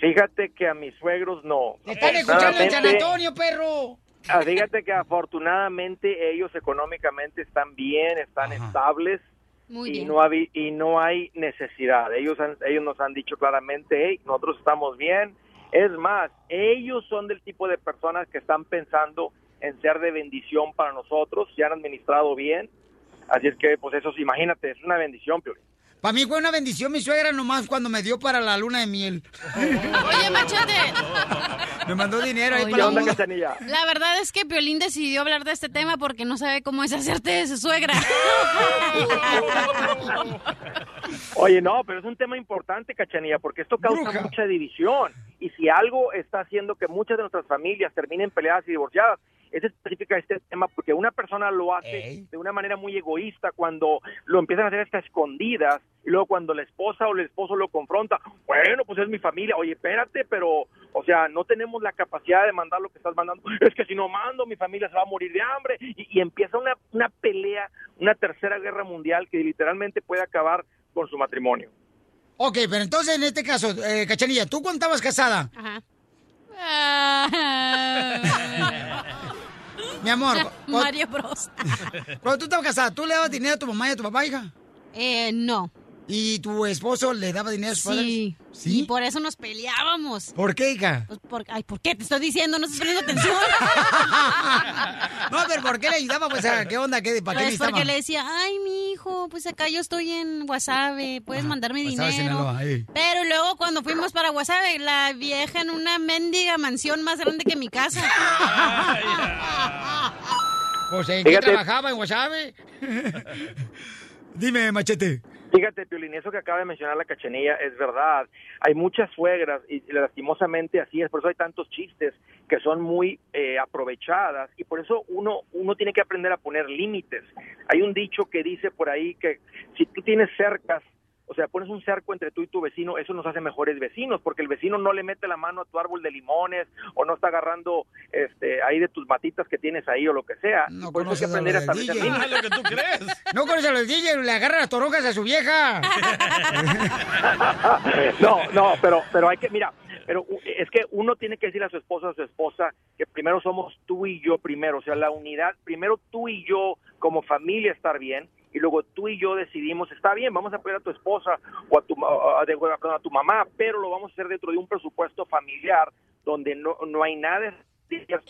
Fíjate que a mis suegros no. Están escuchando en San Antonio, perro. Ah, Fíjate que afortunadamente ellos económicamente están bien, están estables Muy y bien. no hay y no hay necesidad. Ellos han- ellos nos han dicho claramente, hey, nosotros estamos bien. Es más, ellos son del tipo de personas que están pensando en ser de bendición para nosotros, se han administrado bien. Así es que, pues eso, imagínate, es una bendición, Piolín. Para mí fue una bendición mi suegra nomás cuando me dio para la luna de miel. Oye, Machete. Me mandó dinero ahí Oye. para la. La verdad es que Piolín decidió hablar de este tema porque no sabe cómo es hacerte de su suegra. Oye, no, pero es un tema importante, Cachanilla, porque esto causa mucha división. Y si algo está haciendo que muchas de nuestras familias terminen peleadas y divorciadas, es específica este tema, porque una persona lo hace de una manera muy egoísta cuando lo empiezan a hacer hasta escondidas, y luego cuando la esposa o el esposo lo confronta, bueno, pues es mi familia, oye, espérate, pero O sea, no tenemos la capacidad de mandar lo que estás mandando. Es que si no mando, mi familia se va a morir de hambre. Y, y empieza una, una pelea, una tercera guerra mundial que literalmente puede acabar con su matrimonio. Ok, pero entonces en este caso, eh, Cachanilla, ¿tú cuándo estabas casada? Ajá. Mi amor, cu- Mario Bros. cuando tú estabas casada, ¿tú le dabas dinero a tu mamá y a tu papá, hija? Eh, no. ¿Y tu esposo le daba dinero a sus Sí. padres? Y por eso nos peleábamos. ¿Por qué, hija? Pues por, ay, ¿por qué? Te estoy diciendo, no estás poniendo atención. No, pero ¿por qué le ayudaba? Pues, ¿a ¿qué onda? ¿Qué, ¿Para qué Pues porque le decía, ay, mi hijo, pues acá yo estoy en Wasabe, puedes mandarme Wasabe, dinero. Sinaloa, ahí. Pero luego cuando fuimos para Wasabe, la vieja en una mendiga mansión más grande que mi casa. Pues, ¿en qué trabajaba? ¿En Wasabe? Dime, Machete. Fíjate, Piolín, que acaba de mencionar la cachanilla es verdad. Hay muchas suegras y lastimosamente así es, por eso hay tantos chistes que son muy eh, aprovechadas y por eso uno, uno tiene que aprender a poner límites. Hay un dicho que dice por ahí que si tú tienes cercas, o sea, pones un cerco entre tú y tu vecino, eso nos hace mejores vecinos, porque el vecino no le mete la mano a tu árbol de limones o no está agarrando este ahí de tus matitas que tienes ahí o lo que sea. No por eso hay que conoces a aprender a los del DJ. límites. lo que tú crees. No conoce a los DJ, le agarra las toronjas a su vieja. no, no, pero, pero hay que, mira, pero es que uno tiene que decir a su esposa, a su esposa, que primero somos tú y yo primero, o sea, la unidad, primero tú y yo como familia estar bien, y luego tú y yo decidimos, está bien, vamos a apoyar a tu esposa o a tu, a, perdón, a tu mamá, pero lo vamos a hacer dentro de un presupuesto familiar donde no, no hay nada,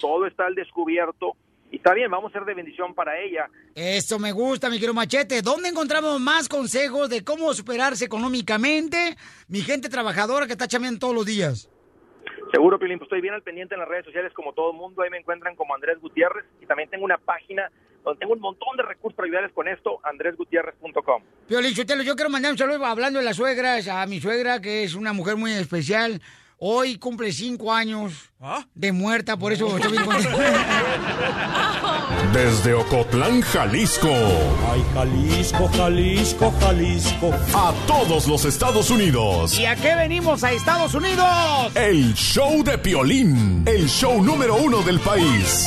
todo está al descubierto, y está bien, vamos a ser de bendición para ella, Eso me gusta, mi querido Machete. ¿Dónde encontramos más consejos de cómo superarse económicamente? Mi gente trabajadora que está chambeando todos los días. Seguro, Pilín, pues estoy bien al pendiente en las redes sociales como todo el mundo. Ahí me encuentran como Andrés Gutiérrez y también tengo una página donde tengo un montón de recursos para ayudarles con esto, andresgutierrez.com. Piolín Sotelo, yo quiero mandar un saludo hablando de las suegras, a mi suegra, que es una mujer muy especial. Hoy cumple cinco años de muerta, por eso estoy bien contento. Desde Ocotlán, Jalisco. Ay, Jalisco, Jalisco, Jalisco. A todos los Estados Unidos. ¿Y a qué venimos a Estados Unidos? El show de Piolín. El show número uno del país.